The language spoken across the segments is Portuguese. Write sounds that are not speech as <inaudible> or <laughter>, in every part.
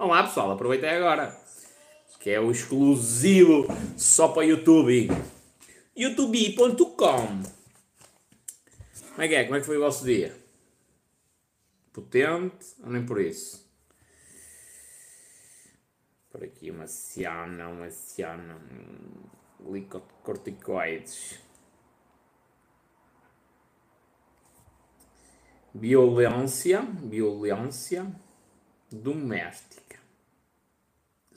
Olá pessoal, aproveitei agora. Que é o exclusivo só para YouTube. youtube.com Como é que é? Como é que foi o vosso dia? Potente ou nem por isso? Por aqui uma ciana, uma ciana, glicocorticoides. Violência, violência doméstica.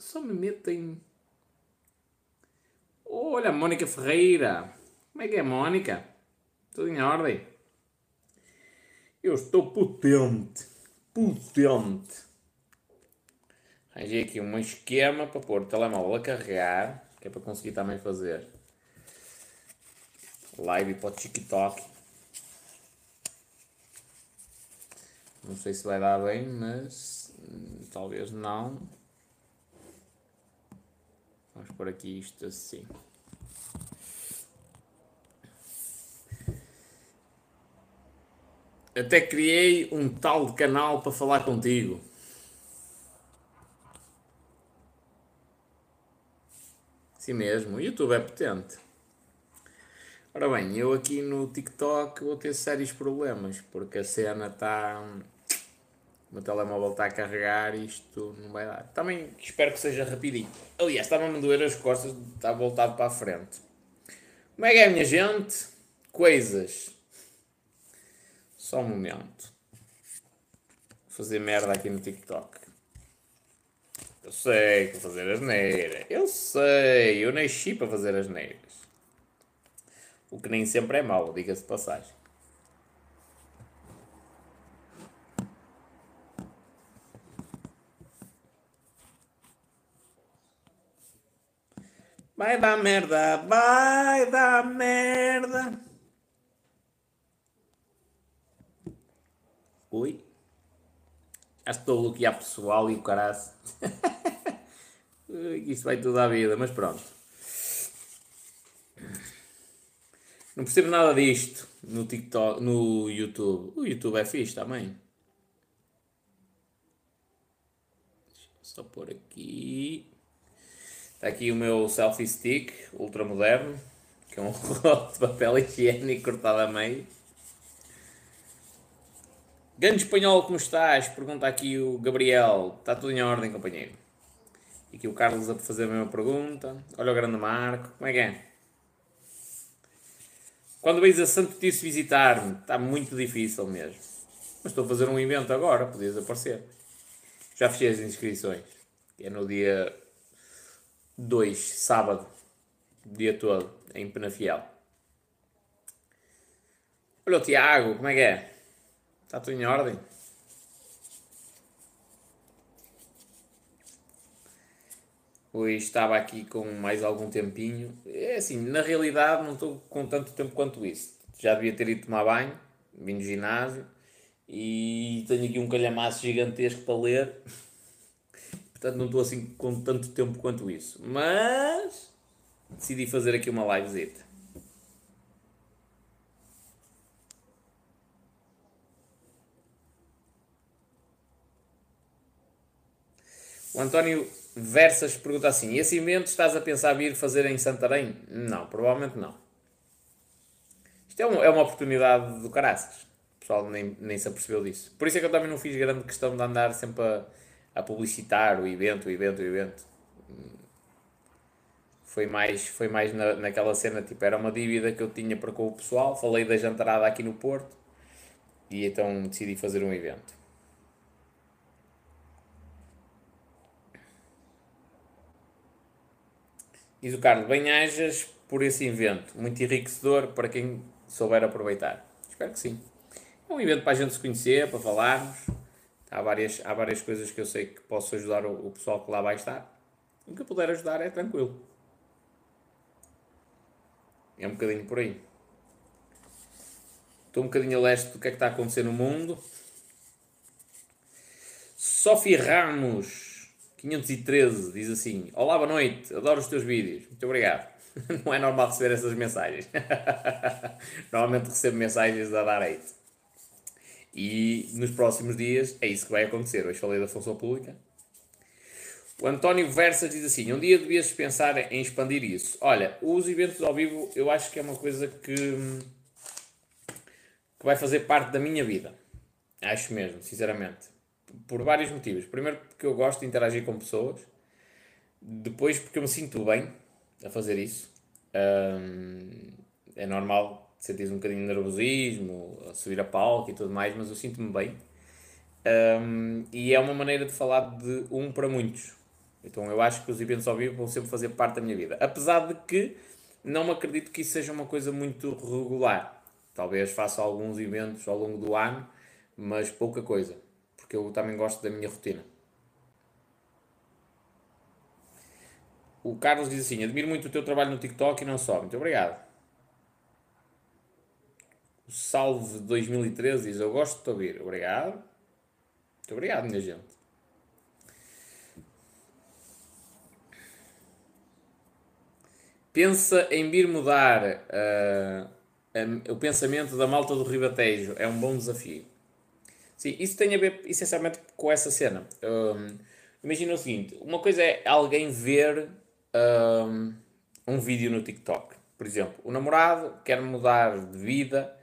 Só me metem. Olha, Mónica Ferreira. Como é que é, Mónica? Tudo em ordem? Eu estou potente. Potente. Arranjei aqui um esquema para pôr o telemóvel a carregar, que é para conseguir também fazer live para o TikTok. Não sei se vai dar bem, mas hum, talvez não. Vamos por aqui isto assim. Até criei um tal de canal para falar contigo. Sim mesmo, o YouTube é potente. Ora bem, eu aqui no TikTok vou ter sérios problemas, porque a cena está. Meu telemóvel está a carregar e isto não vai dar. Também espero que seja rapidinho. Aliás, estava-me a doer as costas, está voltado para a frente. Como é que é, minha gente? Coisas. Só um momento. Vou fazer merda aqui no TikTok. Eu sei que vou fazer asneira. Eu sei, eu nasci para fazer asneiras. O que nem sempre é mau, diga-se de passagem. Vai dar merda, vai dar merda. Oi? Já estou a bloquear pessoal e o caraço. <laughs> Isso vai tudo à vida, mas pronto. Não percebo nada disto no TikTok, no YouTube. O YouTube é fixe também. Deixa eu só pôr aqui. Aqui o meu selfie stick, ultra moderno, que é um <laughs> rolo de papel higiênico cortado a meio. Grande espanhol, como estás? Pergunta aqui o Gabriel. Está tudo em ordem, companheiro? E aqui o Carlos a fazer a mesma pergunta. Olha o grande Marco. Como é que é? Quando vais a Santo Tirso visitar-me, está muito difícil mesmo. Mas estou a fazer um evento agora, podias aparecer. Já fechei as inscrições. É no dia 2, sábado. Dia todo, em Penafiel. Olha o Tiago, como é que é? Está tudo em ordem? Hoje estava aqui com mais algum tempinho. É assim, na realidade não estou com tanto tempo quanto isso. Já devia ter ido tomar banho, vim do ginásio e tenho aqui um calhamaço gigantesco para ler. Portanto, não estou assim com tanto tempo quanto isso. Mas decidi fazer aqui uma livezita. O António Versas pergunta assim: esse evento estás a pensar vir fazer em Santarém? Não, provavelmente não. Isto é, um, é uma oportunidade do caraças. O pessoal nem, nem se apercebeu disso. Por isso é que eu também não fiz grande questão de andar sempre a, a publicitar o evento, o evento, o evento. Foi mais, foi mais na, naquela cena, tipo, era uma dívida que eu tinha para com o pessoal. Falei da jantarada aqui no Porto e então decidi fazer um evento. Diz o Carlos, bem-ajas por esse evento, muito enriquecedor para quem souber aproveitar. Espero que sim. É um evento para a gente se conhecer, para falarmos. Há várias, há várias coisas que eu sei que posso ajudar o, o pessoal que lá vai estar. O que eu puder ajudar é tranquilo. É um bocadinho por aí. Estou um bocadinho a leste do que é que está a acontecer no mundo. Sofia Ramos 513 diz assim: Olá, boa noite, adoro os teus vídeos. Muito obrigado. <laughs> Não é normal receber essas mensagens. <laughs> Normalmente recebo mensagens a dar. E nos próximos dias é isso que vai acontecer. Hoje falei da função pública. O António Versas diz assim: um dia devias pensar em expandir isso. Olha, os eventos ao vivo eu acho que é uma coisa que, que vai fazer parte da minha vida. Acho mesmo, sinceramente. Por vários motivos. Primeiro, porque eu gosto de interagir com pessoas. Depois, porque eu me sinto bem a fazer isso. é normal sentir um bocadinho de nervosismo, a subir a palco e tudo mais, mas eu sinto-me bem. Um, e é uma maneira de falar de um para muitos. Então eu acho que os eventos ao vivo vão sempre fazer parte da minha vida. Apesar de que não acredito que isso seja uma coisa muito regular. Talvez faça alguns eventos ao longo do ano, mas pouca coisa. Porque eu também gosto da minha rotina. O Carlos diz assim: Admiro muito o teu trabalho no TikTok e não só. Muito obrigado. O Salve 2013 diz: Eu gosto de te ouvir. Obrigado. Muito obrigado, minha gente. Pensa em vir mudar uh, o pensamento da malta do Ribatejo. É um bom desafio. Sim, isso tem a ver essencialmente com essa cena. Um, imagina o seguinte: uma coisa é alguém ver um, um vídeo no TikTok. Por exemplo, o namorado quer mudar de vida,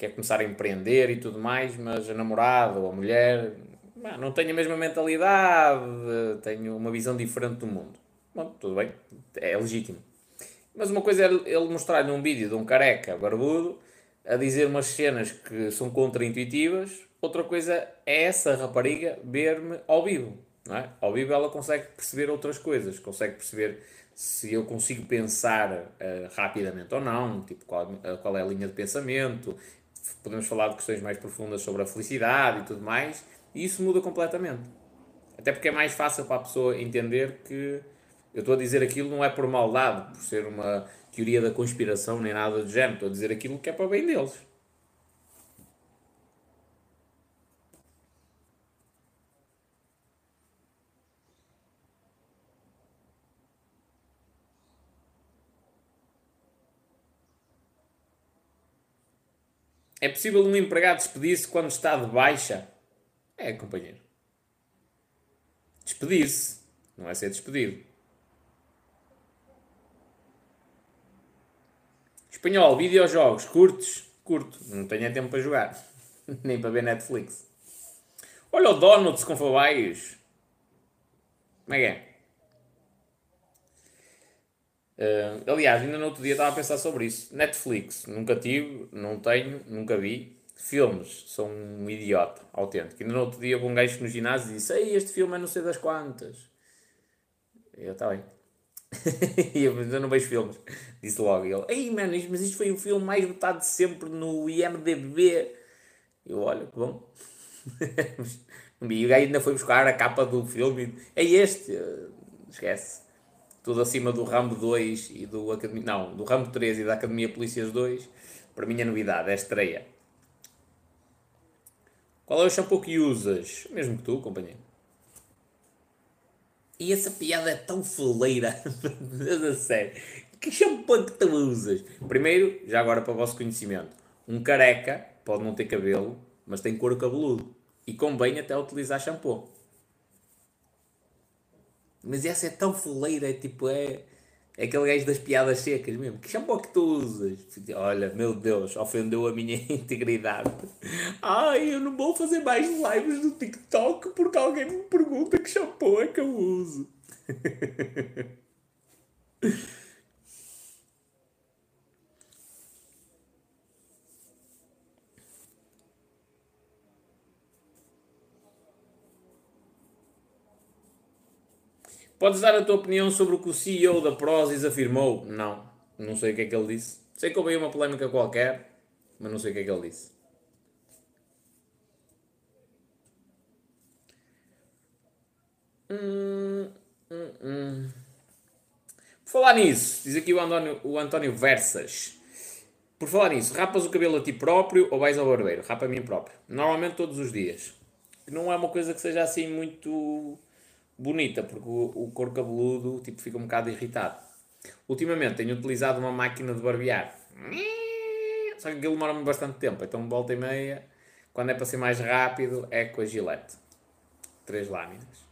quer começar a empreender e tudo mais, mas a namorada ou a mulher não tenho a mesma mentalidade, tenho uma visão diferente do mundo. Bom, tudo bem, é legítimo. Mas uma coisa é ele mostrar-lhe um vídeo de um careca barbudo a dizer umas cenas que são contra-intuitivas, outra coisa é essa rapariga ver-me ao vivo. Não é? Ao vivo ela consegue perceber outras coisas, consegue perceber se eu consigo pensar uh, rapidamente ou não, tipo qual, uh, qual é a linha de pensamento, podemos falar de questões mais profundas sobre a felicidade e tudo mais, e isso muda completamente. Até porque é mais fácil para a pessoa entender que eu estou a dizer aquilo não é por maldade, por ser uma teoria da conspiração nem nada do género. Estou a dizer aquilo que é para o bem deles. É possível um empregado despedir-se quando está de baixa? É, companheiro. Despedir-se. Não é ser despedido. Espanhol, videojogos, curtos? Curto. Não tenho tempo para jogar. <laughs> Nem para ver Netflix. Olha o Donuts com favaios. Como é que é? Uh, aliás, ainda no outro dia estava a pensar sobre isso. Netflix, nunca tive, não tenho, nunca vi. Filmes, sou um idiota autêntico. Ainda no outro dia, um gajo no ginásio disse: Ei, este filme é não sei das quantas. Eu, está bem. <laughs> eu não vejo filmes. Disse logo ele: Ei, mano, mas isto foi o filme mais votado de sempre no IMDB. Eu, olha, que bom. <laughs> e o gajo ainda foi buscar a capa do filme. É este. Esquece. Tudo acima do Rambo 2 e do Academia. Não, do Rambo 3 e da Academia Polícias 2. Para mim é novidade, é estreia. Qual é o shampoo que usas? Mesmo que tu, companheiro. E essa piada é tão foleira. <laughs> a sério. Que shampoo que tu usas? Primeiro, já agora para o vosso conhecimento. Um careca pode não ter cabelo, mas tem couro cabeludo. E convém até utilizar shampoo. Mas essa é tão foleira, é tipo, é... É aquele gajo das piadas secas mesmo. Que shampoo que tu usas? Olha, meu Deus, ofendeu a minha <laughs> integridade. Ai, eu não vou fazer mais lives no TikTok porque alguém me pergunta que shampoo é que eu uso. <laughs> Podes dar a tua opinião sobre o que o CEO da Prozis afirmou? Não, não sei o que é que ele disse. Sei que houve uma polémica qualquer, mas não sei o que é que ele disse. Hum, hum, hum. Por falar nisso, diz aqui o António, o António Versas. Por falar nisso, rapas o cabelo a ti próprio ou vais ao barbeiro? Rapa a mim próprio. Normalmente todos os dias. Não é uma coisa que seja assim muito bonita, porque o, o couro cabeludo tipo, fica um bocado irritado. Ultimamente tenho utilizado uma máquina de barbear. Só que aquilo demora-me bastante tempo, então volta e meia, quando é para ser mais rápido, é com a gilete. Três lâminas.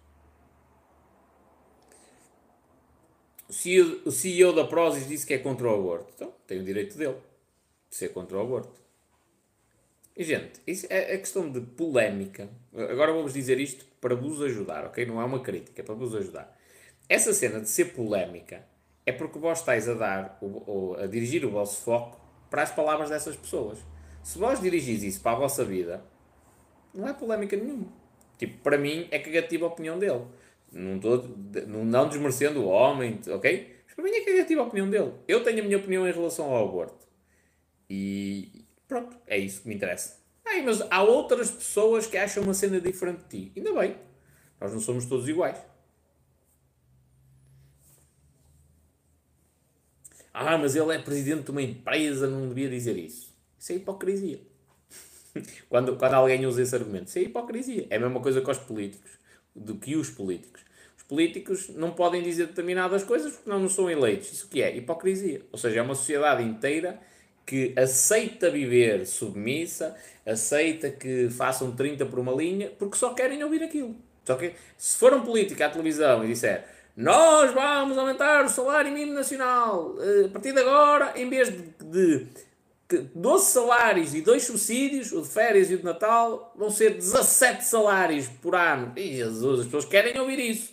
o CEO, o CEO da Prozis disse que é contra o aborto. Então, tem o direito dele de ser contra o aborto. Gente, é, é questão de polémica. Agora vou-vos dizer isto para vos ajudar, ok? Não é uma crítica, é para vos ajudar. Essa cena de ser polémica é porque vós estáis a dar, a dirigir o vosso foco para as palavras dessas pessoas. Se vós dirigis isso para a vossa vida, não é polémica nenhuma. Tipo, para mim é cagativa a opinião dele. Não, não desmerecendo o homem, ok? Mas para mim é cagativa a opinião dele. Eu tenho a minha opinião em relação ao aborto. E pronto, é isso que me interessa. Ai, mas há outras pessoas que acham uma cena diferente de ti. Ainda bem. Nós não somos todos iguais. Ah, mas ele é presidente de uma empresa, não devia dizer isso. Isso é hipocrisia. <laughs> quando, quando alguém usa esse argumento, isso é hipocrisia. É a mesma coisa que os políticos, do que os políticos. Os políticos não podem dizer determinadas coisas porque não, não são eleitos. Isso que é? Hipocrisia. Ou seja, é uma sociedade inteira que aceita viver submissa, aceita que façam 30 por uma linha, porque só querem ouvir aquilo. Só que, se for um político à televisão e disser nós vamos aumentar o salário mínimo nacional. Eh, a partir de agora, em vez de, de 12 salários e 2 subsídios, o de férias e o de Natal, vão ser 17 salários por ano. E Jesus, as pessoas querem ouvir isso.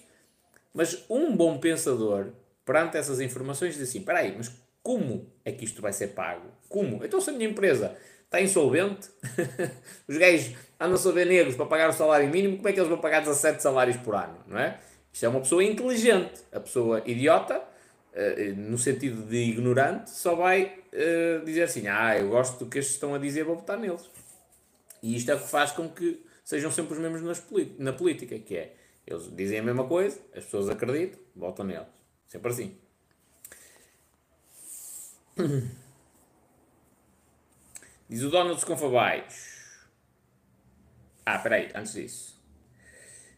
Mas um bom pensador, perante essas informações, diz assim: espera aí, mas como é que isto vai ser pago? Como? Então se a minha empresa está insolvente, <laughs> os gajos andam a ver negros para pagar o salário mínimo, como é que eles vão pagar 17 salários por ano? Não é? Isto é uma pessoa inteligente. A pessoa idiota, uh, no sentido de ignorante, só vai uh, dizer assim: Ah, eu gosto do que estes estão a dizer, vou votar neles. E isto é o que faz com que sejam sempre os mesmos na política, que é eles dizem a mesma coisa, as pessoas acreditam, votam neles. Sempre assim. <clears throat> Diz o dono dos Confabais. Ah, peraí, antes disso.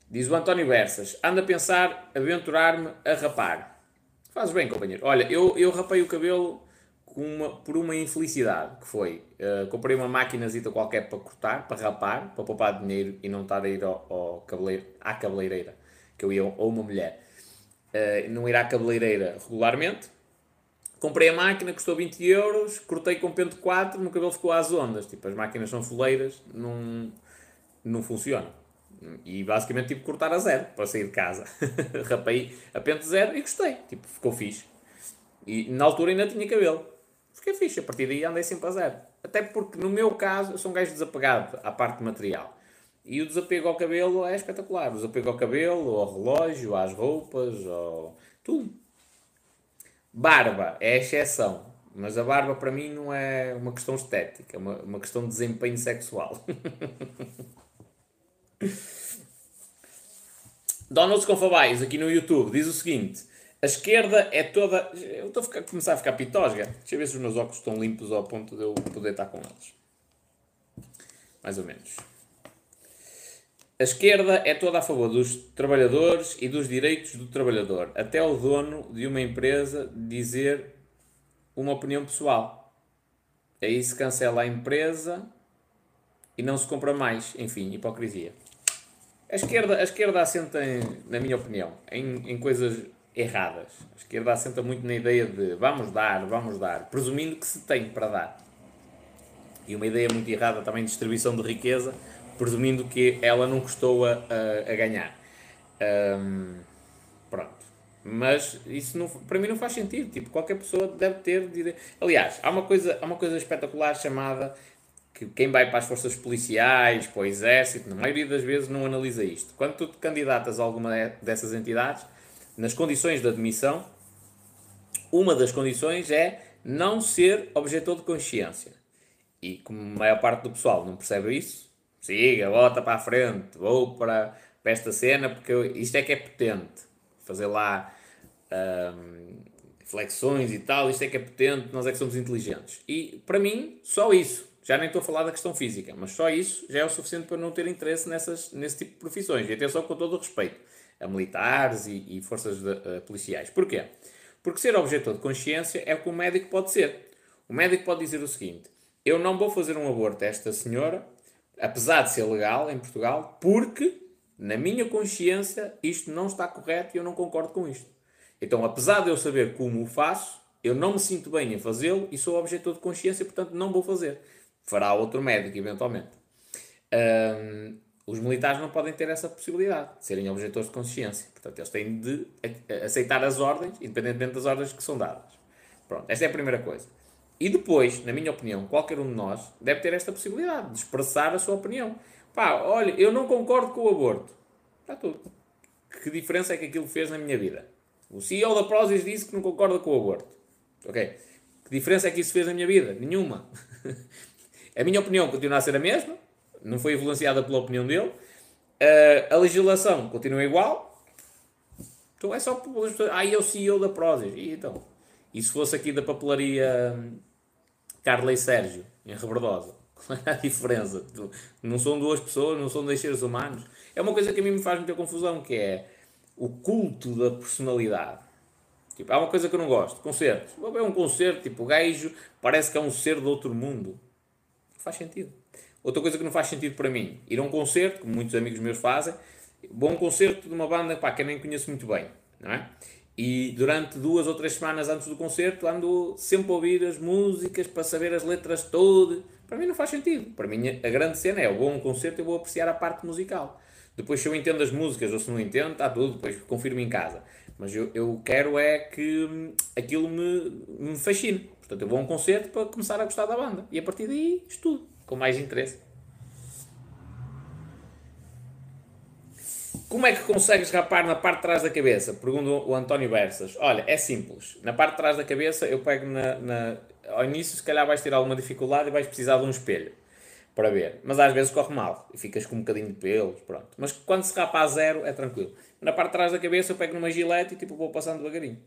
Diz o António Versas, anda a pensar aventurar-me a rapar. Faz bem, companheiro. Olha, eu, eu rapei o cabelo uma, por uma infelicidade, que foi, uh, comprei uma maquinazita qualquer para cortar, para rapar, para poupar dinheiro e não estar a ir ao, ao à cabeleireira, que eu ia, ou uma mulher, uh, não ir à cabeleireira regularmente. Comprei a máquina, custou 20 euros, cortei com pente 4, meu cabelo ficou às ondas. Tipo, as máquinas são foleiras, não, não funcionam. E basicamente tive que cortar a zero para sair de casa. <laughs> Rapei a pente zero e gostei. Tipo, ficou fixe. E na altura ainda tinha cabelo. Fiquei fixe. A partir daí andei sempre a zero. Até porque no meu caso eu sou um gajo desapegado à parte material. E o desapego ao cabelo é espetacular. O desapego ao cabelo, ao relógio, às roupas, ao... tudo. Barba é exceção. Mas a barba para mim não é uma questão estética, é uma, uma questão de desempenho sexual. <laughs> Donald Confabais, aqui no YouTube, diz o seguinte: a esquerda é toda. Eu estou a começar a ficar pitosga. Deixa eu ver se os meus óculos estão limpos ao ponto de eu poder estar com eles. Mais ou menos. A esquerda é toda a favor dos trabalhadores e dos direitos do trabalhador, até o dono de uma empresa dizer uma opinião pessoal. Aí se cancela a empresa e não se compra mais. Enfim, hipocrisia. A esquerda, a esquerda assenta, em, na minha opinião, em, em coisas erradas. A esquerda assenta muito na ideia de vamos dar, vamos dar, presumindo que se tem para dar. E uma ideia muito errada também de distribuição de riqueza, presumindo que ela não custou a, a, a ganhar. Um, pronto. Mas isso não, para mim não faz sentido. Tipo, qualquer pessoa deve ter. Aliás, há uma coisa, há uma coisa espetacular chamada que quem vai para as forças policiais, para o exército, na maioria das vezes não analisa isto. Quando tu te candidatas a alguma dessas entidades, nas condições de admissão, uma das condições é não ser objetor de consciência. E como a maior parte do pessoal não percebe isso, siga, bota para a frente, vou para, para esta cena, porque isto é que é potente. Fazer lá flexões e tal, isto é que é potente, nós é que somos inteligentes. E para mim, só isso. Já nem estou a falar da questão física, mas só isso já é o suficiente para não ter interesse nessas, nesse tipo de profissões. E atenção com todo o respeito a militares e, e forças de, uh, policiais. Porquê? Porque ser objetor de consciência é o que o médico pode ser. O médico pode dizer o seguinte: eu não vou fazer um aborto a esta senhora, apesar de ser legal em Portugal, porque na minha consciência isto não está correto e eu não concordo com isto. Então, apesar de eu saber como o faço, eu não me sinto bem em fazê-lo e sou objetor de consciência, portanto não vou fazer. Fará outro médico, eventualmente. Um, os militares não podem ter essa possibilidade de serem objetores de consciência. Portanto, eles têm de aceitar as ordens, independentemente das ordens que são dadas. Pronto, esta é a primeira coisa. E depois, na minha opinião, qualquer um de nós deve ter esta possibilidade de expressar a sua opinião. Pá, olha, eu não concordo com o aborto. Está tudo. Que diferença é que aquilo fez na minha vida? O CEO da Prozis disse que não concorda com o aborto. Ok? Que diferença é que isso fez na minha vida? Nenhuma. <laughs> a minha opinião continua a ser a mesma, não foi influenciada pela opinião dele. Uh, a legislação continua igual. Então é só. Ah, eu CEO da Prozis. E então? E se fosse aqui da papelaria hum, Carley Sérgio, em Rebordosa? Qual <laughs> é a diferença? Não são duas pessoas, não são dois seres humanos. É uma coisa que a mim me faz muita confusão, que é o culto da personalidade. Tipo, há uma coisa que eu não gosto, concertos. Ver um concerto, tipo, o gajo parece que é um ser de outro mundo. Não faz sentido. Outra coisa que não faz sentido para mim, ir a um concerto, como muitos amigos meus fazem, um concerto de uma banda pá, que eu nem conheço muito bem, não é? E durante duas ou três semanas antes do concerto ando sempre a ouvir as músicas para saber as letras todas. Para mim não faz sentido. Para mim a grande cena é, eu vou a um concerto e vou apreciar a parte musical. Depois se eu entendo as músicas ou se não entendo, está tudo, depois confirmo em casa. Mas eu, eu quero é que hum, aquilo me, me fascine. Portanto, eu vou a um concerto para começar a gostar da banda. E a partir daí estudo, com mais interesse. Como é que consegues rapar na parte de trás da cabeça? Pergunta o António Bersas. Olha, é simples. Na parte de trás da cabeça, eu pego na, na, Ao início, se calhar vais ter alguma dificuldade e vais precisar de um espelho para ver. Mas às vezes corre mal e ficas com um bocadinho de pelos, pronto. Mas quando se rapa a zero, é tranquilo. Na parte de trás da cabeça, eu pego numa gilete e tipo, vou passando devagarinho.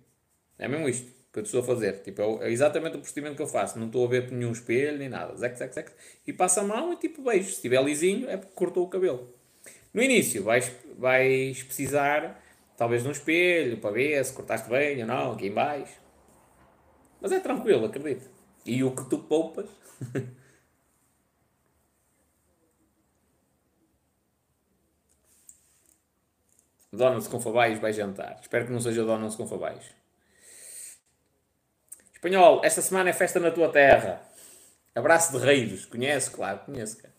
É mesmo isto que eu estou a fazer. Tipo, é exatamente o procedimento que eu faço. Não estou a ver nenhum espelho nem nada. Zec, zec, zec. E passa a mão e tipo, beijo. Se estiver lisinho, é porque cortou o cabelo. No início vais, vais precisar talvez de um espelho para ver se cortaste bem ou não, aqui em baixo. Mas é tranquilo, acredito. E o que tu poupas. <laughs> Donald com Fabais vai jantar. Espero que não seja Donald com Fabais. Espanhol, esta semana é festa na tua terra. Abraço de reiros. Conhece? Claro, conheço. Cara.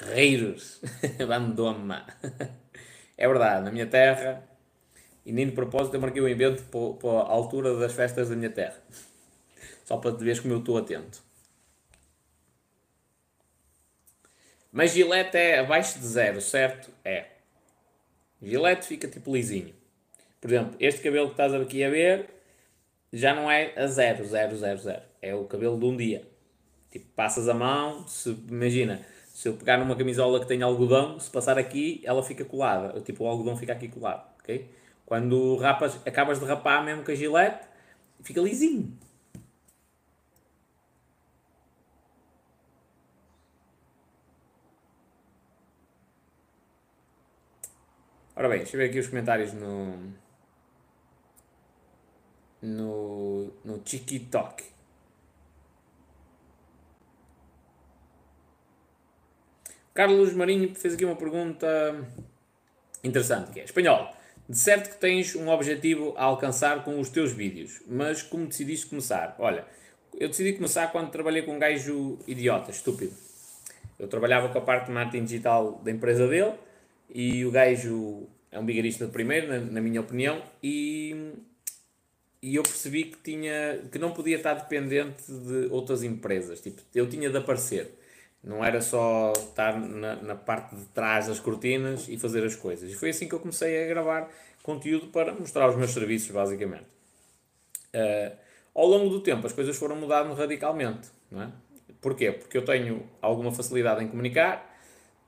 Reiros. Bandoma. <laughs> É verdade, na minha terra, e nem de propósito eu marquei o evento para, a altura das festas da minha terra. Só para te veres como eu estou atento. Mas gilete é abaixo de zero, certo? É. Gilete fica tipo lisinho. Por exemplo, este cabelo que estás aqui a ver já não é a zero, zero, zero, zero. É o cabelo de um dia. Tipo, passas a mão, se, imagina, se eu pegar numa camisola que tem algodão, se passar aqui, ela fica colada. Tipo, o algodão fica aqui colado, ok? Quando rapas, acabas de rapar mesmo com a gilete, fica lisinho. Ora bem, deixa eu ver aqui os comentários no. no. no TikTok. Carlos Marinho fez aqui uma pergunta interessante, que é Espanhol, de certo que tens um objetivo a alcançar com os teus vídeos, mas como decidiste começar? Olha, eu decidi começar quando trabalhei com um gajo idiota, estúpido. Eu trabalhava com a parte de marketing digital da empresa dele e o gajo é um bigarista de primeiro, na, na minha opinião, e, e eu percebi que, tinha, que não podia estar dependente de outras empresas. Tipo, eu tinha de aparecer. Não era só estar na, na, parte de trás das cortinas e fazer as coisas. E foi assim que eu comecei a gravar conteúdo para mostrar os meus serviços, basicamente. Uh, ao longo do tempo, as coisas foram mudando radicalmente. Não é? Porquê? Porque eu tenho alguma facilidade em comunicar,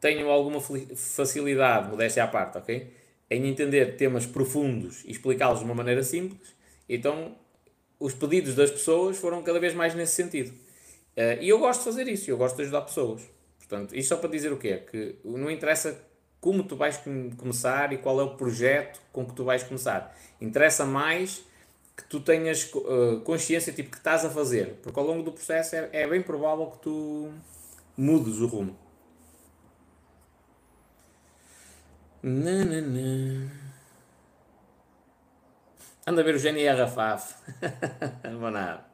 tenho alguma facilidade, modéstia à parte, ok? Em entender temas profundos e explicá-los de uma maneira simples. Então, os pedidos das pessoas foram cada vez mais nesse sentido. Uh, e eu gosto de fazer isso, eu gosto de ajudar pessoas. Portanto, isto só para dizer o quê? Que não interessa como tu vais começar e qual é o projeto com que tu vais começar. Interessa mais que tu tenhas uh, consciência tipo que estás a fazer, porque ao longo do processo é, é bem provável que tu mudes o rumo. Anda a ver o Gênio e a Rafaf. <laughs> vou nada.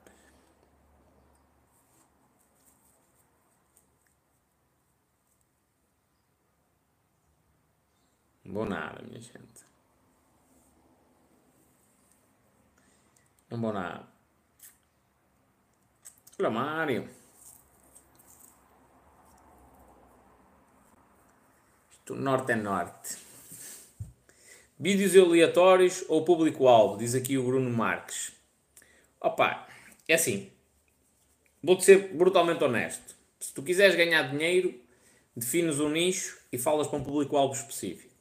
Nada, minha gente. Não vou nada. Olha, Mário. Norte é norte. Vídeos aleatórios ou público-alvo, diz aqui o Bruno Marques. Opa, é assim. Vou-te ser brutalmente honesto. Se tu quiseres ganhar dinheiro, defines um nicho e falas para um público-alvo específico.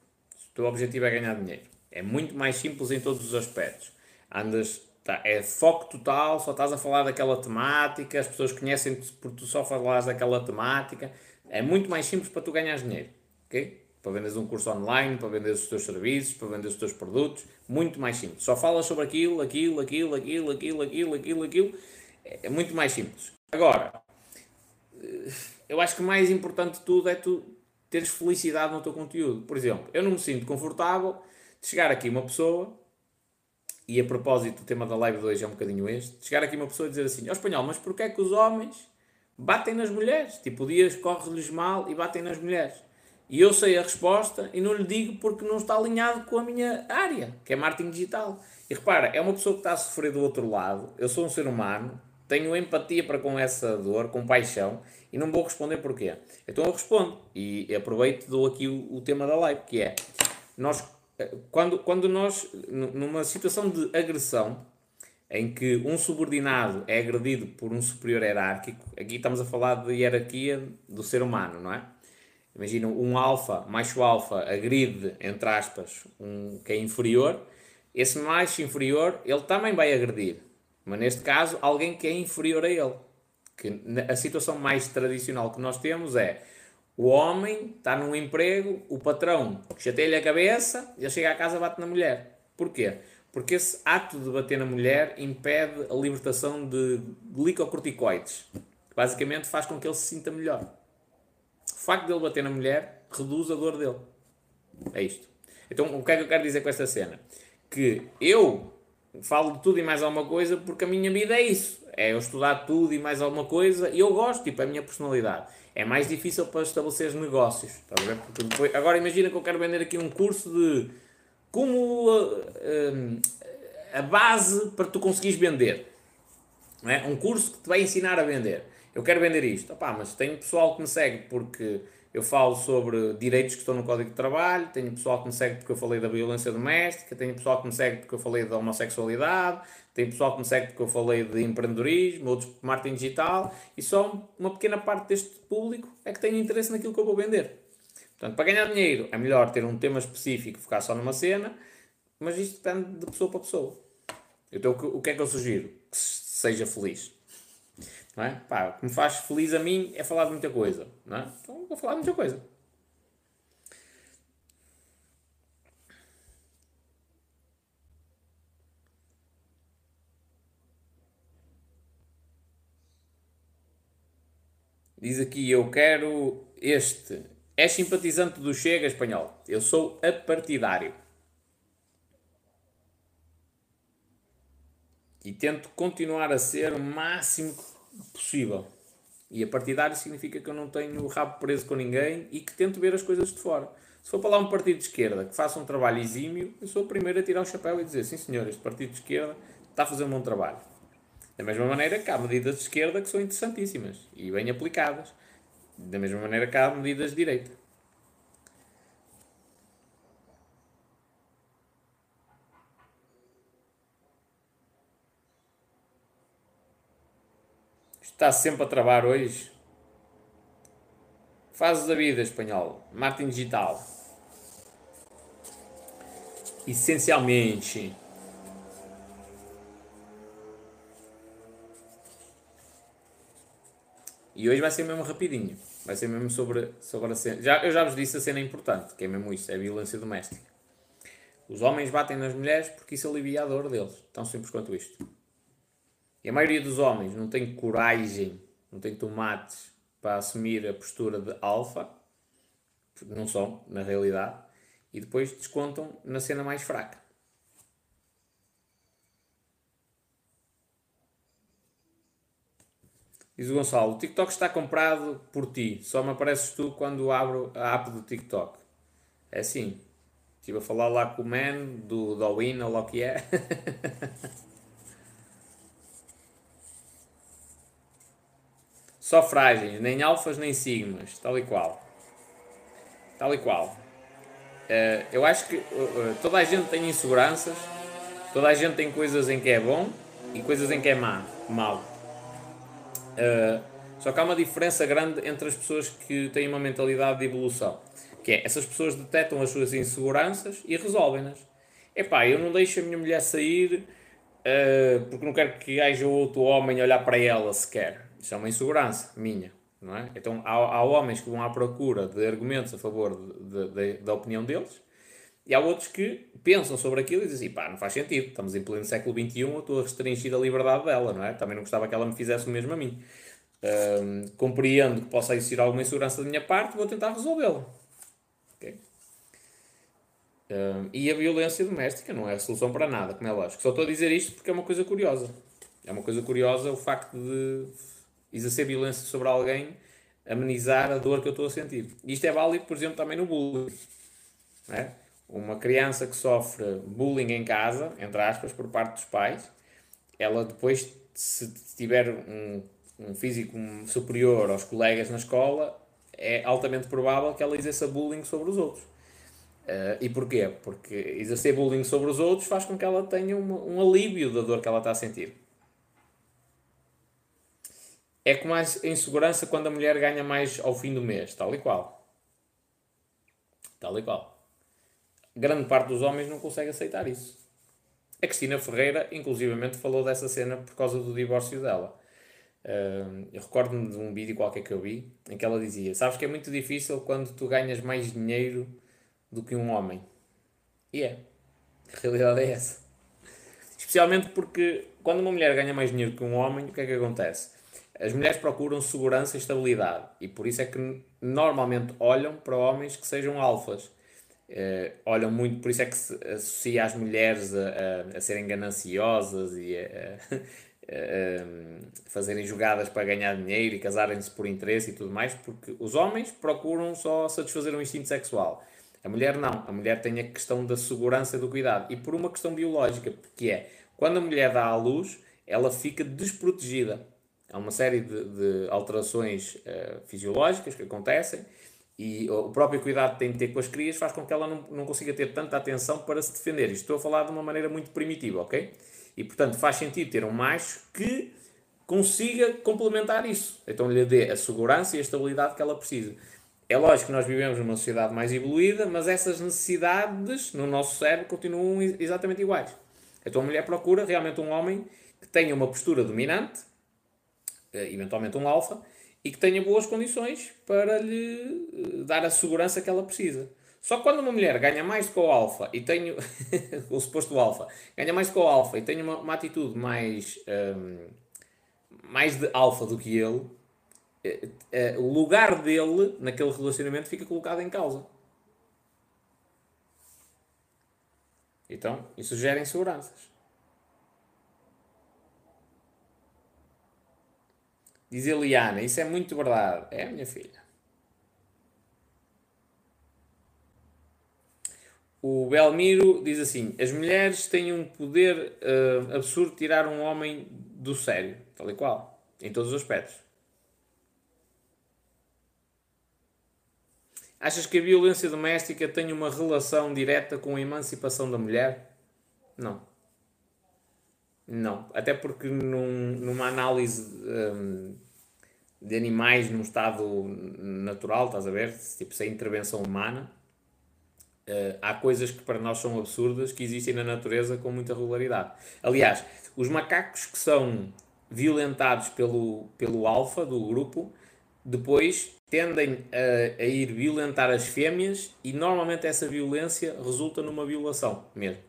Teu objetivo é ganhar dinheiro. É muito mais simples em todos os aspectos. Andas, tá, é foco total, só estás a falar daquela temática, as pessoas conhecem-te porque tu só falas daquela temática. É muito mais simples para tu ganhar dinheiro. Ok? para venderes um curso online, para venderes os teus serviços, para venderes os teus produtos, muito mais simples. Só falas sobre aquilo, aquilo, aquilo, aquilo, aquilo, aquilo, aquilo, aquilo. É muito mais simples. Agora, eh, eu acho que o mais importante de tudo é tu teres felicidade no teu conteúdo. Por exemplo, eu não me sinto confortável de chegar aqui uma pessoa, e a propósito, o tema da live de hoje é um bocadinho este, de chegar aqui uma pessoa e dizer assim, ó oh, espanhol, mas porquê é que os homens batem nas mulheres? Tipo, dias corre-lhes mal e batem nas mulheres. E eu sei a resposta e não lhe digo porque não está alinhado com a minha área, que é marketing digital. E repara, é uma pessoa que está a sofrer do outro lado, eu sou um ser humano, tenho empatia para com essa dor, compaixão, e não vou responder porquê. Então eu respondo, e aproveito dou aqui o, o tema da live, que é, nós, quando, quando nós, numa situação de agressão, em que um subordinado é agredido por um superior hierárquico, aqui estamos a falar de hierarquia do ser humano, não é? Imagina um alfa, macho alfa, agride, entre aspas, um que é inferior. Esse macho inferior, ele também vai agredir. Mas neste caso, alguém que é inferior a ele. Que a situação mais tradicional que nós temos é o homem está num emprego, o patrão chateia-lhe a cabeça, ele chega à casa bate na mulher. Porquê? Porque esse ato de bater na mulher impede a libertação de glicocorticoides. Basicamente faz com que ele se sinta melhor facto dele bater na mulher reduz a dor dele. É isto. Então, o que é que eu quero dizer com esta cena? Que eu falo de tudo e mais alguma coisa porque a minha vida é isso. É eu estudar tudo e mais alguma coisa e eu gosto, tipo, é a minha personalidade. É mais difícil para estabelecer negócios. Depois, agora imagina que eu quero vender aqui um curso de como a, a, a base para tu conseguires vender. Não é? Um curso que te vai ensinar a vender eu quero vender isto. Opá, mas tenho pessoal que me segue porque eu falo sobre direitos que estão no Código de Trabalho, tenho pessoal que me segue porque eu falei da violência doméstica, tenho pessoal que me segue porque eu falei da homossexualidade, tenho pessoal que me segue porque eu falei de empreendedorismo, outros de marketing digital, e só uma pequena parte deste público é que tem interesse naquilo que eu vou vender. Portanto, para ganhar dinheiro é melhor ter um tema específico, ficar só numa cena, mas isto depende de pessoa para pessoa. Então, o que é que eu sugiro? Que seja feliz. Não é? Pá, o que me faz feliz a mim é falar de muita coisa. Não é? Então vou falar de muita coisa. Diz aqui, eu quero este. É simpatizante do Chega espanhol. Eu sou apartidário. E tento continuar a ser o máximo possível. E a partidário significa que eu não tenho o rabo preso com ninguém e que tento ver as coisas de fora. Se for para lá um partido de esquerda que faça um trabalho exímio, eu sou o primeiro a tirar o chapéu e dizer: sim, senhor, este partido de esquerda está a fazer um bom trabalho. Da mesma maneira que há medidas de esquerda que são interessantíssimas e bem aplicadas. Da mesma maneira que há medidas de direita. Está sempre a travar hoje. Fases da vida espanhol. Marketing digital. Essencialmente. E hoje vai ser mesmo rapidinho. Vai ser mesmo sobre, sobre a cena. Já, eu já vos disse a cena importante, que é mesmo isso, é a violência doméstica. Os homens batem nas mulheres porque isso alivia a dor deles. Tão simples quanto isto. E a maioria dos homens não tem coragem, não tem tomates para assumir a postura de alfa, não são, na realidade, e depois descontam na cena mais fraca. Diz o Gonçalo: o TikTok está comprado por ti, só me apareces tu quando abro a app do TikTok. É assim. Estive a falar lá com o man do Dowin, ou lá o que é. <laughs> Só frágeis, nem alfas nem sigmas, tal e qual. Tal e qual. Uh, eu acho que uh, toda a gente tem inseguranças, toda a gente tem coisas em que é bom e coisas em que é má, mal. Uh, só que há uma diferença grande entre as pessoas que têm uma mentalidade de evolução. Que é, essas pessoas detectam as suas inseguranças e resolvem-nas. Epá, eu não deixo a minha mulher sair porque não quero que haja outro homem olhar para ela sequer. Isso é uma insegurança minha. Não é? Então há, há homens que vão à procura de argumentos a favor de, de, de, da opinião deles e há outros que pensam sobre aquilo e dizem pá, não faz sentido, estamos em pleno século XXI, eu estou a restringir a liberdade dela, não é? Também não gostava que ela me fizesse o mesmo a mim. Compreendo que possa existir alguma insegurança da minha parte, vou tentar resolvê-la. Okay? E a violência doméstica não é a solução para nada, como é lógico. Só estou a dizer isto porque é uma coisa curiosa. É uma coisa curiosa o facto de exercer violência sobre alguém, amenizar a dor que eu estou a sentir. Isto é válido, por exemplo, também no bullying. É? Uma criança que sofre bullying em casa, entre aspas, por parte dos pais, ela depois, se tiver um, um físico superior aos colegas na escola, é altamente provável que ela exerça bullying sobre os outros. Uh, e porquê? Porque exercer bullying sobre os outros faz com que ela tenha um, um alívio da dor que ela está a sentir. É como a insegurança quando a mulher ganha mais ao fim do mês, tal e qual. Tal e qual. Grande parte dos homens não consegue aceitar isso. A Cristina Ferreira, inclusivamente, falou dessa cena por causa do divórcio dela. Eu recordo-me de um vídeo qualquer que eu vi em que ela dizia: Sabes que é muito difícil quando tu ganhas mais dinheiro do que um homem. E é. A realidade é essa. Especialmente porque quando uma mulher ganha mais dinheiro que um homem, o que é que acontece? As mulheres procuram segurança e estabilidade e por isso é que normalmente olham para homens que sejam alfas. Uh, olham muito, por isso é que se associa as mulheres a, a, a serem gananciosas e a, a, fazerem jogadas para ganhar dinheiro e casarem-se por interesse e tudo mais, porque os homens procuram só satisfazer um instinto sexual. A mulher não. A mulher tem a questão da segurança e do cuidado. E por uma questão biológica, que é quando a mulher dá à luz, ela fica desprotegida Há uma série de, de alterações uh, fisiológicas que acontecem e o próprio cuidado que tem de ter com as crias faz com que ela não, não consiga ter tanta atenção para se defender. Isto estou a falar de uma maneira muito primitiva, ok? E portanto faz sentido ter um macho que consiga complementar isso. Então lhe dê a segurança e a estabilidade que ela precisa. É lógico que nós vivemos numa sociedade mais evoluída, mas essas necessidades no nosso cérebro continuam exatamente iguais. Então a mulher procura realmente um homem que tenha uma postura dominante, eventualmente um alfa, e que tenha boas condições para lhe eh, dar a segurança que ela precisa. Só que quando uma mulher ganha mais que o alfa e tem o <laughs> suposto alfa, ganha mais que o alfa e tem uma, uma atitude mais, um, ehm, mais de alfa do que ele, uh, o lugar dele naquele relacionamento fica colocado em causa. Então, isso gera inseguranças. Diz Eliana, isso é muito verdade. É, minha filha. O Belmiro diz assim: as mulheres têm um poder uh, absurdo de tirar um homem do sério, tal e qual, em todos os aspectos. Achas que a violência doméstica tem uma relação direta com a emancipação da mulher? Não. Não. Até porque num, numa análise um, de animais num estado natural, estás a ver? Tipo, sem intervenção humana, uh, há coisas que para nós são absurdas que existem na natureza com muita regularidade. Aliás, os macacos que são violentados pelo, pelo alfa do grupo, depois tendem a, a ir violentar as fêmeas e normalmente essa violência resulta numa violação mesmo.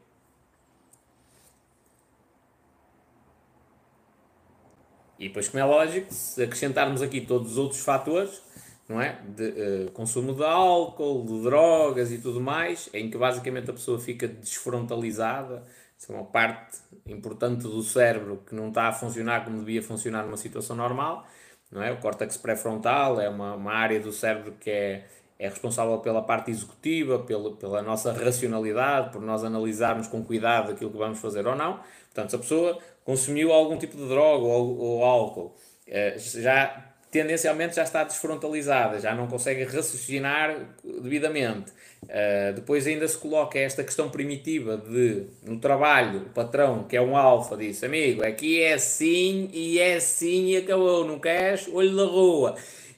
E depois, como é lógico, se acrescentarmos aqui todos os outros fatores, não é? De uh, consumo de álcool, de drogas e tudo mais, em que basicamente a pessoa fica desfrontalizada, é uma parte importante do cérebro que não está a funcionar como devia funcionar numa situação normal, não é? O córtex pré-frontal é uma, uma área do cérebro que é, é responsável pela parte executiva, pelo, pela nossa racionalidade, por nós analisarmos com cuidado aquilo que vamos fazer ou não. Portanto, se a pessoa consumiu algum tipo de droga ou, ou álcool, eh, já tendencialmente já está desfrontalizada, já não consegue raciocinar devidamente. Uh, depois ainda se coloca esta questão primitiva de, no trabalho, o patrão, que é um alfa, disse, amigo, aqui é assim e é assim e acabou, não queres? Olho da rua.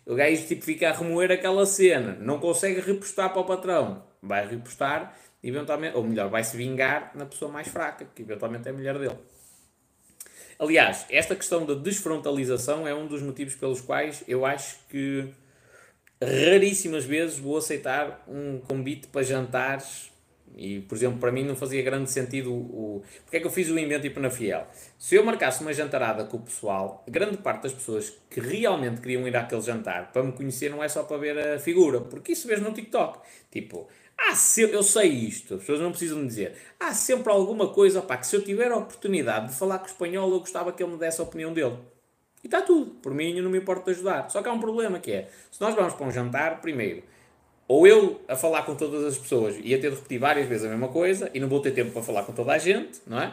O gajo tipo, fica a remoer aquela cena, não consegue repostar para o patrão. Vai repostar, eventualmente, ou melhor, vai se vingar na pessoa mais fraca, que eventualmente é a mulher dele. Aliás, esta questão da desfrontalização é um dos motivos pelos quais eu acho que raríssimas vezes vou aceitar um convite para jantares e, por exemplo, para mim não fazia grande sentido o... Porque é que eu fiz o invento e na Fiel? Se eu marcasse uma jantarada com o pessoal, grande parte das pessoas que realmente queriam ir àquele jantar para me conhecer não é só para ver a figura, porque isso vês no TikTok. Tipo, há sempre, eu sei isto, as pessoas não precisam me dizer, há sempre alguma coisa, opá, que se eu tiver a oportunidade de falar com o espanhol, eu gostava que ele me desse a opinião dele. E está tudo. Por mim, eu não me importo de ajudar. Só que há um problema que é, se nós vamos para um jantar, primeiro, ou eu a falar com todas as pessoas ia ter de repetir várias vezes a mesma coisa e não vou ter tempo para falar com toda a gente, não é?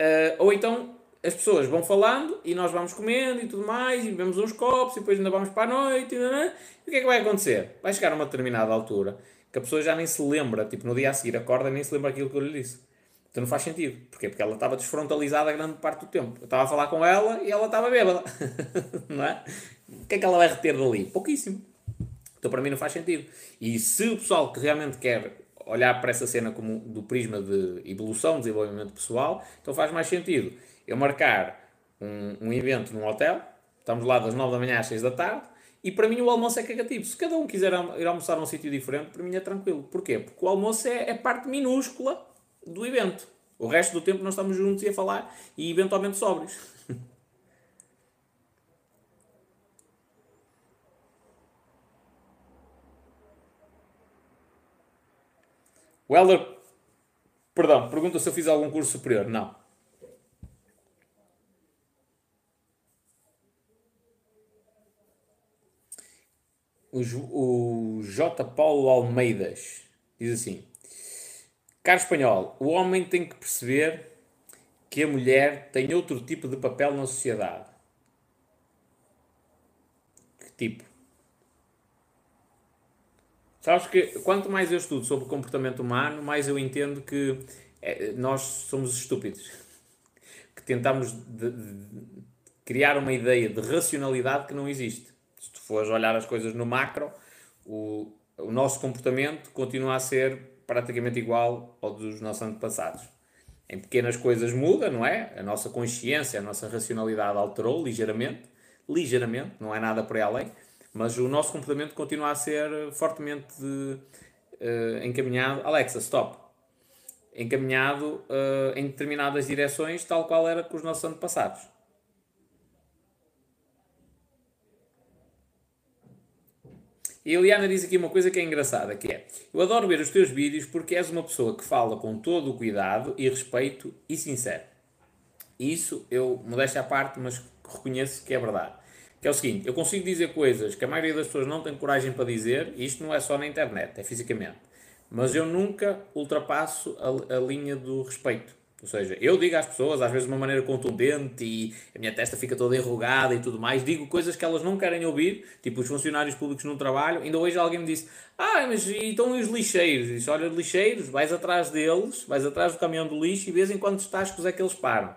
Uh, ou então as pessoas vão falando e nós vamos comendo e tudo mais, e bebemos uns copos e depois ainda vamos para a noite. E, e o que é que vai acontecer? Vai chegar a uma determinada altura que a pessoa já nem se lembra, tipo no dia a seguir acorda e nem se lembra aquilo que eu lhe disse. Então não faz sentido. Porquê? Porque ela estava desfrontalizada a grande parte do tempo. Eu estava a falar com ela e ela estava bêbada. <laughs> não é? O que é que ela vai reter dali? Pouquíssimo. Então para mim não faz sentido. E se o pessoal que realmente quer olhar para essa cena como do prisma de evolução, desenvolvimento pessoal, então faz mais sentido eu marcar um, um evento num hotel, estamos lá das 9 da manhã às 6 da tarde, e para mim o almoço é cagativo. Se cada um quiser ir almoçar num sítio diferente, para mim é tranquilo. Porquê? Porque o almoço é, é parte minúscula do evento. O resto do tempo nós estamos juntos e a falar e eventualmente sóbrios. O Helder, perdão, pergunta se eu fiz algum curso superior. Não. O, o J. Paulo Almeidas diz assim: Caro espanhol, o homem tem que perceber que a mulher tem outro tipo de papel na sociedade. Que tipo? Sabes que quanto mais eu estudo sobre o comportamento humano, mais eu entendo que é, nós somos estúpidos. Que tentamos de, de criar uma ideia de racionalidade que não existe. Se tu fores olhar as coisas no macro, o, o nosso comportamento continua a ser praticamente igual ao dos nossos antepassados. Em pequenas coisas muda, não é? A nossa consciência, a nossa racionalidade alterou ligeiramente, ligeiramente, não é nada por aí além, mas o nosso comportamento continua a ser fortemente uh, encaminhado. Alexa, stop! Encaminhado uh, em determinadas direções, tal qual era com os nossos antepassados. E a Eliana diz aqui uma coisa que é engraçada, que é Eu adoro ver os teus vídeos porque és uma pessoa que fala com todo o cuidado e respeito e sincero. Isso eu, modéstia à parte, mas reconheço que é verdade. Que é o seguinte, eu consigo dizer coisas que a maioria das pessoas não tem coragem para dizer, e isto não é só na internet, é fisicamente. Mas eu nunca ultrapasso a, a linha do respeito. Ou seja, eu digo às pessoas, às vezes de uma maneira contundente e a minha testa fica toda enrugada e tudo mais, digo coisas que elas não querem ouvir, tipo os funcionários públicos no trabalho. Ainda hoje alguém me disse: Ah, mas e estão os lixeiros? Disse: Olha, lixeiros, vais atrás deles, vais atrás do caminhão do lixo e vês em quantos tascos é que eles param.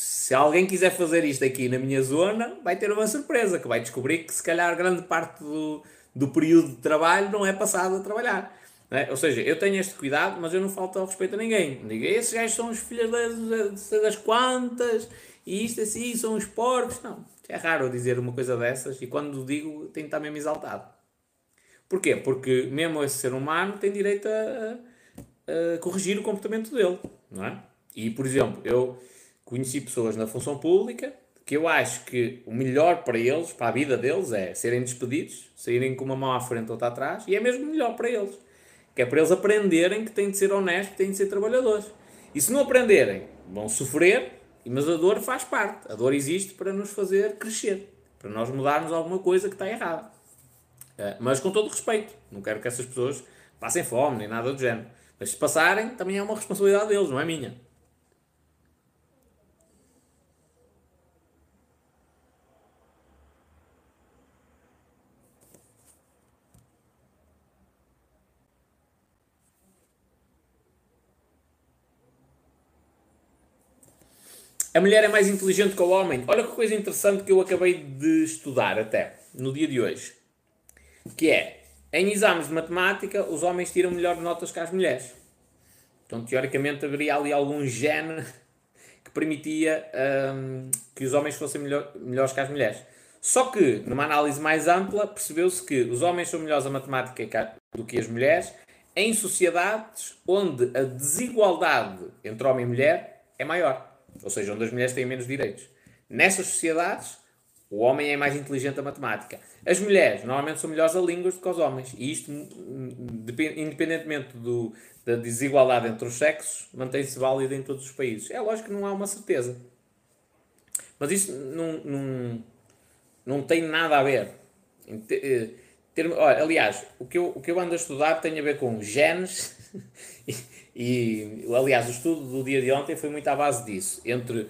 Se alguém quiser fazer isto aqui na minha zona, vai ter uma surpresa, que vai descobrir que se calhar grande parte do, do período de trabalho não é passado a trabalhar. É? Ou seja, eu tenho este cuidado, mas eu não falto ao respeito a ninguém. Digo, esses gajos são os filhos das, das quantas, e isto assim, são os porcos. Não, é raro dizer uma coisa dessas, e quando digo, tenho que estar mesmo exaltado. Porquê? Porque mesmo esse ser humano tem direito a, a corrigir o comportamento dele, não é? E, por exemplo, eu conheci pessoas na função pública que eu acho que o melhor para eles, para a vida deles, é serem despedidos, saírem com uma mão à frente ou outra atrás, e é mesmo melhor para eles. Que é para eles aprenderem que têm de ser honestos, têm de ser trabalhadores. E se não aprenderem, vão sofrer, mas a dor faz parte. A dor existe para nos fazer crescer. para nós mudarmos alguma coisa que está errada. Uh, mas com todo respeito, não quero que essas pessoas passem fome nem nada do género. Mas se passarem, também é uma responsabilidade deles, não é minha. A mulher é mais inteligente que o homem. Olha que coisa interessante que eu acabei de estudar até no dia de hoje. Que é, em exames de matemática, os homens tiram melhor notas que as mulheres. Então, teoricamente, haveria ali algum gene <laughs> que permitia hum, que os homens fossem melhor, melhores que as mulheres. Só que, numa análise mais ampla, percebeu-se que os homens são melhores a matemática do que as mulheres em sociedades onde a desigualdade entre homem e mulher é maior ou seja, onde as mulheres têm menos direitos. Nessas sociedades, o homem é mais inteligente a matemática. As mulheres normalmente são melhores a línguas do que os homens. E isto, independentemente do, da desigualdade entre os sexos, mantém-se válido em todos os países. É lógico que não há uma certeza. Mas isso não, não, não tem nada a ver. Eh, olha, aliás, o que, eu, o que eu ando a estudar tem a ver com genes <laughs> E, aliás, o estudo do dia de ontem foi muito à base disso. Entre,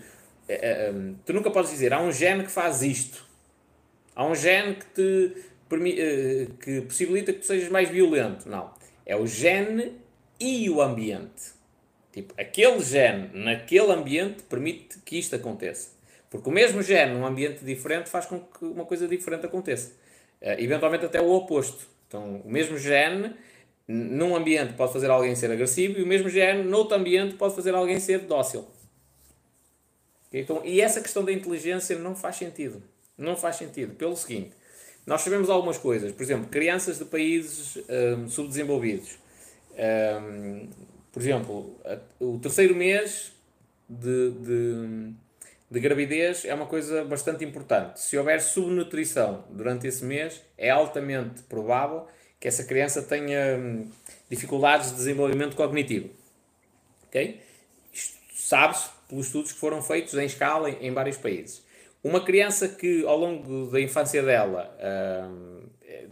eh, eh, tu nunca podes dizer, há um gene que faz isto. Há um gene que te uh, que possibilita que tu sejas mais violento. Não. É o gene e o ambiente. Tipo, aquele gene naquele ambiente permite que isto aconteça. Porque o mesmo gene num ambiente diferente faz com que uma coisa diferente aconteça. Uh, eventualmente até o oposto. Então, o mesmo gene num ambiente pode fazer alguém ser agressivo e o mesmo género, noutro ambiente, pode fazer alguém ser dócil. Então, e essa questão da inteligência não faz sentido. Não faz sentido. Pelo seguinte, nós sabemos algumas coisas. Por exemplo, crianças de países um, subdesenvolvidos. Um, por exemplo, o terceiro mês de, de, de, gravidez é uma coisa bastante importante. Se houver subnutrição durante esse mês, é altamente provável que essa criança tenha hum, dificuldades de desenvolvimento cognitivo. Ok? Isto sabe-se pelos estudos que foram feitos em escala em, vários países. Uma criança que ao longo da infância dela hum,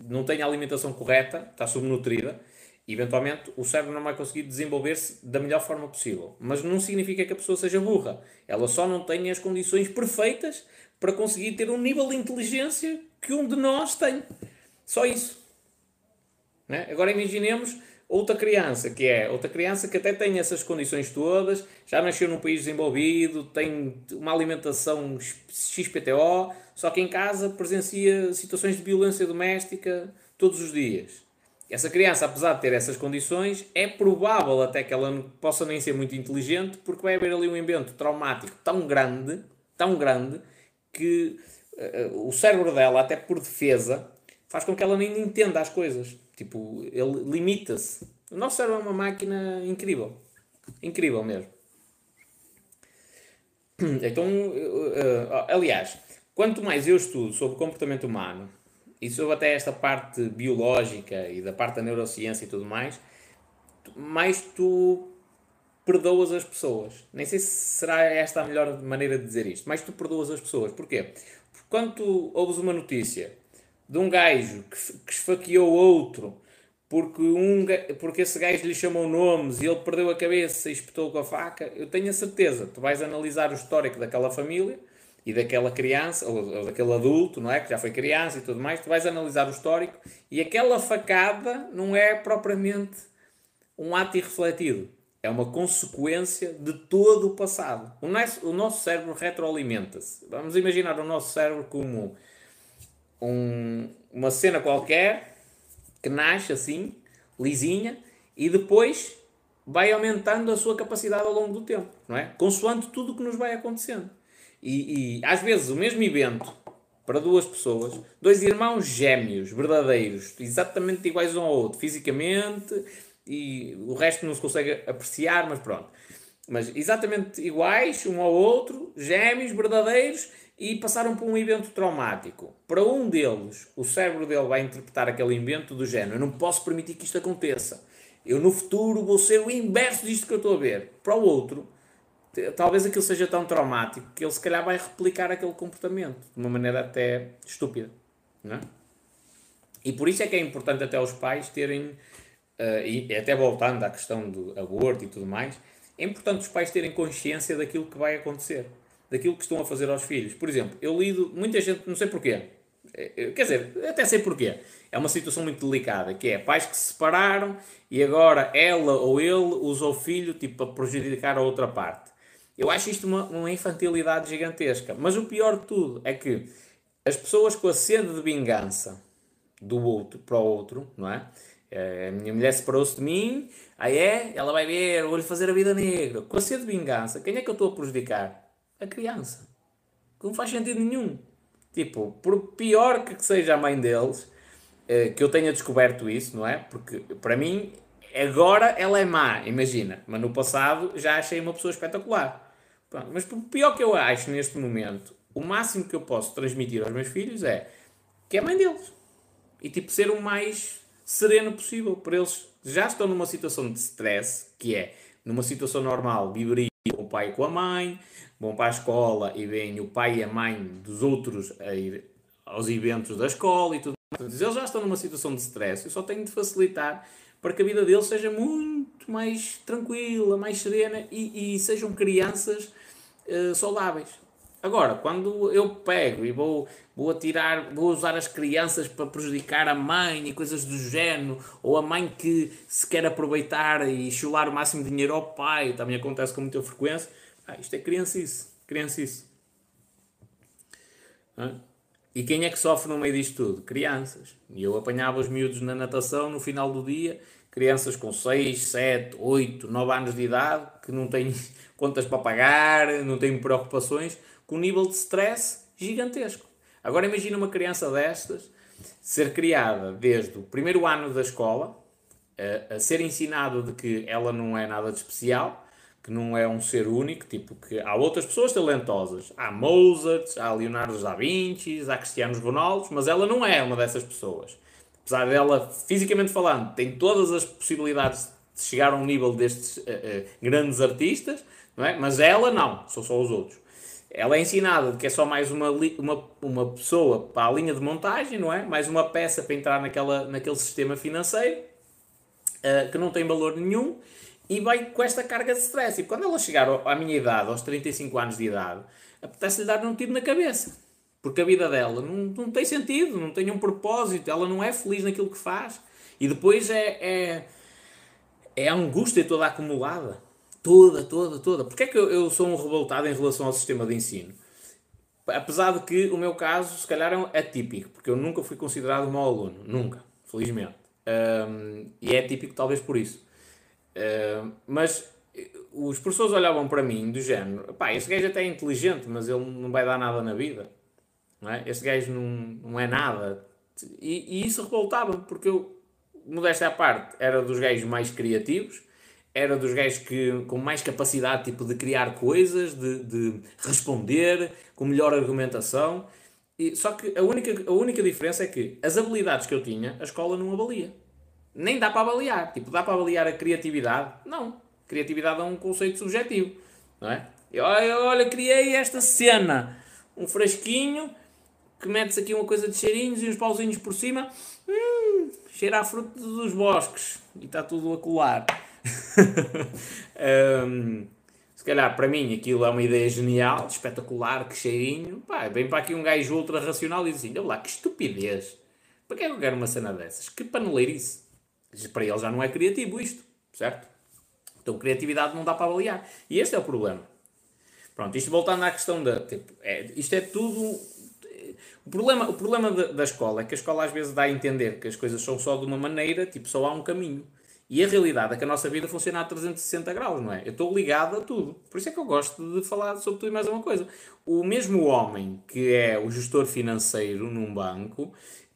não tem a alimentação correta, está subnutrida, eventualmente o cérebro não vai conseguir desenvolver-se da melhor forma possível. Mas não significa que a pessoa seja burra. Ela só não tem as condições perfeitas para conseguir ter um nível de inteligência que um de nós tem. Só isso. Né? Agora imaginemos outra criança, que é outra criança que até tem essas condições todas, já nasceu num país desenvolvido, tem uma alimentação XPTO, só que em casa presencia situações de violência doméstica todos os dias. Essa criança, apesar de ter essas condições, é provável até que ela possa nem ser muito inteligente, porque vai haver ali um evento traumático tão grande, tão grande, que uh, o cérebro dela, até por defesa, faz com que ela nem entenda as coisas. Tipo, ele limita-se. O nosso cérebro é uma máquina incrível. Incrível mesmo. <clears throat> Então, uh, aliás, quanto mais eu estudo sobre comportamento humano e sobre até esta parte biológica e da parte da neurociência e tudo mais, mais tu perdoas as pessoas. Nem sei se será esta a melhor maneira de dizer isto, mas tu perdoas as pessoas. Porquê? Porque quando tu ouves uma notícia de um gajo que, que esfaqueou outro porque, um, porque esse gajo lhe chamou nomes e ele perdeu a cabeça e espetou com a faca, eu tenho a certeza, tu vais analisar o histórico daquela família e daquela criança, ou, ou, daquele adulto, não é? Que já foi criança e tudo mais, tu vais analisar o histórico e aquela facada não é propriamente um ato irrefletido. É uma consequência de todo o passado. O nosso, o nosso cérebro retroalimenta-se. Vamos imaginar o nosso cérebro como um, uma cena qualquer que nasce assim, lisinha, e depois vai aumentando a sua capacidade ao longo do tempo, não é? Consoante tudo o que nos vai acontecendo. E, e às vezes o mesmo evento para duas pessoas, dois irmãos gêmeos, verdadeiros, exatamente iguais um ao outro, fisicamente, e o resto não se consegue apreciar, mas pronto. Mas exatamente iguais um ao outro, gêmeos, verdadeiros, e passaram por um evento traumático. Para um deles, o cérebro dele vai interpretar aquele evento do género: eu não posso permitir que isto aconteça. Eu no futuro vou ser o inverso disto que eu estou a ver. Para o outro, talvez aquilo seja tão traumático que ele se calhar vai replicar aquele comportamento de uma maneira até estúpida. Não é? E por isso é que é importante até os pais terem, uh, e até voltando à questão do aborto e tudo mais, é importante os pais terem consciência daquilo que vai acontecer, daquilo que estão a fazer aos filhos. Por exemplo, eu lido, muita gente, não sei porquê, eh, quer dizer, até sei porquê, é uma situação muito delicada, que é pais que se separaram e agora ela ou ele usa o filho tipo, para prejudicar a outra parte. Eu acho isto uma, uma infantilidade gigantesca. Mas o pior de tudo é que as pessoas com a sede de vingança do outro para o outro, não é? é a minha mulher separou-se de mim, aí é, ela vai ver, vou-lhe fazer a vida negra. Com a sede de vingança, quem é que eu estou a prejudicar? A criança. Que não faz sentido nenhum. Tipo, por pior que seja a mãe deles, eh, que eu tenha descoberto isso, não é? Porque para mim, agora ela é má, imagina. Mas no passado já achei uma pessoa espetacular. Pronto, mas por pior que eu acho neste momento, o máximo que eu posso transmitir aos meus filhos é que é mãe deles. E tipo, ser o mais sereno possível. Para eles já estão numa situação de stress, que é numa situação normal, viveriam o pai com a mãe, vão para a escola e vêm o pai e a mãe dos outros a ir aos eventos da escola e tudo mais. Eles já estão numa situação de stress. Eu só tenho de facilitar para que a vida deles seja muito mais tranquila, mais serena e, e sejam crianças uh, saudáveis. Agora, quando eu pego e vou, vou atirar, vou usar as crianças para prejudicar a mãe e coisas do género, ou a mãe que se quer aproveitar e chular o máximo de dinheiro ao pai, também acontece com muita frequência, ah, isto é criancice, criancice. E quem é que sofre no meio disto tudo? Crianças. E eu apanhava os miúdos na natação no final do dia crianças com 6, 7, 8, 9 anos de idade, que não têm <laughs> contas para pagar, não têm preocupações, com um nível de stress gigantesco. Agora imagina uma criança destas ser criada desde o primeiro ano da escola, a, a ser ensinado de que ela não é nada de especial, que não é um ser único, tipo que há outras pessoas talentosas. Há Mozart, há Leonardo da Vinci, há Cristianos Ronaldo, mas ela não é uma dessas pessoas apesar dela, fisicamente falando, tem todas as possibilidades de chegar a um nível destes uh, uh, grandes artistas, não é? mas ela não, são só os outros. Ela é ensinada de que é só mais uma, uma, uma pessoa para a linha de montagem, não é? Mais uma peça para entrar naquela, naquele sistema financeiro uh, que não tem valor nenhum e vai com esta carga de stress. E quando ela chegar à minha idade, aos 35 anos de idade, apetece-lhe dar um tiro na cabeça. Porque a vida dela não, não tem sentido, não tem um propósito, ela não é feliz naquilo que faz. E depois é, é, é a angústia toda acumulada. Toda, toda, toda. Porquê é que eu, eu sou um revoltado em relação ao sistema de ensino? Apesar de que o meu caso, se calhar, é atípico, porque eu nunca fui considerado um mau aluno. Nunca, felizmente. Um, e é típico talvez por isso. Um, mas os professores olhavam para mim do género, pá, esse gajo até é inteligente, mas ele não vai dar nada na vida não é? Este gajo não, não é nada. E, e isso revoltava-me, porque eu, modéstia à parte, era dos gajos mais criativos, era dos gajos que, com mais capacidade tipo, de criar coisas, de, de responder, com melhor argumentação. E, só que a única, a única diferença é que as habilidades que eu tinha, a escola não avalia. Nem dá para avaliar. Tipo, dá para avaliar a criatividade? Não. Criatividade é um conceito subjetivo. Não é? Eu, olha, criei esta cena. Um fresquinho que metes aqui uma coisa de cheirinhos e uns pauzinhos por cima, hum, cheira a fruto dos bosques e está tudo a colar. <laughs> um, se calhar para mim aquilo é uma ideia genial, espetacular, que cheirinho. Pá, vem para aqui um gajo ultra racional e diz assim: olha lá, que estupidez. Para que é que eu quero uma cena dessas? Que paneleirice. Para ele já não é criativo isto, certo? Então criatividade não dá para avaliar. E este é o problema. Pronto, isto voltando à questão da. Tipo, é, isto é tudo o problema, o problema da, da, escola é que a escola às vezes dá a entender que as coisas são só de uma maneira, tipo, só há um caminho. E a realidade é que a nossa vida funciona a 360 graus, não é? Eu estou ligado a tudo. Por isso é que eu gosto de falar sobre tudo e mais uma coisa. O mesmo homem que é o gestor financeiro num banco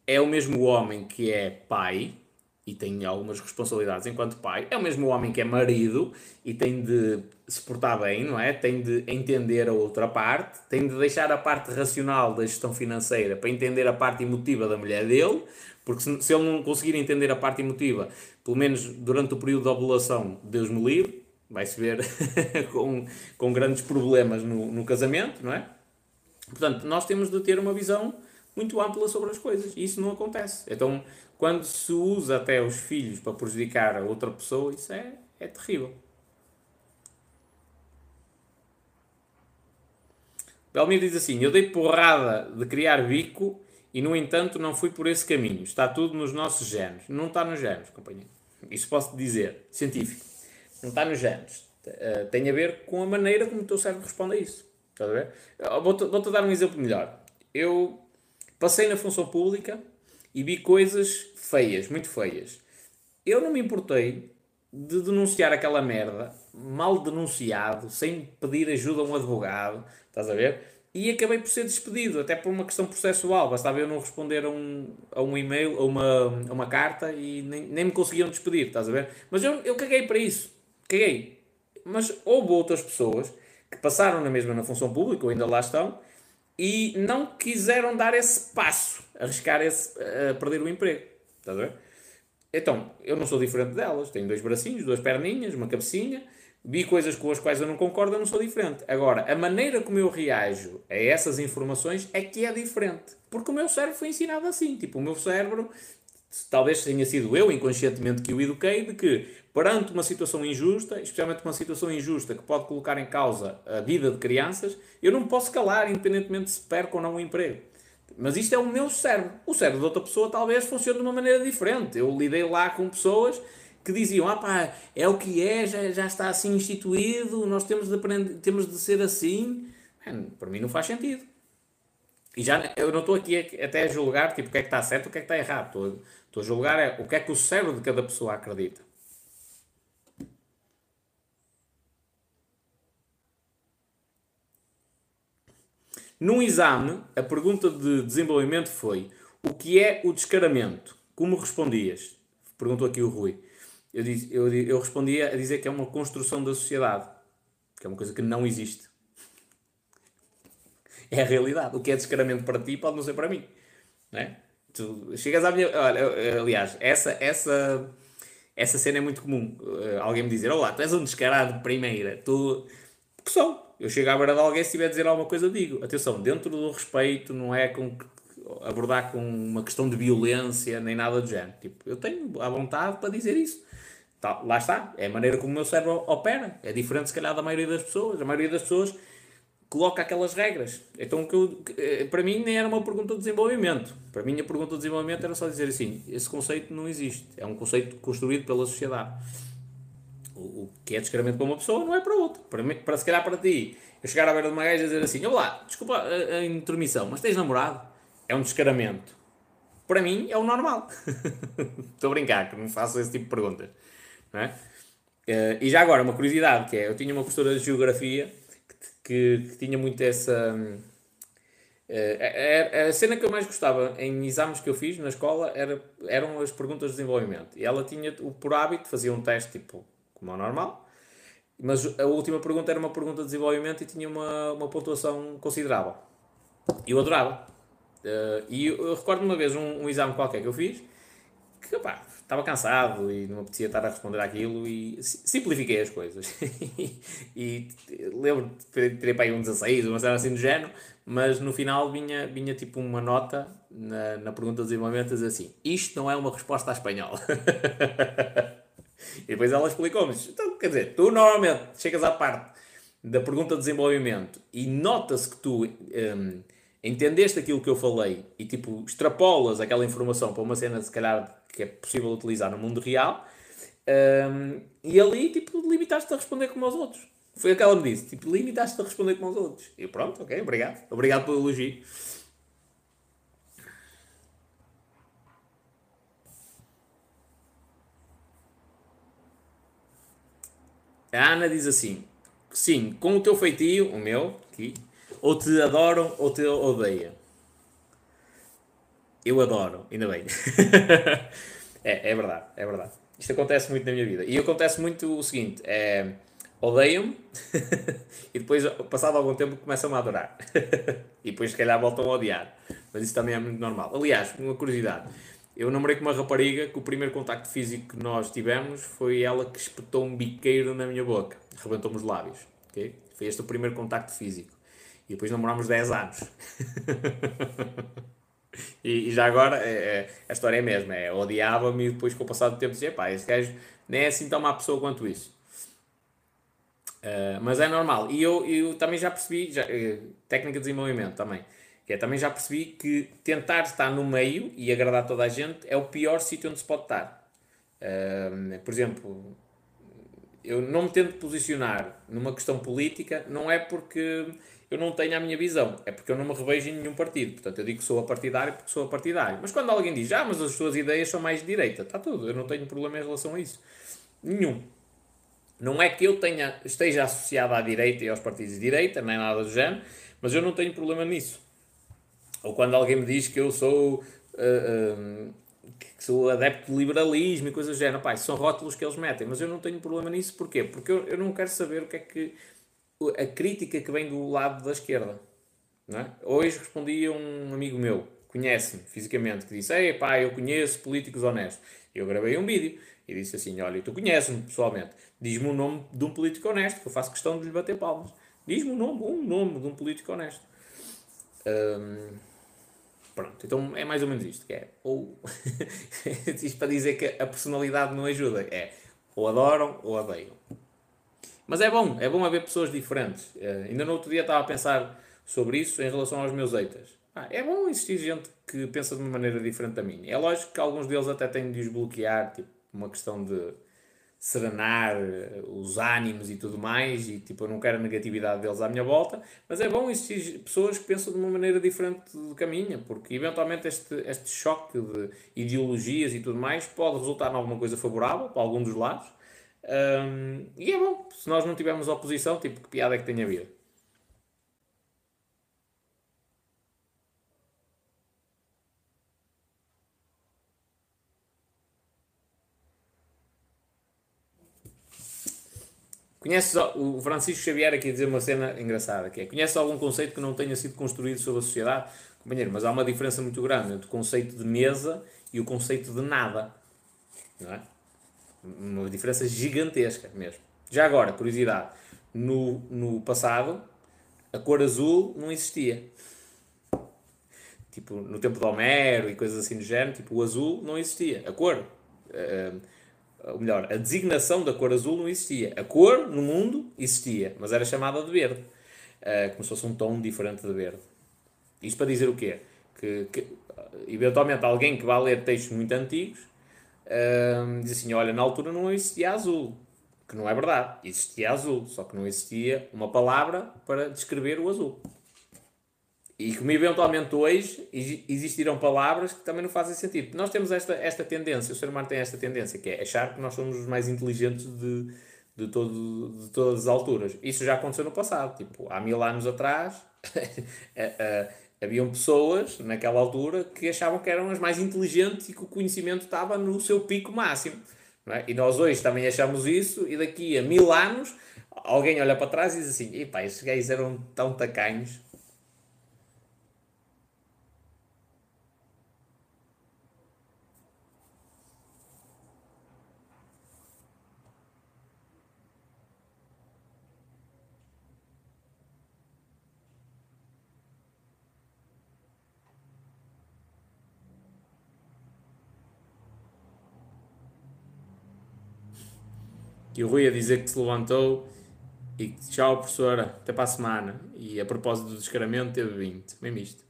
é o mesmo homem que é pai, e tem algumas responsabilidades enquanto pai, é o mesmo homem que é marido e tem de se portar bem, não é? Tem de entender a outra parte, tem de deixar a parte racional da gestão financeira para entender a parte emotiva da mulher dele, porque se, se ele não conseguir entender a parte emotiva, pelo menos durante o período de ovulação, Deus me livre, vai-se ver <laughs> com, com grandes problemas no, no casamento, não é? Portanto, nós temos de ter uma visão muito ampla sobre as coisas e isso não acontece. Então, quando se usa até os filhos para prejudicar a outra pessoa, isso é, é terrível. Belmiro diz assim: Eu dei porrada de criar bico e, no entanto, não fui por esse caminho. Está tudo nos nossos genes. Não está nos genes, companheiro. Isso posso dizer, científico. Não está nos genes. Uh, tem a ver com a maneira como o teu cérebro responde a isso. Estás a ver? Vou-te vou dar um exemplo melhor. Eu passei na função pública e vi coisas feias, muito feias. Eu não me importei de denunciar aquela merda, mal denunciado, sem pedir ajuda a um advogado, estás a ver? E acabei por ser despedido, até por uma questão processual. Bastava eu não responder a um, a um e-mail, a uma, a uma carta e nem, nem me conseguiam despedir, estás a ver? Mas eu, eu caguei para isso, caguei. Mas houve outras pessoas que passaram na mesma na função pública, ou ainda lá estão, e não quiseram dar esse passo, arriscar esse, a perder o emprego. Estás a ver? Então, eu não sou diferente delas. Tenho dois bracinhos, duas perninhas, uma cabecinha. Vi coisas com as quais eu não concordo, eu não sou diferente. Agora, a maneira como eu reajo a essas informações é que é diferente. Porque o meu cérebro foi ensinado assim. Tipo, o meu cérebro, talvez tenha sido eu inconscientemente que o eduquei, de que perante uma situação injusta, especialmente uma situação injusta que pode colocar em causa a vida de crianças, eu não posso calar, independentemente se perco ou não o emprego. Mas isto é o meu cérebro. O cérebro de outra pessoa talvez funcione de uma maneira diferente. Eu lidei lá com pessoas que diziam, ah pá, é o que é, já, já está assim instituído, nós temos de aprender, temos de ser assim. Para mim não faz sentido. E já eu não estou aqui até a julgar tipo, o que é que está certo o que é que está errado. Estou, estou a julgar é, o que é que o cérebro de cada pessoa acredita. Num exame, a pergunta de desenvolvimento foi: o que é o descaramento? Como respondias? Perguntou aqui o Rui. Eu, diz, eu, eu respondia a dizer que é uma construção da sociedade, que é uma coisa que não existe. É a realidade. O que é descaramento para ti pode não ser para mim. Não é? Tu chegas à minha. Olha, aliás, essa, essa, essa cena é muito comum. Uh, alguém me dizer: Olá, tu és um descarado de primeira. Tu. Que sou. Eu chego à beira de alguém, se tiver a dizer alguma coisa, digo. Atenção, dentro do respeito, não é com abordar com uma questão de violência nem nada do género. Tipo, eu tenho a vontade para dizer isso. Tá, lá está. É a maneira como o meu cérebro opera. É diferente, se calhar, da maioria das pessoas. A maioria das pessoas coloca aquelas regras. Então, que eu, eh, para mim, nem era uma pergunta de desenvolvimento. Para mim, a pergunta de desenvolvimento era só dizer assim: esse conceito não existe. É um conceito construído pela sociedade o, que é descaramento para uma pessoa não é para outra. Para, mim, para se calhar para ti, eu chegar à beira de uma gaja e dizer assim: Olá, desculpa a, a intermissão, mas tens namorado? É um descaramento. Para mim é o normal. <laughs> Estou a brincar, que não faço esse tipo de perguntas. É? E já agora, uma curiosidade que é: eu tinha uma professora de geografia que, que, tinha muito essa. Uh, a, a, cena que eu mais gostava em exames que eu fiz na escola era, eram as perguntas de desenvolvimento. E ela tinha, por hábito, fazia um teste tipo como é normal. Mas a última pergunta era uma pergunta de desenvolvimento e tinha uma, uma pontuação considerável. Eu adorava. Uh, e eu, eu recordo uma vez um, um, exame qualquer que eu fiz que opá, estava cansado e não apetecia estar a responder aquilo e simplifiquei as coisas. <laughs> e lembro de ter para aí um 16, uma cena assim do género, mas no final vinha, vinha tipo uma nota na, na pergunta de desenvolvimento assim: Isto não é uma resposta à espanhola. <laughs> E depois ela explicou-me, então, quer dizer, tu normalmente chegas à parte da pergunta de desenvolvimento e nota-se que tu um, entendeste aquilo que eu falei e tipo extrapolas aquela informação para uma cena se calhar que é possível utilizar no mundo real um, e ali tipo limitaste-te a responder como aos outros. Foi o que me disse, tipo, limitaste-te a responder como aos outros. E pronto, ok, obrigado. Obrigado pelo elogio. A Ana diz assim: sim, com o teu feitio, o meu, aqui, ou te adoram ou te odeiam. Eu adoro, ainda bem. <laughs> é, é verdade, é verdade. Isto acontece muito na minha vida. E acontece muito o seguinte: é, odeiam-me <laughs> e depois, passado algum tempo, começam-me a adorar. <laughs> e depois, se calhar, voltam a odiar. Mas isso também é muito normal. Aliás, uma curiosidade: Eu namorei com uma rapariga que o primeiro contacto físico que nós tivemos foi ela que espetou um biqueiro na minha boca, rebentou-me os lábios. Okay? Foi este o primeiro contacto físico. E depois namorámos 10 anos. E, e, já agora é, é, a história é a mesma. É, odiava-me e depois com o passar do tempo dizia, pá, esse gajo nem é assim tão má pessoa quanto isso. Uh, mas é normal. E eu, eu também já percebi, já, uh, técnica de desenvolvimento também, que é, também já percebi que tentar estar no meio e agradar toda a gente é o pior sítio onde se pode estar. Uh, por exemplo, eu não me tento posicionar numa questão política, não é porque eu não tenho a minha visão, é porque eu não me revejo em nenhum partido. Portanto, eu digo que sou a partidário porque sou a partidário. Mas quando alguém diz, ah, mas as suas ideias são mais de direita, está tudo, eu não tenho problema em relação a isso. Nenhum. Não é que eu tenha, esteja associado à direita e aos partidos de direita, nem nada do género, mas eu não tenho problema nisso. Ou quando alguém me diz que eu sou, uh, que sou adepto de liberalismo e coisas do género, pá, são rótulos que eles metem, mas eu não tenho problema nisso, porquê? Porque eu, eu não quero saber o que é que. A crítica que vem do lado da esquerda. É? Hoje respondi a um amigo meu, conhece-me fisicamente, que disse: Ei, pá, eu conheço políticos honestos. Eu gravei um vídeo e disse assim: Olha, tu conheces-me pessoalmente, diz-me o nome de um político honesto, que eu faço questão de lhe bater palmas. Diz-me o nome, um nome de um político honesto. Hum, pronto, então é mais ou menos isto: que é, ou <laughs> isto para dizer que a personalidade não ajuda, é ou adoram ou odeiam. Mas é bom, é bom haver pessoas diferentes. Uh, ainda no outro dia estava a pensar sobre isso em relação aos meus eitas. Ah, é bom existir gente que pensa de uma maneira diferente da minha. É lógico que alguns deles até têm de desbloquear, tipo, uma questão de serenar eh, os ânimos e tudo mais, e tipo, eu não quero a negatividade deles à minha volta, mas é bom existir pessoas que pensam de uma maneira diferente do que a minha, porque eventualmente este, este choque de ideologias e tudo mais pode resultar em alguma coisa favorável para algum dos lados, um, e é bom, se nós não tivermos oposição, tipo, que piada é que tem a vida. Conheces o Francisco Xavier aqui dizer uma cena engraçada, que é, conheces algum conceito que não tenha sido construído sobre a sociedade? Companheiro, mas há uma diferença muito grande entre o conceito de mesa e o conceito de nada. Não é? Uma diferença gigantesca mesmo. Já agora, curiosidade, no, no passado, a cor azul não existia. Tipo, no tempo de Homero e coisas assim do género, tipo, o azul não existia. A cor. Uh, ou melhor, a designação da cor azul não existia. A cor no mundo existia, mas era chamada de verde. Uh, como se fosse um tom diferente de verde. Isto para dizer o quê? Que, que eventualmente alguém que vá ler textos muito antigos uh, diz assim: olha, na altura não existia azul. Que não é verdade. Existia azul, só que não existia uma palavra para descrever o azul. E como eventualmente hoje existirão palavras que também não fazem sentido. Nós temos esta, esta tendência, o ser humano tem esta tendência, que é achar que nós somos os mais inteligentes de, de, todo, de todas as alturas. Isso já aconteceu no passado. Tipo, há mil anos atrás, <laughs> haviam pessoas, naquela altura, que achavam que eram as mais inteligentes e que o conhecimento estava no seu pico máximo. É? E nós hoje também achamos isso, e daqui a mil anos, alguém olha para trás e diz assim: epá, estes gajos eram tão tacanhos E o Rui a dizer que se levantou e que tchau, professora, até para a semana. E a propósito do descaramento, teve 20. Mesmo isto.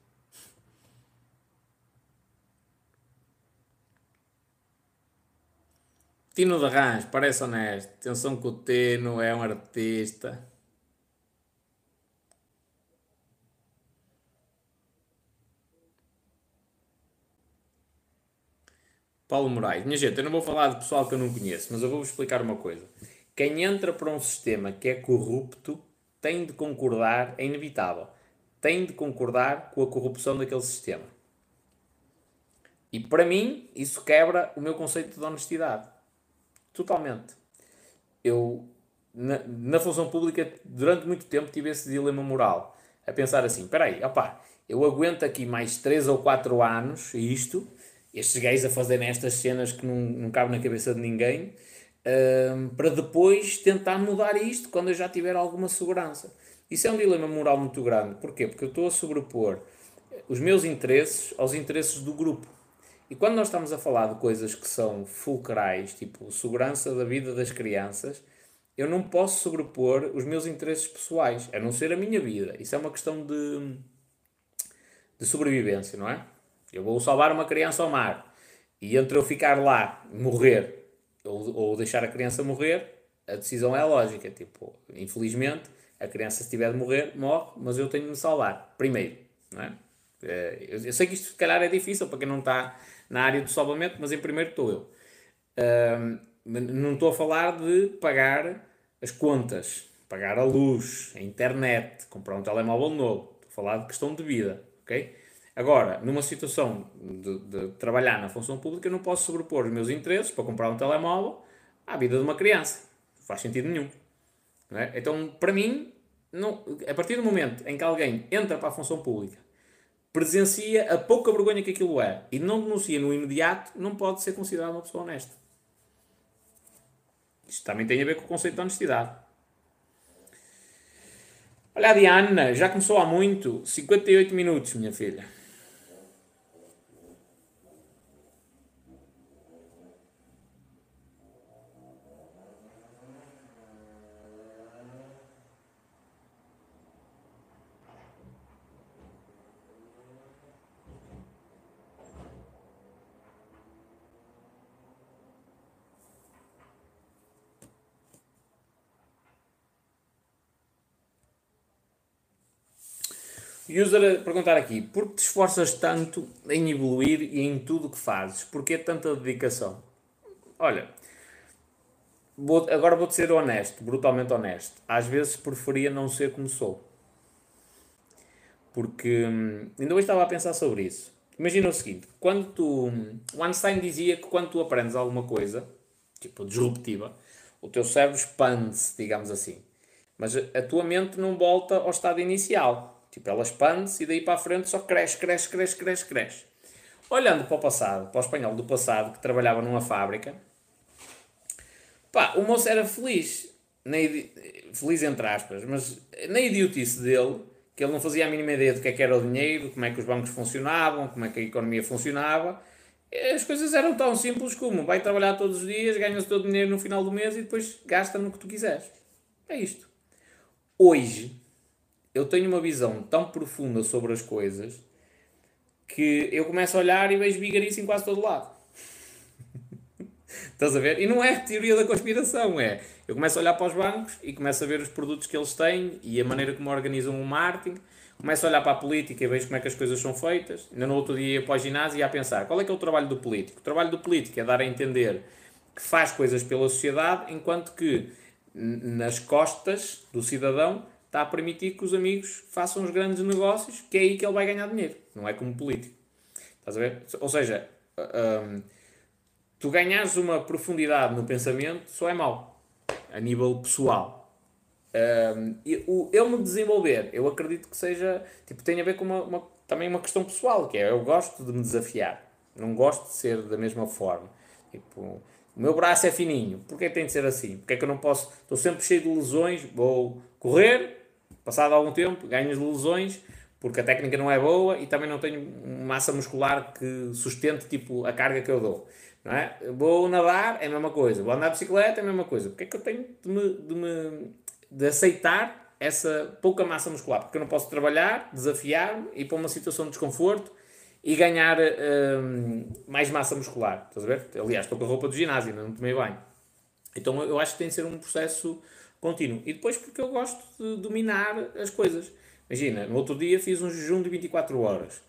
Tino de Rãs, parece honesto. Atenção que o Tino é um artista. Paulo Moraes. Minha gente, eu não vou falar de pessoal que eu não conheço, mas eu vou-vos explicar uma coisa. Quem entra para um sistema que é corrupto tem de concordar, é inevitável, tem de concordar com a corrupção daquele sistema. E para mim, isso quebra o meu conceito de honestidade. Totalmente. Eu, na, na função pública, durante muito tempo, tive esse dilema moral. A pensar assim: espera aí, opá, eu aguento aqui mais 3 ou 4 anos isto estes gays a fazerem estas cenas que não, não cabem na cabeça de ninguém, um, para depois tentar mudar isto quando eu já tiver alguma segurança. Isso é um dilema moral muito grande. Porquê? Porque eu estou a sobrepor os meus interesses aos interesses do grupo. E quando nós estamos a falar de coisas que são fulcrais, tipo segurança da vida das crianças, eu não posso sobrepor os meus interesses pessoais, a não ser a minha vida. Isso é uma questão de, de sobrevivência, não é? Eu vou salvar uma criança ao mar e entre eu ficar lá, morrer, ou, ou deixar a criança morrer, a decisão é lógica. Tipo, infelizmente, a criança, se tiver de morrer, morre, mas eu tenho de me salvar primeiro, não é? é eu sei que isto, se calhar, é difícil para quem não está na área do salvamento, mas em primeiro estou eu. não estou a falar de pagar as contas, pagar a luz, a internet, comprar um telemóvel novo. Estou a falar de questão de vida, ok? Agora, numa situação de, de, trabalhar na função pública, eu não posso sobrepor os meus interesses para comprar um telemóvel à vida de uma criança. Não faz sentido nenhum. É? Então, para mim, não, a partir do momento em que alguém entra para a função pública, presencia a pouca vergonha que aquilo é e não denuncia no imediato, não pode ser considerado uma pessoa honesta. Isto também tem a ver com o conceito de honestidade. Olha a Diana, já começou há muito, 58 minutos, minha filha. User a perguntar aqui, por que te esforças tanto em evoluir e em tudo o que fazes? Porquê tanta dedicação? Olha, vou, agora vou-te ser honesto, brutalmente honesto. Às vezes preferia não ser como sou. Porque hum, ainda hoje estava a pensar sobre isso. Imagina o seguinte, quando tu... O Einstein dizia que quando tu aprendes alguma coisa, tipo disruptiva, o teu cérebro expande-se, digamos assim. Mas a tua mente não volta ao estado inicial Tipo, ela expande-se e daí para a frente só cresce, cresce, cresce, cresce, cresce. Olhando para o passado, para o espanhol do passado, que trabalhava numa fábrica, pá, o moço era feliz. Na feliz entre aspas, mas na idiotice dele, que ele não fazia a mínima ideia do que, é que era o dinheiro, como é que os bancos funcionavam, como é que a economia funcionava. As coisas eram tão simples como vai trabalhar todos os dias, ganhas o teu dinheiro no final do mês e depois gasta no que tu quiseres. É isto. Hoje, eu tenho uma visão tão profunda sobre as coisas que eu começo a olhar e vejo vigarice em quase todo lado. <laughs> Estás a ver? E não é teoria da conspiração, é. Eu começo a olhar para os bancos e começo a ver os produtos que eles têm e a maneira como organizam o marketing. Começo a olhar para a política e vejo como é que as coisas são feitas. Ainda no outro dia ia para o ginásio e ia a pensar: qual é que é o trabalho do político? O trabalho do político é dar a entender que faz coisas pela sociedade, enquanto que nas costas do cidadão está a permitir que os amigos façam os grandes negócios, que é aí que ele vai ganhar dinheiro, não é como político. Estás a ver? Ou seja, um, tu ganhares uma profundidade no pensamento só é mau, a nível pessoal. Um, o, eu me desenvolver, eu acredito que seja, tipo, tem a ver com uma, uma, também uma questão pessoal, que é eu gosto de me desafiar, não gosto de ser da mesma forma. Tipo, o meu braço é fininho, porquê tem de ser assim? Porque é que eu não posso, estou sempre cheio de lesões, vou correr, Passado algum tempo, ganhas lesões, porque a técnica não é boa e também não tenho massa muscular que sustente tipo, a carga que eu dou. Não é? Vou nadar, é a mesma coisa. Vou andar de bicicleta, é a mesma coisa. Porque é que eu tenho de, me, de, me, de aceitar essa pouca massa muscular? Porque eu não posso trabalhar, desafiar-me e para uma situação de desconforto e ganhar hum, mais massa muscular. Estás a ver? Aliás, estou com a roupa do ginásio, não tomei bem. Então eu acho que tem de ser um processo contínuo. E depois porque eu gosto de dominar as coisas. Imagina, no outro dia fiz um jejum de 24 horas.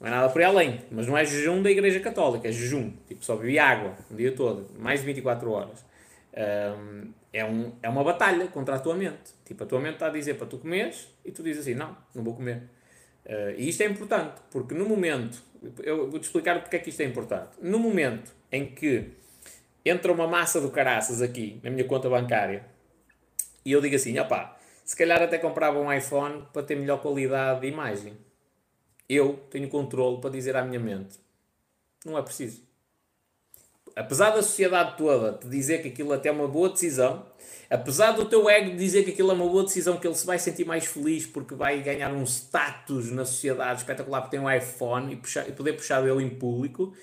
Não é nada por além, mas não é jejum da Igreja Católica, é jejum. Tipo, só bebi água o dia todo, mais de 24 horas. Um, é, um, é uma batalha contra a tua mente. Tipo, a tua mente está a dizer para tu comeres e tu dizes assim: não, não vou comer. Uh, e isto é importante, porque no momento, eu vou-te explicar porque é que isto é importante. No momento em que entra uma massa do caraças aqui na minha conta bancária e eu digo assim, opá, se calhar até comprava um iPhone para ter melhor qualidade de imagem. Eu tenho controle para dizer à minha mente, Não é preciso. Apesar da sociedade toda te dizer que aquilo até é uma boa decisão, apesar do teu ego dizer que aquilo é uma boa decisão, que ele se vai sentir mais feliz porque vai ganhar um status na sociedade espetacular porque tem um iPhone e, puxar, e poder puxar dele em público,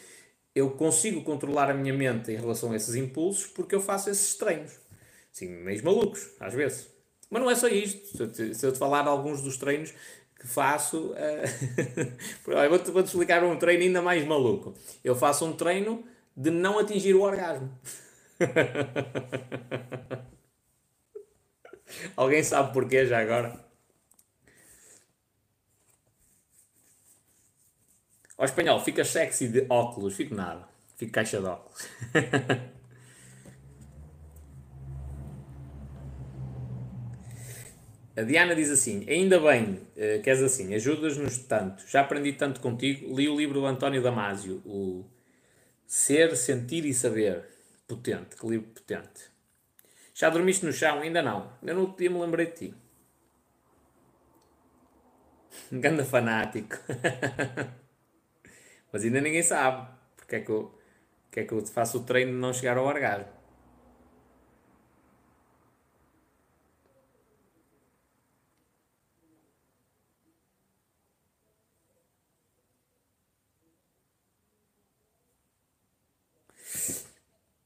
eu consigo controlar a minha mente em relação a esses impulsos porque eu faço esses treinos. Sim, meio malucos, às vezes. Mas não é só isto. Se eu te, se eu te falar alguns dos treinos que faço, <laughs> uh... vou-te vou explicar um treino ainda mais maluco. Eu faço um treino de não atingir o orgasmo. <laughs> Alguém sabe porquê já agora? Ao espanhol, fica sexy de óculos, fico nada, fico caixa de óculos. <laughs> A Diana diz assim: Ainda bem uh, que és assim, ajudas-nos tanto. Já aprendi tanto contigo. Li o livro do António Damasio, o Ser, Sentir e Saber. Potente, que livro potente. Já dormiste no chão? Ainda não. Eu dia me lembrei de ti. <laughs> Ganda fanático. <laughs> Mas ainda ninguém sabe porque é que eu, porque é que eu faço o treino de não chegar ao orgasmo.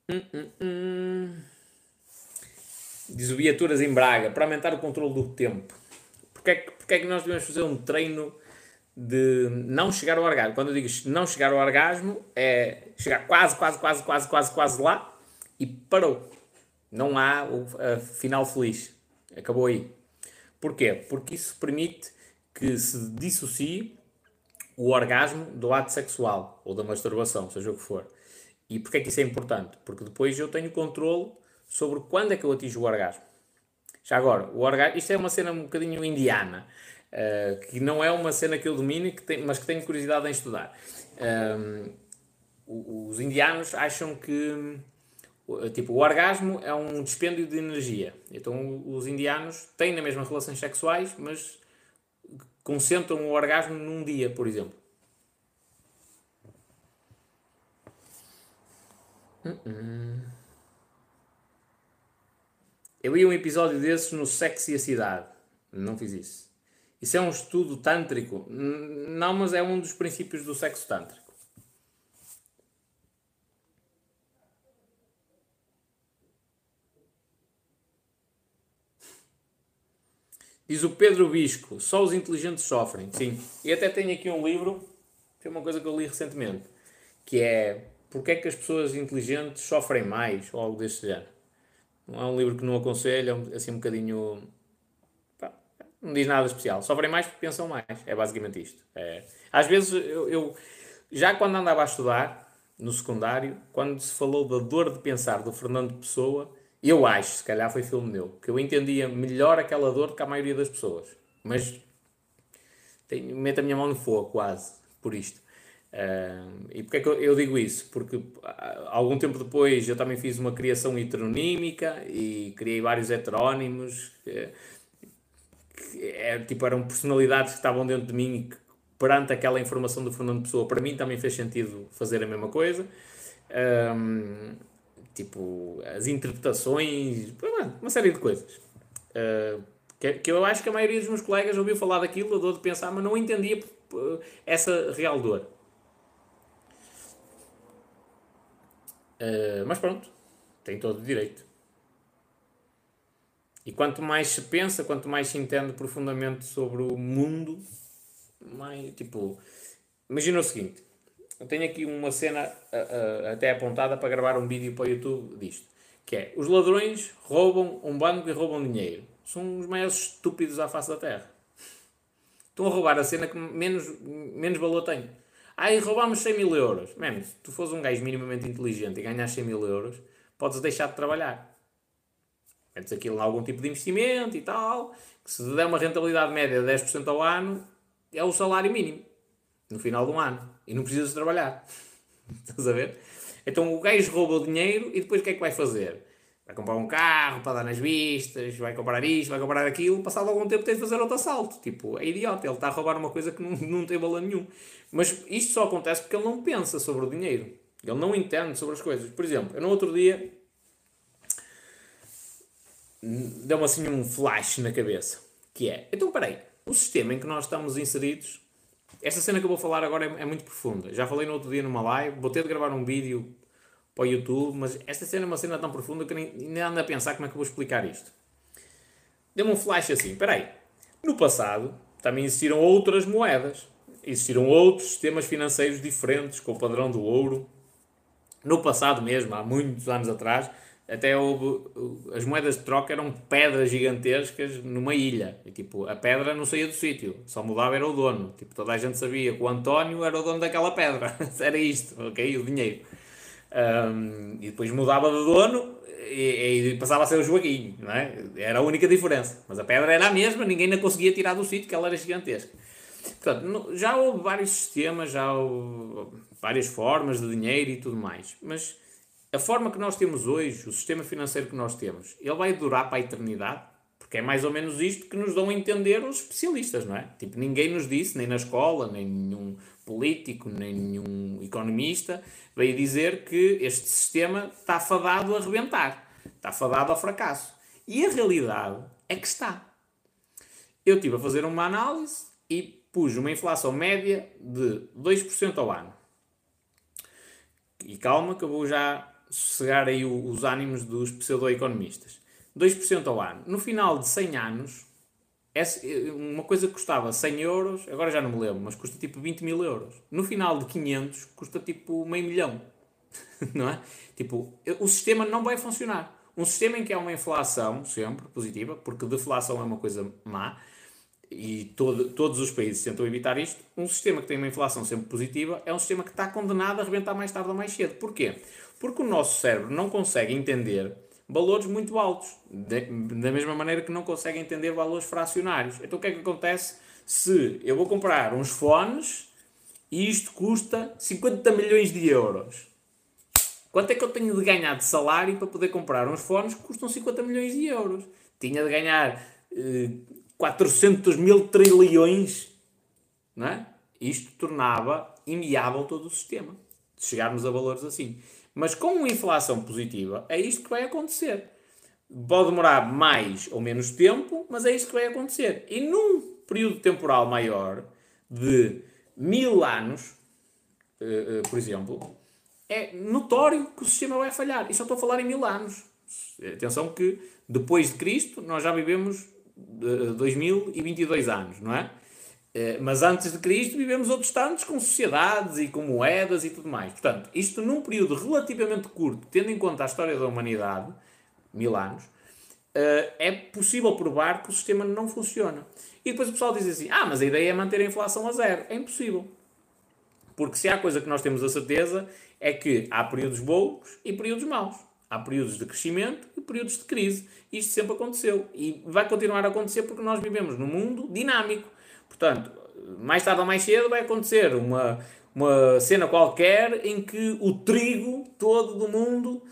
Hum, hum, hum. Diz o Viaturas em Braga, para aumentar o controle do tempo. Porquê é, que, porquê é que nós devemos fazer um treino de não chegar ao orgasmo? Quando eu digo não chegar ao orgasmo, é chegar quase, quase, quase, quase, quase, quase lá e parou. Não há o final feliz. Acabou aí. Porquê? Porque isso permite que se dissocie o orgasmo do ato sexual ou da masturbação, seja o que for. E porquê é que isso é importante? Porque depois eu tenho controle sobre quando é que eu atingo o orgasmo. Já agora, o orgasmo, isto é uma cena um bocadinho indiana, uh, que não é uma cena que eu domino, que tem, mas que tenho curiosidade em estudar. Um, os indianos acham que tipo, o orgasmo é um dispêndio de energia. Então os indianos têm na mesma relações sexuais, mas concentram o orgasmo num dia, por exemplo. Eu vi um episódio desses no Sexo e a Cidade. Não fiz isso. Isso é um estudo tântrico? Não, mas é um dos princípios do sexo tântrico. Diz o Pedro Bisco, só os inteligentes sofrem. Sim. E até tenho aqui um livro, que é uma coisa que eu li recentemente, que é porque é que as pessoas inteligentes sofrem mais, ou algo deste género. Não é um livro que não aconselho, é assim um bocadinho. Pá, não diz nada especial. Sofrem mais porque pensam mais. É basicamente isto. É... Às vezes, eu, eu, já quando andava a estudar, no secundário, quando se falou da dor de pensar do Fernando Pessoa, eu acho, se calhar foi filme meu, que eu entendia melhor aquela dor do que a maioria das pessoas. Mas tenho, meto a minha mão no fogo, quase, por isto. Uh, e porquê é que eu, digo isso? Porque ah, algum tempo depois eu também fiz uma criação heteronímica e criei vários heterónimos que, que é, tipo, eram personalidades que estavam dentro de mim e que perante aquela informação do Fernando Pessoa, para mim também fez sentido fazer a mesma coisa. Um, tipo, as interpretações, uma série de coisas. Uh, que, que, eu acho que a maioria dos meus colegas ouviu falar daquilo, a dor de pensar, mas não entendia essa real dor. Uh, mas pronto, tem todo o direito. E quanto mais se pensa, quanto mais se entende profundamente sobre o mundo, mais tipo. Imagina o seguinte: eu tenho aqui uma cena uh, uh, até apontada para gravar um vídeo para o YouTube disto. Que é, os ladrões roubam um banco e roubam dinheiro. São os maiores estúpidos à face da Terra. Estão a roubar a cena que menos, menos valor tem. Aí roubámos 100 mil euros. Mano, se tu fores um gajo minimamente inteligente e ganhas 100 mil euros, podes deixar de trabalhar. Metes aquilo em algum tipo de investimento e tal, que se der uma rentabilidade média de 10% ao ano, é o salário mínimo. No final do ano. E não precisas trabalhar. <laughs> Estás a ver? Então o gajo rouba o dinheiro e depois o que é que vai fazer? Vai comprar um carro para dar nas vistas, vai comprar isto, vai comprar aquilo, passado algum tempo tem de fazer outro assalto. Tipo, é idiota, ele está a roubar uma coisa que não, não tem valor nenhum. Mas isto só acontece porque ele não pensa sobre o dinheiro. Ele não entende sobre as coisas. Por exemplo, eu no outro dia deu-me assim um flash na cabeça. Que é, então peraí, o sistema em que nós estamos inseridos, esta cena que eu vou falar agora é, é muito profunda. Já falei no outro dia numa live, vou ter de gravar um vídeo para o YouTube, mas esta cena é uma cena tão profunda que nem, nem ando a pensar como é que vou explicar isto. Deu-me um flash assim, peraí, no passado também existiram outras moedas, existiram outros sistemas financeiros diferentes com o padrão do ouro. No passado mesmo, há muitos anos atrás, até houve. As moedas de troca eram pedras gigantescas numa ilha. E tipo, a pedra não saía do sítio, só mudava era o dono. Tipo, toda a gente sabia que o António era o dono daquela pedra. <laughs> era isto, ok? O dinheiro. Um, e depois mudava de dono e, e, passava a ser o Joaquim, não é? Era a única diferença. Mas a pedra era a mesma, ninguém a conseguia tirar do sítio, que ela era gigantesca. Portanto, já houve vários sistemas, já houve várias formas de dinheiro e tudo mais. Mas a forma que nós temos hoje, o sistema financeiro que nós temos, ele vai durar para a eternidade? Porque é mais ou menos isto que nos dão a entender os especialistas, não é? Tipo, ninguém nos disse, nem na escola, nem nenhum político, nem nenhum economista, veio dizer que este sistema está fadado a rebentar, está fadado ao fracasso. E a realidade é que está. Eu estive a fazer uma análise e pus uma inflação média de 2% ao ano. E calma que eu vou já sossegar aí os ânimos dos pseudo-economistas. 2% ao ano. No final de 100 anos, uma coisa que custava 100 euros, agora já não me lembro, mas custa tipo 20 mil euros. No final de 500, custa tipo meio milhão. <laughs> não é? Tipo, o sistema não vai funcionar. Um sistema em que há uma inflação sempre positiva, porque deflação é uma coisa má, e todo, todos os países tentam evitar isto. Um sistema que tem uma inflação sempre positiva é um sistema que está condenado a arrebentar mais tarde ou mais cedo. Porquê? Porque o nosso cérebro não consegue entender valores muito altos, de, da mesma maneira que não consegue entender valores fracionários. Então o que é que acontece se eu vou comprar uns fones e isto custa 50 milhões de euros? Quanto é que eu tenho de ganhar de salário para poder comprar uns fones que custam 50 milhões de euros? Tinha de ganhar eh, 400 mil trilhões, não é? Isto tornava inviável todo o sistema, se chegarmos a valores assim. Mas com uma inflação positiva, é isto que vai acontecer. Pode demorar mais ou menos tempo, mas é isto que vai acontecer. E num período temporal maior, de mil anos, uh, uh, por exemplo, é notório que o sistema vai falhar. E só estou a falar em mil anos. Atenção que depois de Cristo nós já vivemos uh, 2022 anos, não é? Eh, mas antes de Cristo vivemos outros tantos com sociedades e com moedas e tudo mais. Portanto, isto num período relativamente curto, tendo em conta a história da humanidade, mil anos, eh, é possível provar que o sistema não funciona. E depois o pessoal diz assim: ah, mas a ideia é manter a inflação a zero. É impossível. Porque se há coisa que nós temos a certeza é que há períodos bons e períodos maus. Há períodos de crescimento e períodos de crise. Isto sempre aconteceu. E vai continuar a acontecer porque nós vivemos num mundo dinâmico Portanto, mais tarde ou mais cedo vai acontecer uma, uma cena qualquer em que o trigo todo do mundo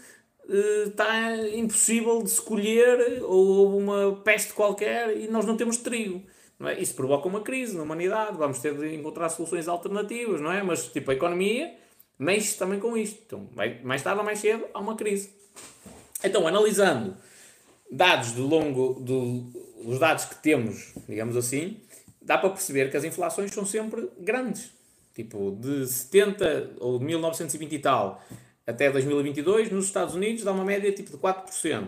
está impossível de colher ou uma peste qualquer e nós não temos trigo. Não é? Isso provoca uma crise na humanidade, vamos ter de encontrar soluções alternativas, não é? Mas, tipo, a economia mexe também com isto. Então, mais tarde ou mais cedo, há uma crise. Então, analisando dados de longo, do, os dados que temos, digamos assim, dá para perceber que as inflações são sempre grandes. Tipo, de 70 ou de 1920 e tal até 2022, nos Estados Unidos dá uma média tipo de 4%.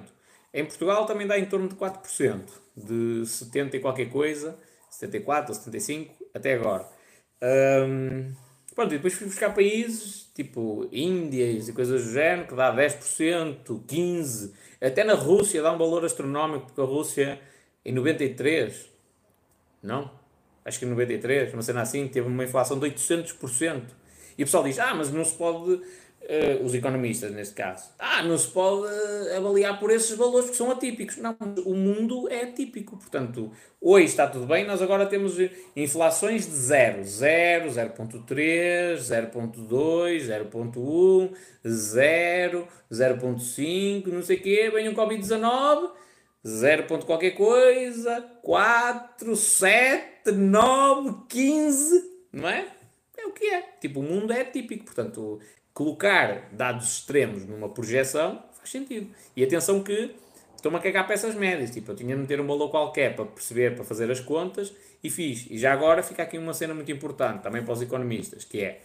Em Portugal também dá em torno de 4%, de 70 e qualquer coisa, 74 ou 75 até agora. Um, pronto, e depois fui buscar países tipo Índias e coisas do género, que dá 10%, 15%, até na Rússia dá um valor astronómico, porque a Rússia em 93, não? Acho que em 93, uma cena assim, teve uma inflação de 800%. E o pessoal diz, ah, mas não se pode uh, uh, os economistas neste caso, ah, não se pode avaliar por esses valores porque são atípicos. Não, o mundo é atípico. Portanto, hoje está tudo bem, nós agora temos inflações de 0, 0, 0.3, 0.2, 0.1, 0, 0.5, não sei o quê, vem um Covid-19, 0. qualquer coisa, 4, 7, 9, 15, não é? É o que é. Tipo, o mundo é típico, portanto, colocar dados extremos numa projeção faz sentido. E atenção que estou-me a cagar peças médias. Tipo, eu tinha de meter um valor qualquer para perceber, para fazer as contas e fiz. E já agora fica aqui uma cena muito importante também para os economistas, que é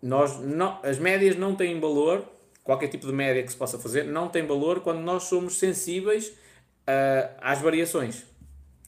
nós não, as médias não têm valor, qualquer tipo de média que se possa fazer, não tem valor quando nós somos sensíveis uh, às variações.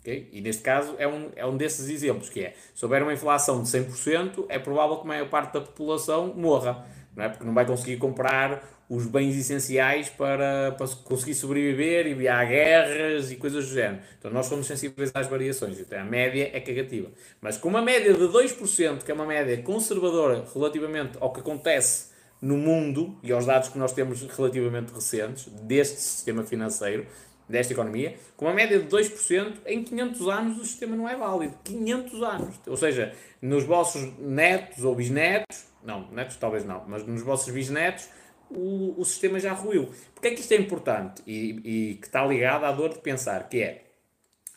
Okay? E neste caso é um, é um desses exemplos, que é, se houver uma inflação de 100%, é provável que a maior parte da população morra não é? porque não vai conseguir comprar os bens essenciais para, para conseguir sobreviver e há guerras e coisas do género. Então nós somos sensíveis às variações, então a média é cagativa. Mas com uma média de 2%, que é uma média conservadora relativamente ao que acontece no mundo e aos dados que nós temos relativamente recentes deste sistema financeiro, desta economia, com uma média de 2%, em 500 anos o sistema não é válido. 500 anos. Ou seja, nos vossos netos ou bisnetos, não, netos talvez não, mas nos vossos bisnetos, o, o sistema já ruiu. Porque é que isto é importante e, e que está ligado à dor de pensar, que é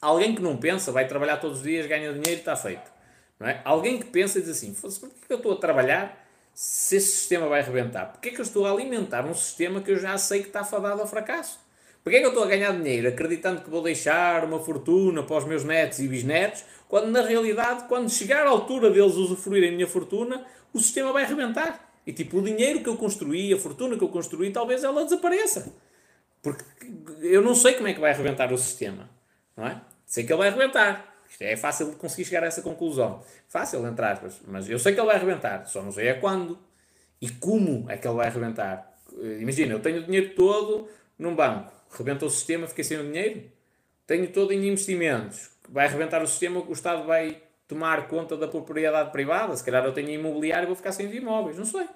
alguém que não pensa vai trabalhar todos os dias, ganha dinheiro e está feito. Não é? Alguém que pensa e diz assim, por que eu estou a trabalhar se esse sistema vai arrebentar? Porquê é que eu estou a alimentar um sistema que eu já sei que está fadado ao fracasso? Porquê é que eu estou a ganhar dinheiro acreditando que vou deixar uma fortuna para os meus netos e bisnetos, quando na realidade, quando chegar à altura deles usufruírem a minha fortuna, o sistema vai arrebentar. E tipo, o dinheiro que eu construí, a fortuna que eu construí, talvez ela desapareça. Porque eu não sei como é que vai arrebentar o sistema. Não é? Sei que ele vai arrebentar. Isto é fácil de conseguir chegar a essa conclusão. Fácil, entre aspas. Mas eu sei que ele vai arrebentar. Só não sei é quando. E como é que ele vai arrebentar. Imagina, eu tenho o dinheiro todo num banco. Rebenta o sistema, fiquei sem o dinheiro. Tenho todo em investimentos. Vai arrebentar o sistema, o Estado vai tomar conta da propriedade privada. Se calhar eu tenho imobiliário e vou ficar sem imóveis. Não sei.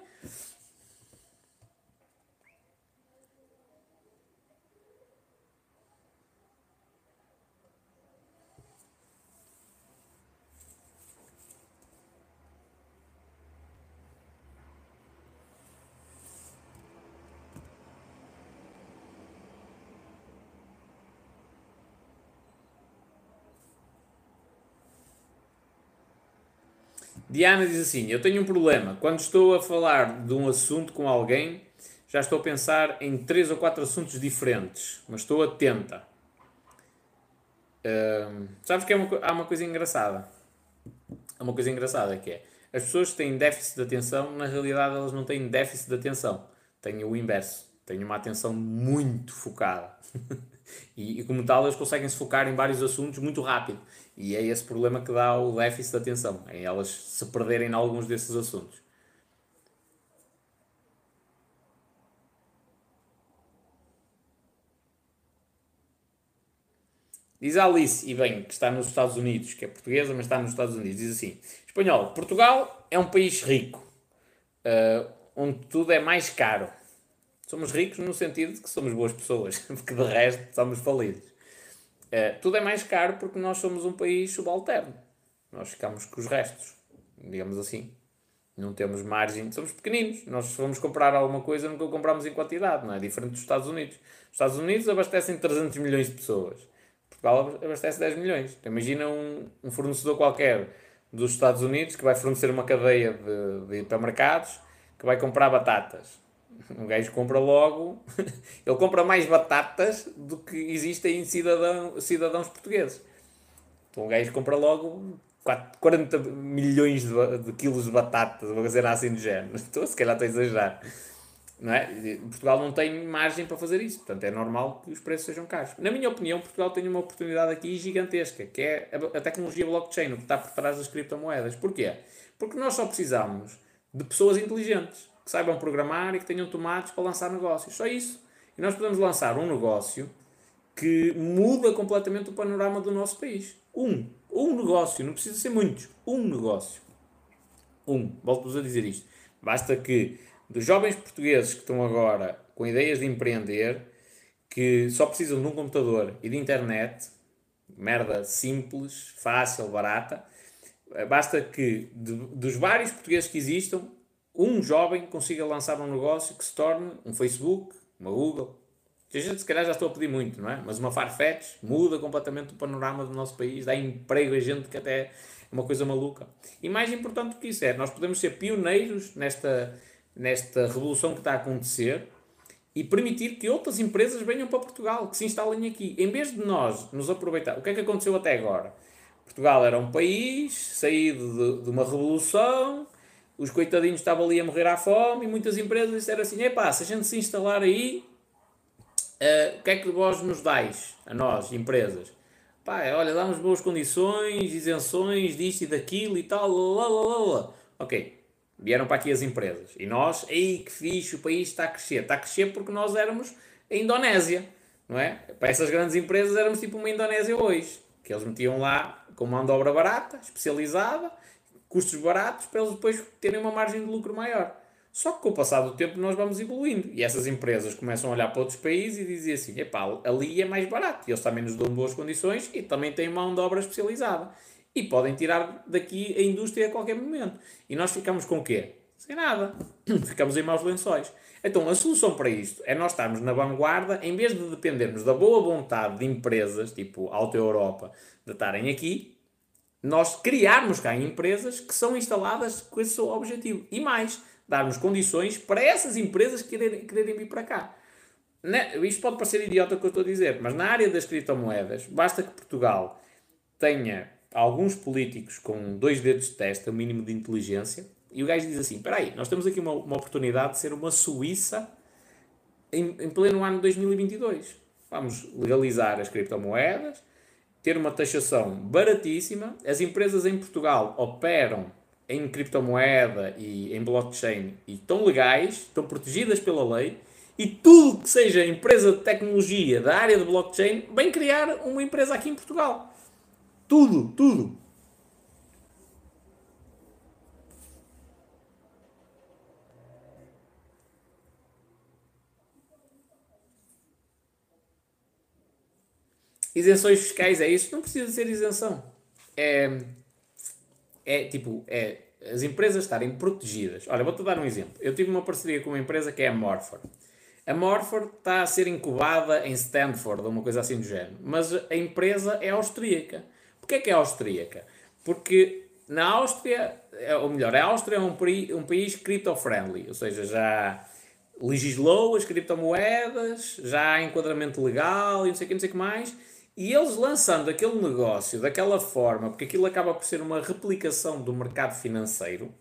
Diana diz assim: Eu tenho um problema. Quando estou a falar de um assunto com alguém, já estou a pensar em três ou quatro assuntos diferentes, mas estou atenta. Uh, sabes que é uma, há uma coisa engraçada? Há uma coisa engraçada que é: as pessoas que têm déficit de atenção, na realidade, elas não têm déficit de atenção, têm o inverso, têm uma atenção muito focada. <laughs> e, e, como tal, elas conseguem se focar em vários assuntos muito rápido. E é esse problema que dá o déficit de atenção, em elas se perderem em alguns desses assuntos. Diz a Alice, e bem, que está nos Estados Unidos, que é portuguesa, mas está nos Estados Unidos, diz assim: Espanhol, Portugal é um país rico, uh, onde tudo é mais caro. Somos ricos no sentido de que somos boas pessoas, <laughs> porque de resto somos falidos. É, tudo é mais caro porque nós somos um país subalterno. Nós ficamos com os restos, digamos assim. Não temos margem, somos pequeninos. Nós se vamos comprar alguma coisa, nunca compramos em quantidade, não é? Diferente dos Estados Unidos. Os Estados Unidos abastecem 300 milhões de pessoas. Portugal abastece 10 milhões. Então, imagina um, um fornecedor qualquer dos Estados Unidos que vai fornecer uma cadeia de, de hipermercados que vai comprar batatas <laughs> um gajo compra logo, <laughs> ele compra mais batatas do que existem em cidadão, cidadãos portugueses. Então um gajo compra logo 40 milhões de, de quilos de batatas, vou dizer assim do género. <laughs> Então, se calhar estou a exagerar. Não é? Portugal não tem margem para fazer isso, portanto é normal que os preços sejam caros. Na minha opinião, Portugal tem uma oportunidade aqui gigantesca, que é a tecnologia blockchain, o que está por trás das criptomoedas. Porquê? Porque nós só precisamos de pessoas inteligentes que saibam programar e que tenham tomates para lançar negócios. Só isso. E nós podemos lançar um negócio que muda completamente o panorama do nosso país. Um. Um negócio. Não precisa ser muitos. Um negócio. Um. Volto-vos a dizer isto. Basta que dos jovens portugueses que estão agora com ideias de empreender, que só precisam de um computador e de internet, merda simples, fácil, barata. Basta que de, dos vários portugueses que existam, um jovem consiga lançar um negócio que se torne um Facebook, uma Google. A gente se calhar já estou a pedir muito, não é? Mas uma Farfetch muda completamente o panorama do nosso país, dá emprego a gente que até é uma coisa maluca. E mais importante do que isso é, nós podemos ser pioneiros nesta, nesta revolução que está a acontecer e permitir que outras empresas venham para Portugal, que se instalem aqui. Em vez de nós nos aproveitar, o que é que aconteceu até agora? Portugal era um país saído de, de uma revolução, os coitadinhos estavam ali a morrer à fome e muitas empresas disseram assim: epá, se a gente se instalar aí, uh, o que é que vós nos dais, a nós, empresas? Pá, olha, damos boas condições, isenções disto e daquilo e tal, lá. Ok, Vieram para aqui as empresas. E nós, ei, que fixe, o país está a crescer. Está a crescer porque nós éramos a Indonésia, não é? Para essas grandes empresas éramos tipo uma Indonésia hoje. Que eles metiam lá com mão de obra barata, especializada, custos baratos, para eles depois terem uma margem de lucro maior. Só que com o passar do tempo nós vamos evoluindo. E essas empresas começam a olhar para outros países e dizem assim, epá, ali é mais barato. E eles também nos dão boas condições e também têm mão de obra especializada e podem tirar daqui a indústria a qualquer momento. E nós ficamos com o quê? Sem nada. <clears throat> ficamos em maus lençóis. Então, a solução para isto é nós estarmos na vanguarda, em vez de dependermos da boa vontade de empresas, tipo Auto Europa, de estarem aqui, nós criarmos cá empresas que são instaladas com esse objetivo. E mais, darmos condições para essas empresas quererem, quererem vir para cá. Né? Isto pode parecer idiota o que eu estou a dizer, mas na área das criptomoedas, basta que Portugal tenha alguns políticos com dois dedos de testa, o mínimo de inteligência, e o gajo diz assim: espera aí, nós temos aqui uma, uma oportunidade de ser uma Suíça em, em pleno ano de 2022. Vamos legalizar as criptomoedas, ter uma taxação baratíssima. As empresas em Portugal operam em criptomoeda e em blockchain e estão legais, estão protegidas pela lei. E tudo que seja empresa de tecnologia da área de blockchain vem criar uma empresa aqui em Portugal. Tudo, tudo. Isenções fiscais é isso? Não precisa ser isenção. É, é tipo, é as empresas estarem protegidas. Olha, vou-te dar um exemplo. Eu tive uma parceria com uma empresa que é a Morpher. A Morford está a ser incubada em Stanford, uma coisa assim do género. Mas a empresa é austríaca. Porquê é que é austríaca? Porque na Áustria, é, ou melhor, a Áustria é um, um país crypto-friendly, ou seja, já legislou as criptomoedas, já há enquadramento legal e não sei o que, não sei o que mais, e eles lançando aquele negócio daquela forma, porque aquilo acaba por ser uma replicação do mercado financeiro,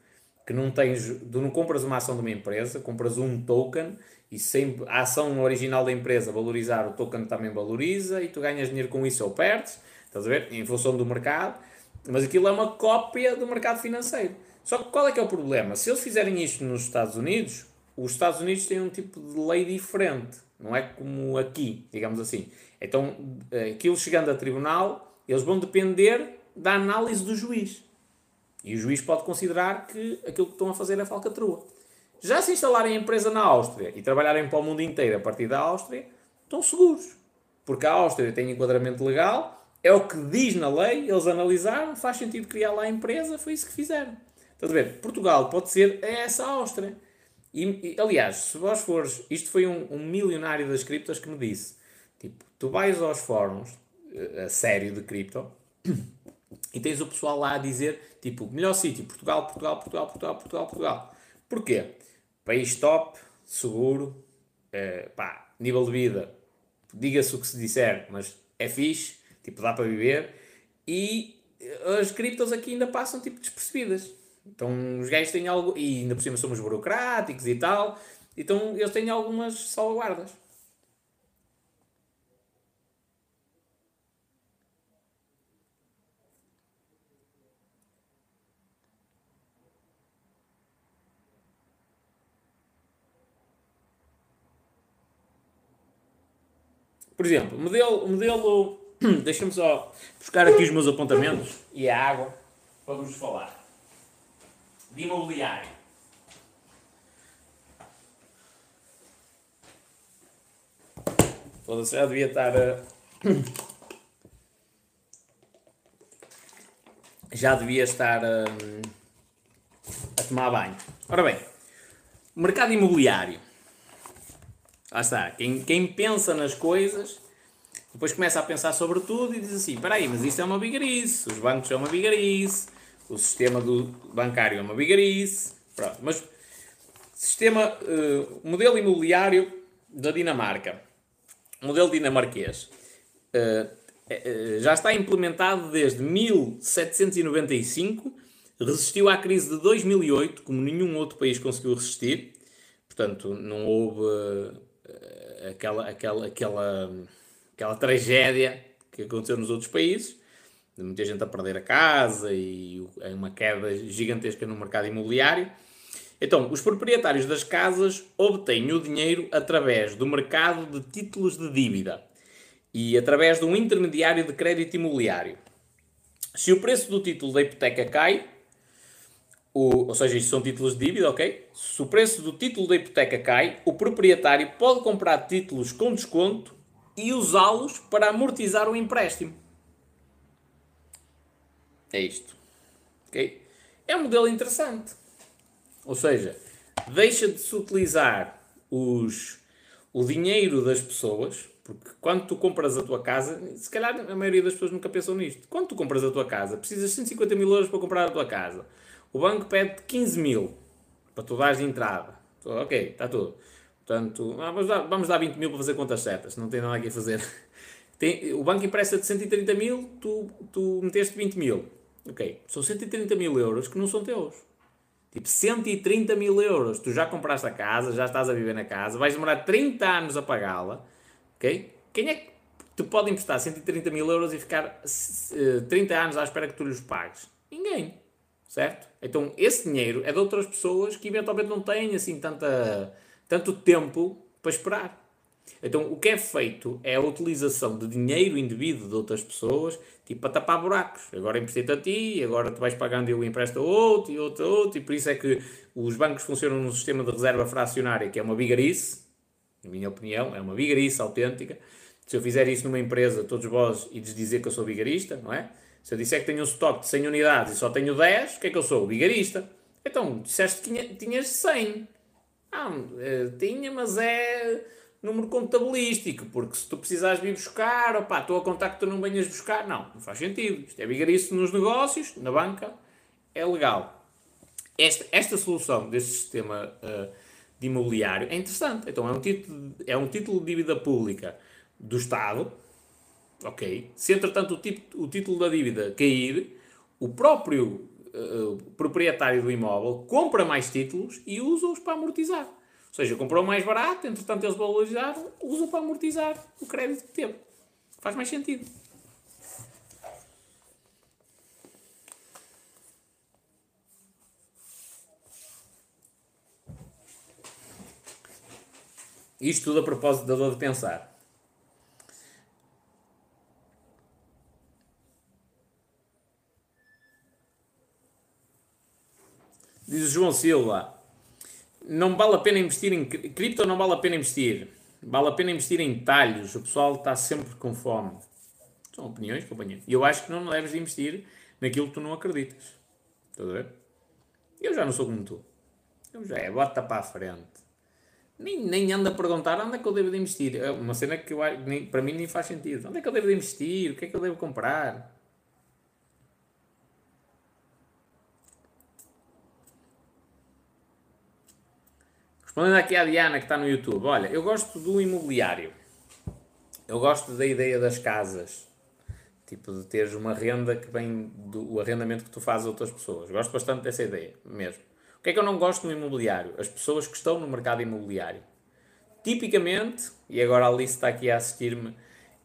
que não tens, tu não compras uma ação de uma empresa, compras um token e sempre a ação original da empresa valorizar, o token também valoriza e tu ganhas dinheiro com isso ou perdes. Estás a ver? Em função do mercado. Mas aquilo é uma cópia do mercado financeiro. Só que qual é que é o problema? Se eles fizerem isto nos Estados Unidos, os Estados Unidos têm um tipo de lei diferente. Não é como aqui, digamos assim. Então, aquilo chegando a tribunal, eles vão depender da análise do juiz. E o juiz pode considerar que aquilo que estão a fazer é falcatrua. Já se instalarem a empresa na Áustria e trabalharem para o mundo inteiro a partir da Áustria, estão seguros. Porque a Áustria tem enquadramento legal é o que diz na lei, eles analisaram, faz sentido criar lá a empresa, foi isso que fizeram. Estás a ver? Portugal pode ser essa Áustria. E, e, aliás, se vós fores, isto foi um, um, milionário das criptas que me disse, tu vais aos fóruns, eh, a sério de cripto, e tens o pessoal lá a dizer, tipo, melhor sítio, Portugal, Portugal, Portugal, Portugal, Portugal, Portugal. Porquê? País top, seguro, eh, pá, nível de vida, diga-se o que se disser, mas é fixe, Tipo, dá para viver. E as criptos aqui ainda passam tipo despercebidas. Então os gajos têm algo. E ainda por cima somos burocráticos e tal. Então eles têm algumas salvaguardas. Por exemplo, modelo. modelo <clears throat> Deixa-me só buscar aqui os meus apontamentos e a água para vos falar. De imobiliário. Toda já devia estar. <clears throat> Já devia estar a, a tomar banho. Ora bem, mercado imobiliário. Lá está. Quem, quem pensa nas coisas depois começa a pensar sobre tudo e diz assim: espera aí, mas isto é uma bigarice, os bancos são uma bigarice, o sistema do bancário é uma bigarice. Pronto, mas sistema, uh, modelo imobiliário da Dinamarca, modelo dinamarquês, uh, uh, já está implementado desde 1795, resistiu à crise de 2008, como nenhum outro país conseguiu resistir, portanto, não houve aquela, aquela, aquela aquela tragédia que aconteceu nos outros países, de muita gente a perder a casa e uma queda gigantesca no mercado imobiliário. Então, os proprietários das casas obtêm o dinheiro através do mercado de títulos de dívida e através de um intermediário de crédito imobiliário. Se o preço do título da hipoteca cai, o, ou seja, isto são títulos de dívida, ok? Se o preço do título da hipoteca cai, o proprietário pode comprar títulos com desconto e usá-los para amortizar o empréstimo. É isto. Okay? É um modelo interessante. Ou seja, deixa de se utilizar os, o dinheiro das pessoas, porque quando tu compras a tua casa, se calhar a maioria das pessoas nunca pensam nisto. Quando tu compras a tua casa, precisas de 150 mil euros para comprar a tua casa. O banco pede 15 mil para tu dares de entrada. Ok, está tudo. Portanto, vamos dar, vamos dar 20 mil para fazer contas certas, não tem nada aqui a fazer. <laughs> Tem, o banco empresta de 130 mil, tu, tu meteste 20 mil. Ok, são 130 mil euros que não são teus. Tipo, 130 mil euros. Tu já compraste a casa, já estás a viver na casa, vais demorar 30 anos a pagá-la. Ok? Quem é que te pode emprestar 130 mil euros e ficar 30 eh, anos à espera que tu lhes pagues? Ninguém. Certo? Então, esse dinheiro é de outras pessoas que eventualmente não têm assim tanta tanto tempo para esperar. Então, o que é feito é a utilização de dinheiro indevido de outras pessoas, tipo para tapar buracos. Agora emprestei-te a ti, agora tu vais pagando e eu empresto a outro, e outro, a outro, e por isso é que os bancos funcionam num sistema de reserva fracionária que é uma bigarice, na minha opinião, é uma bigarice autêntica. Se eu fizer isso numa empresa, todos vós, e dizer que eu sou vigarista, não é? Se eu disser que tenho um estoque de 100 unidades e só tenho 10, o que é que eu sou? Vigarista. Então, disseste que tinhas 100. Ah, tinha, mas é número contabilístico, porque se tu precisares vir buscar, opá, estou a contar que tu não venhas buscar, não, não faz sentido. Isto é vigarice nos negócios, na banca, é legal. Esta, esta solução deste sistema uh, de imobiliário é interessante. Então é um, título, é um título de dívida pública do Estado, ok? Se entretanto o, tipo, o título da dívida cair, o próprio uh, proprietário do imóvel compra mais títulos e usa-os para amortizar. Ou seja, comprou mais barato, entretanto eles valorizaram, usa para amortizar o crédito que teve. Faz mais sentido. Isto tudo a propósito da dor de pensar. Diz João Silva. Não vale a pena investir em cripto, não vale a pena investir. Vale a pena investir em talhos. O pessoal está sempre com fome. São opiniões, companheiro. E eu acho que não deves investir naquilo que tu não acreditas. Estás a ver? Eu já não sou como tu. Eu já é, bota para a frente. Nem, nem anda a perguntar onde é que eu devo de investir. É uma cena que eu, nem, para mim nem faz sentido. Onde é que eu devo de investir? O que é que eu devo comprar? Respondendo aqui à Diana que está no YouTube, olha, eu gosto do imobiliário. Eu gosto da ideia das casas. Tipo, de teres uma renda que vem do arrendamento que tu fazes a outras pessoas. Gosto bastante dessa ideia, mesmo. O que é que eu não gosto no imobiliário? As pessoas que estão no mercado imobiliário. Tipicamente, e agora a Alice está aqui a assistir-me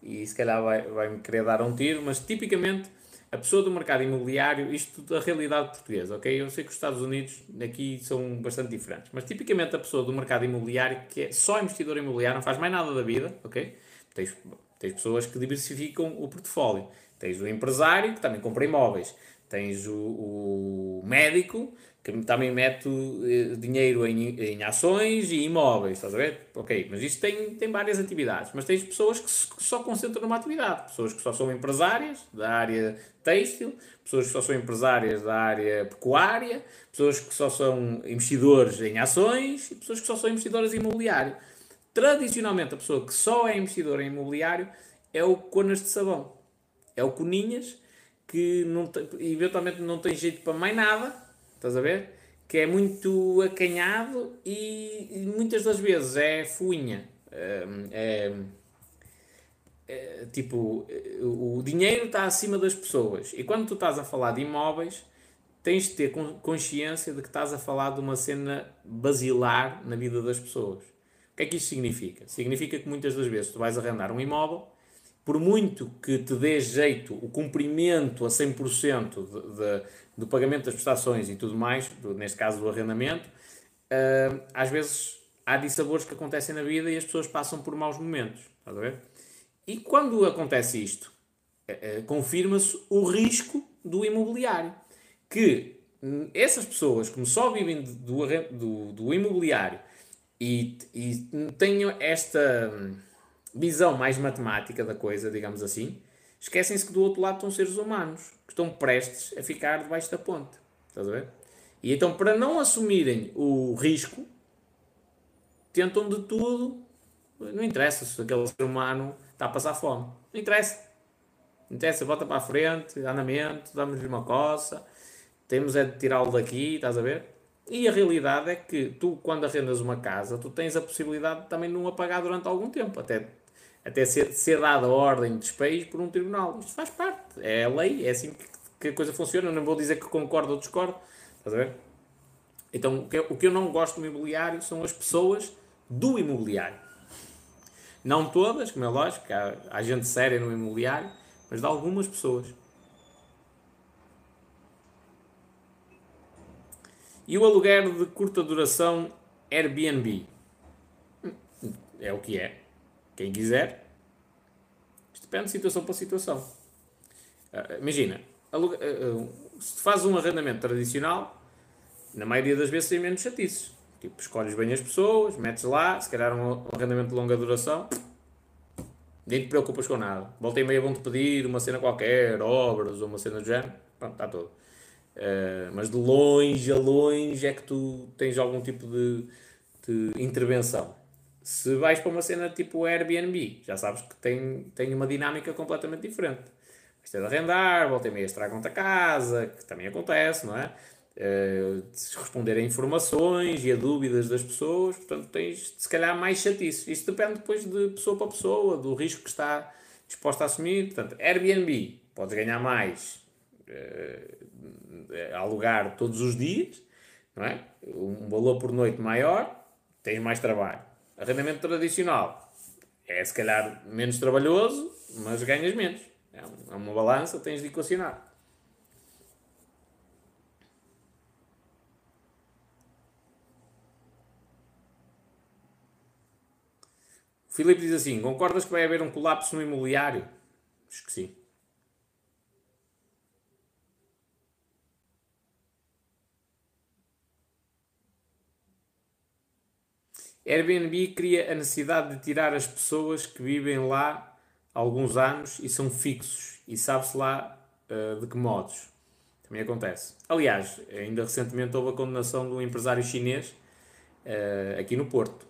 e se calhar vai, vai me querer dar um tiro, mas tipicamente a pessoa do mercado imobiliário, isto da realidade portuguesa, ok? Eu sei que os Estados Unidos aqui são bastante diferentes, mas tipicamente a pessoa do mercado imobiliário, que é só investidor imobiliário, não faz mais nada da vida, ok? Tens, tens pessoas que diversificam o portfólio. Tens o empresário, que também compra imóveis. Tens o, o médico que também mete eh, dinheiro em, em ações e imóveis, estás a ver? Ok, mas isso tem, tem várias atividades. Mas tens pessoas que, que só concentram numa atividade. Pessoas que só são empresárias da área têxtil, pessoas que só são empresárias da área pecuária, pessoas que só são investidores em ações e pessoas que só são investidores em imobiliário. Tradicionalmente, a pessoa que só é investidora em imobiliário é o conas de sabão. É o coninhas que não tem, eventualmente não tem jeito para mais nada Estás a ver? Que é muito acanhado e, e muitas das vezes é fuinha. É, é, tipo, o dinheiro está acima das pessoas. E quando tu estás a falar de imóveis, tens de ter consciência de que estás a falar de uma cena basilar na vida das pessoas. O que é que isto significa? Significa que muitas das vezes tu vais arrendar um imóvel, por muito que te dê jeito o cumprimento a 100% de, de, do pagamento das prestações e tudo mais, do, neste caso do arrendamento, uh, às vezes há dissabores que acontecem na vida e as pessoas passam por maus momentos. Estás a ver? E quando acontece isto, uh, confirma-se o risco do imobiliário. Que hum, essas pessoas, como só vivem do, do, do imobiliário e, e têm esta hum, visão mais matemática da coisa, digamos assim, esquecem-se que do outro lado estão seres humanos estão prestes a ficar debaixo da ponte. Estás a ver? E então, para não assumirem o risco, tentam de tudo. Não interessa se aquele ser humano está a passar fome. Não interessa. Não interessa, bota para a frente, andamento, damos-lhe uma coça, temos é de tirá-lo daqui, estás a ver? E a realidade é que tu, quando arrendas uma casa, tu tens a possibilidade de também não a pagar durante algum tempo, até até ser, ser dada ordem de despejo por um tribunal. Isto faz parte, é a lei, é assim que, que a coisa funciona. Eu não vou dizer que concordo ou discordo, estás a ver? Então, o que, eu, o que eu não gosto do imobiliário são as pessoas do imobiliário. Não todas, como é lógico, há, há gente séria no imobiliário, mas de algumas pessoas. E o aluguer de curta duração Airbnb? Hum, é o que é. Quem quiser. Isto depende de situação para situação. Uh, imagina, aluga, uh, se fazes um arrendamento tradicional, na maioria das vezes tem menos chatices. Tipo, escolhes bem as pessoas, metes lá, se calhar um arrendamento de longa duração, nem te preocupas com nada. Volta e meia vão-te pedir uma cena qualquer, obras ou uma cena do género, pronto, está tudo. Uh, mas de longe a longe é que tu tens algum tipo de, de intervenção. Se vais para uma cena tipo Airbnb, já sabes que tem, tem uma dinâmica completamente diferente. Vais ter de arrendar, volta e meia estragam-te a casa, que também acontece, não é? Uh, responder a informações e a dúvidas das pessoas, portanto tens se calhar mais chatice. Isso depende depois de pessoa para pessoa, do risco que está disposta a assumir. Portanto, Airbnb, podes ganhar mais uh, alugar todos os dias, não é? um valor por noite maior, tens mais trabalho. Arrendamento tradicional é se calhar menos trabalhoso, mas ganhas menos. É, é uma balança, tens de equacionar. O Filipe diz assim: concordas que vai haver um colapso no imobiliário? Acho que sim. Airbnb cria a necessidade de tirar as pessoas que vivem lá há alguns anos e são fixos e sabe-se lá uh, de que modos. Também acontece. Aliás, ainda recentemente houve a condenação de um empresário chinês uh, aqui no Porto,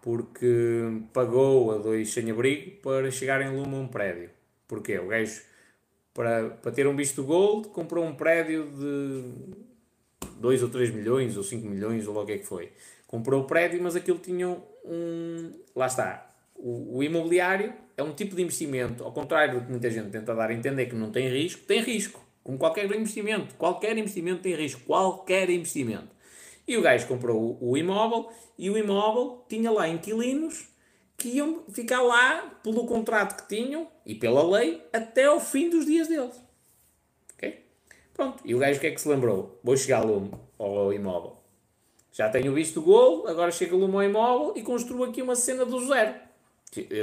porque pagou a dois sem-abrigo para chegarem lume a um prédio. Porquê? O gajo, para, para ter um visto gold, comprou um prédio de 2 ou 3 milhões, ou 5 milhões, ou logo o que é que foi comprou o prédio, mas aquilo tinha um. Lá está. O, o, imobiliário é um tipo de investimento, ao contrário do que muita gente tenta dar a entender que não tem risco, tem risco. Como qualquer investimento. Qualquer investimento tem risco. Qualquer investimento. E o gajo comprou o, o imóvel e o imóvel tinha lá inquilinos que iam ficar lá pelo contrato que tinham e pela lei até ao fim dos dias deles. Ok? Pronto. E o gajo o que é que se lembrou? Vou chegar ao, ao imóvel. Já tenho visto o gol, agora chega o imóvel e construo aqui uma cena do zero.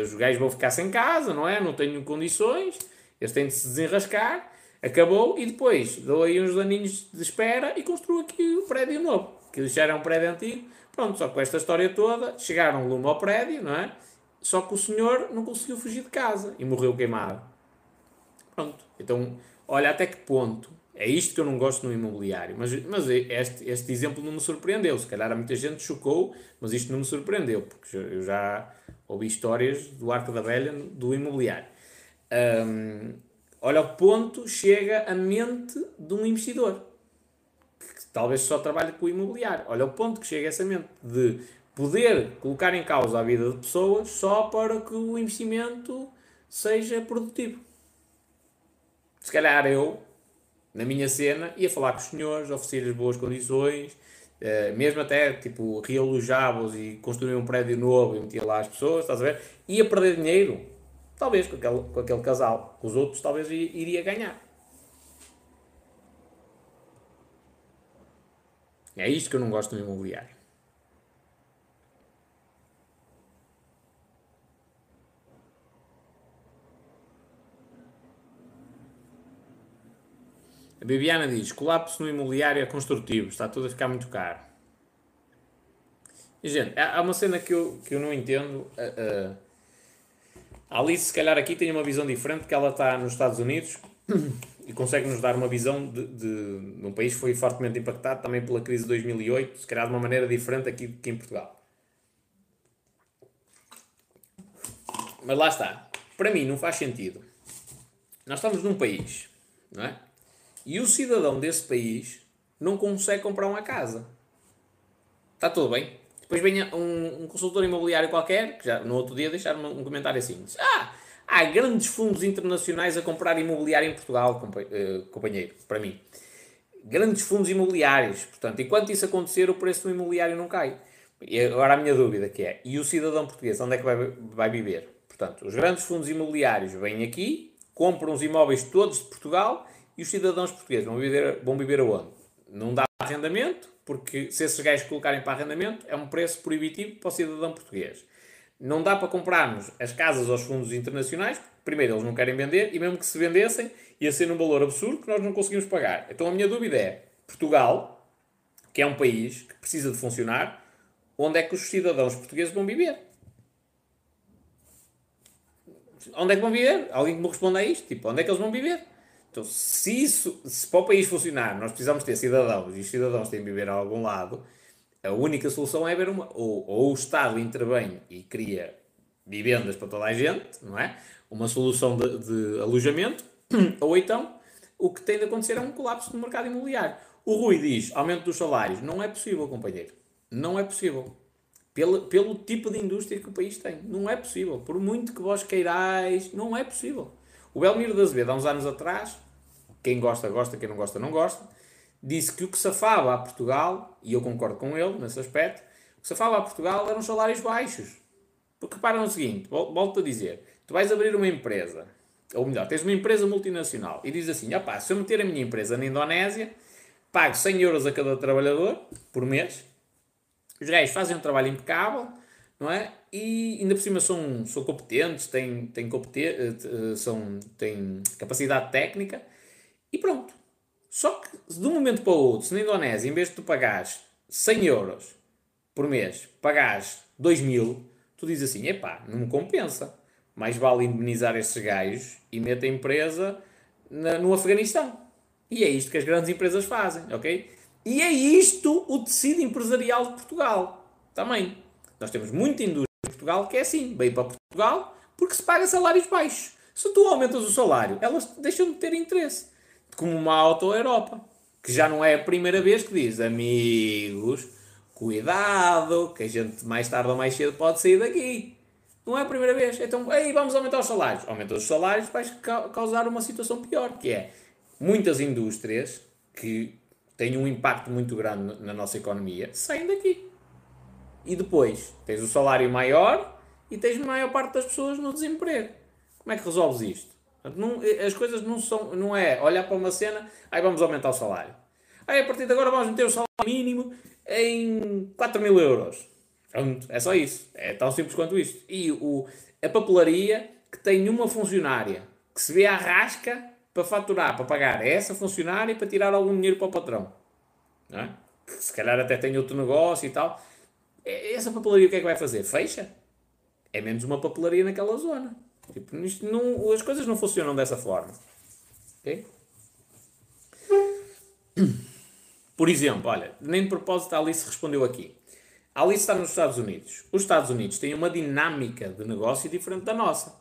Os gajos vão ficar sem casa, não é? Não tenho condições, eles têm de se desenrascar. Acabou e depois dou aí uns aninhos de espera e construo aqui o prédio novo. Que já era um prédio antigo. Pronto, só com esta história toda, chegaram lume ao prédio, não é? Só que o senhor não conseguiu fugir de casa e morreu queimado. Pronto. Então, olha até que ponto. É isto que eu não gosto no imobiliário. Mas, mas este, este exemplo não me surpreendeu. Se calhar muita gente chocou, mas isto não me surpreendeu, porque eu já ouvi histórias do Arco da Velha do imobiliário. Um, olha ao ponto chega a mente de um investidor que talvez só trabalhe com o imobiliário. Olha ao ponto que chega essa mente de poder colocar em causa a vida de pessoas só para que o investimento seja produtivo. Se calhar eu, na minha cena, ia falar com os senhores, oferecer-lhes boas condições, uh, mesmo até tipo realojá-los e construir um prédio novo e meter lá as pessoas, estás a ver? Ia perder dinheiro, talvez com aquele, com aquele casal, com os outros talvez iria ganhar. É isto que eu não gosto no imobiliário. A Bibiana diz: colapso no imobiliário é construtivo, está tudo a ficar muito caro. E, gente, há uma cena que eu, que eu não entendo. Uh, uh, a Alice, se calhar, aqui tem uma visão diferente, porque ela está nos Estados Unidos <clears throat> e consegue nos dar uma visão de, de, de um país que foi fortemente impactado também pela crise de 2008, se calhar de uma maneira diferente aqui que em Portugal. Mas lá está. Para mim, não faz sentido. Nós estamos num país, não é? E o cidadão desse país não consegue comprar uma casa. Está tudo bem. Depois vem um, um, consultor imobiliário qualquer, que já no outro dia deixaram um comentário assim: diz, Ah, há grandes fundos internacionais a comprar imobiliário em Portugal, eh, companheiro, para mim. Grandes fundos imobiliários, portanto, enquanto isso acontecer, o preço do imobiliário não cai. E agora a minha dúvida que é: e o cidadão português, onde é que vai, vai viver? Portanto, os grandes fundos imobiliários vêm aqui, compram os imóveis todos de Portugal e os cidadãos portugueses vão viver, vão viver aonde? Não dá arrendamento, porque se esses gajos colocarem para arrendamento, é um preço proibitivo para o cidadão português. Não dá para comprarmos as casas aos fundos internacionais, primeiro eles não querem vender, e mesmo que se vendessem, ia ser num valor absurdo que nós não conseguimos pagar. Então a minha dúvida é, Portugal, que é um país que precisa de funcionar, onde é que os cidadãos portugueses vão viver? Onde é que vão viver? Alguém que me responda a isto? Tipo, onde é que eles vão viver? Então, se isso, se para o país funcionar, nós precisamos ter cidadãos e os cidadãos têm de viver a algum lado, a única solução é ver uma. Ou, ou o Estado intervém e cria vivendas para toda a gente, não é? Uma solução de, de alojamento, <clears throat> ou então o que tem de acontecer é um colapso no mercado imobiliário. O Rui diz aumento dos salários. Não é possível, companheiro. Não é possível. Pelo, pelo tipo de indústria que o país tem. Não é possível. Por muito que vós queirais, não é possível. O Belmiro da Azevedo, há uns anos atrás, quem gosta, gosta, quem não gosta, não gosta, disse que o que safava a Portugal, e eu concordo com ele nesse aspecto, o que safava a Portugal eram salários baixos. Porque repara no seguinte, volto a dizer, tu vais abrir uma empresa, ou melhor, tens uma empresa multinacional, e diz assim, opá, se eu meter a minha empresa na Indonésia, pago 100 euros a cada trabalhador, por mês, os gajos fazem um trabalho impecável, não é? E ainda por cima são, são competentes, têm, têm, competen eh, são, têm capacidade técnica e pronto. Só que de um momento para o outro, se na Indonésia, em vez de tu pagares 100 euros por mês, pagares 2 mil, tu dizes assim: epá, não me compensa. Mais vale indemnizar estes gajos e meter a empresa na, no Afeganistão. E é isto que as grandes empresas fazem, ok? E é isto o tecido empresarial de Portugal também. Nós temos muita indústria Portugal que é assim, veio para Portugal porque se paga salários baixos. Se tu aumentas o salário, elas deixam de ter interesse. Como uma auto Europa, que já não é a primeira vez que diz, amigos, cuidado, que a gente mais tarde ou mais cedo pode sair daqui. Não é a primeira vez. Então, ei, vamos aumentar os salários. Aumenta os salários, vai causar uma situação pior, que é muitas indústrias que têm um impacto muito grande na nossa economia saem daqui. E depois tens o salário maior e tens a maior parte das pessoas no desemprego. Como é que resolves isto? Não, as coisas não são, não é olhar para uma cena, aí vamos aumentar o salário. Aí a partir de agora vamos meter o salário mínimo em 4 mil euros. Pronto, é só isso. É tão simples quanto isto. E o, a papelaria que tem uma funcionária que se vê à rasca para faturar, para pagar essa funcionária e para tirar algum dinheiro para o patrão. É? Que se calhar até tem outro negócio e tal. Essa papelaria o que é que vai fazer? Fecha. É menos uma papelaria naquela zona. Tipo, não, as coisas não funcionam dessa forma. Ok? Por exemplo, olha, nem de propósito a Alice respondeu aqui. A Alice está nos Estados Unidos. Os Estados Unidos têm uma dinâmica de negócio diferente da nossa.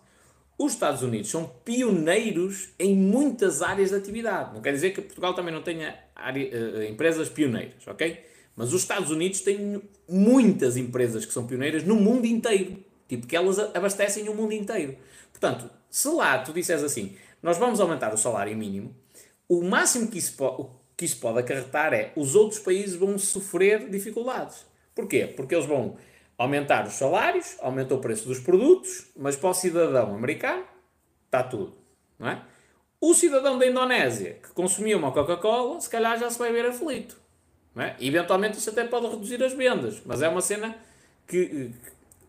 Os Estados Unidos são pioneiros em muitas áreas de atividade. Não quer dizer que Portugal também não tenha área, uh, empresas pioneiras, ok? Mas os Estados Unidos têm muitas empresas que são pioneiras no mundo inteiro. Tipo, que elas abastecem o mundo inteiro. Portanto, se lá tu disseres assim, nós vamos aumentar o salário mínimo, o máximo que isso, pode, que isso pode acarretar é os outros países vão sofrer dificuldades. Porquê? Porque eles vão aumentar os salários, aumentou o preço dos produtos, mas para o cidadão americano está tudo. Não é? O cidadão da Indonésia que consumia uma Coca-Cola, se calhar já se vai ver aflito. É? Eventualmente isso até pode reduzir as vendas, mas é uma cena que,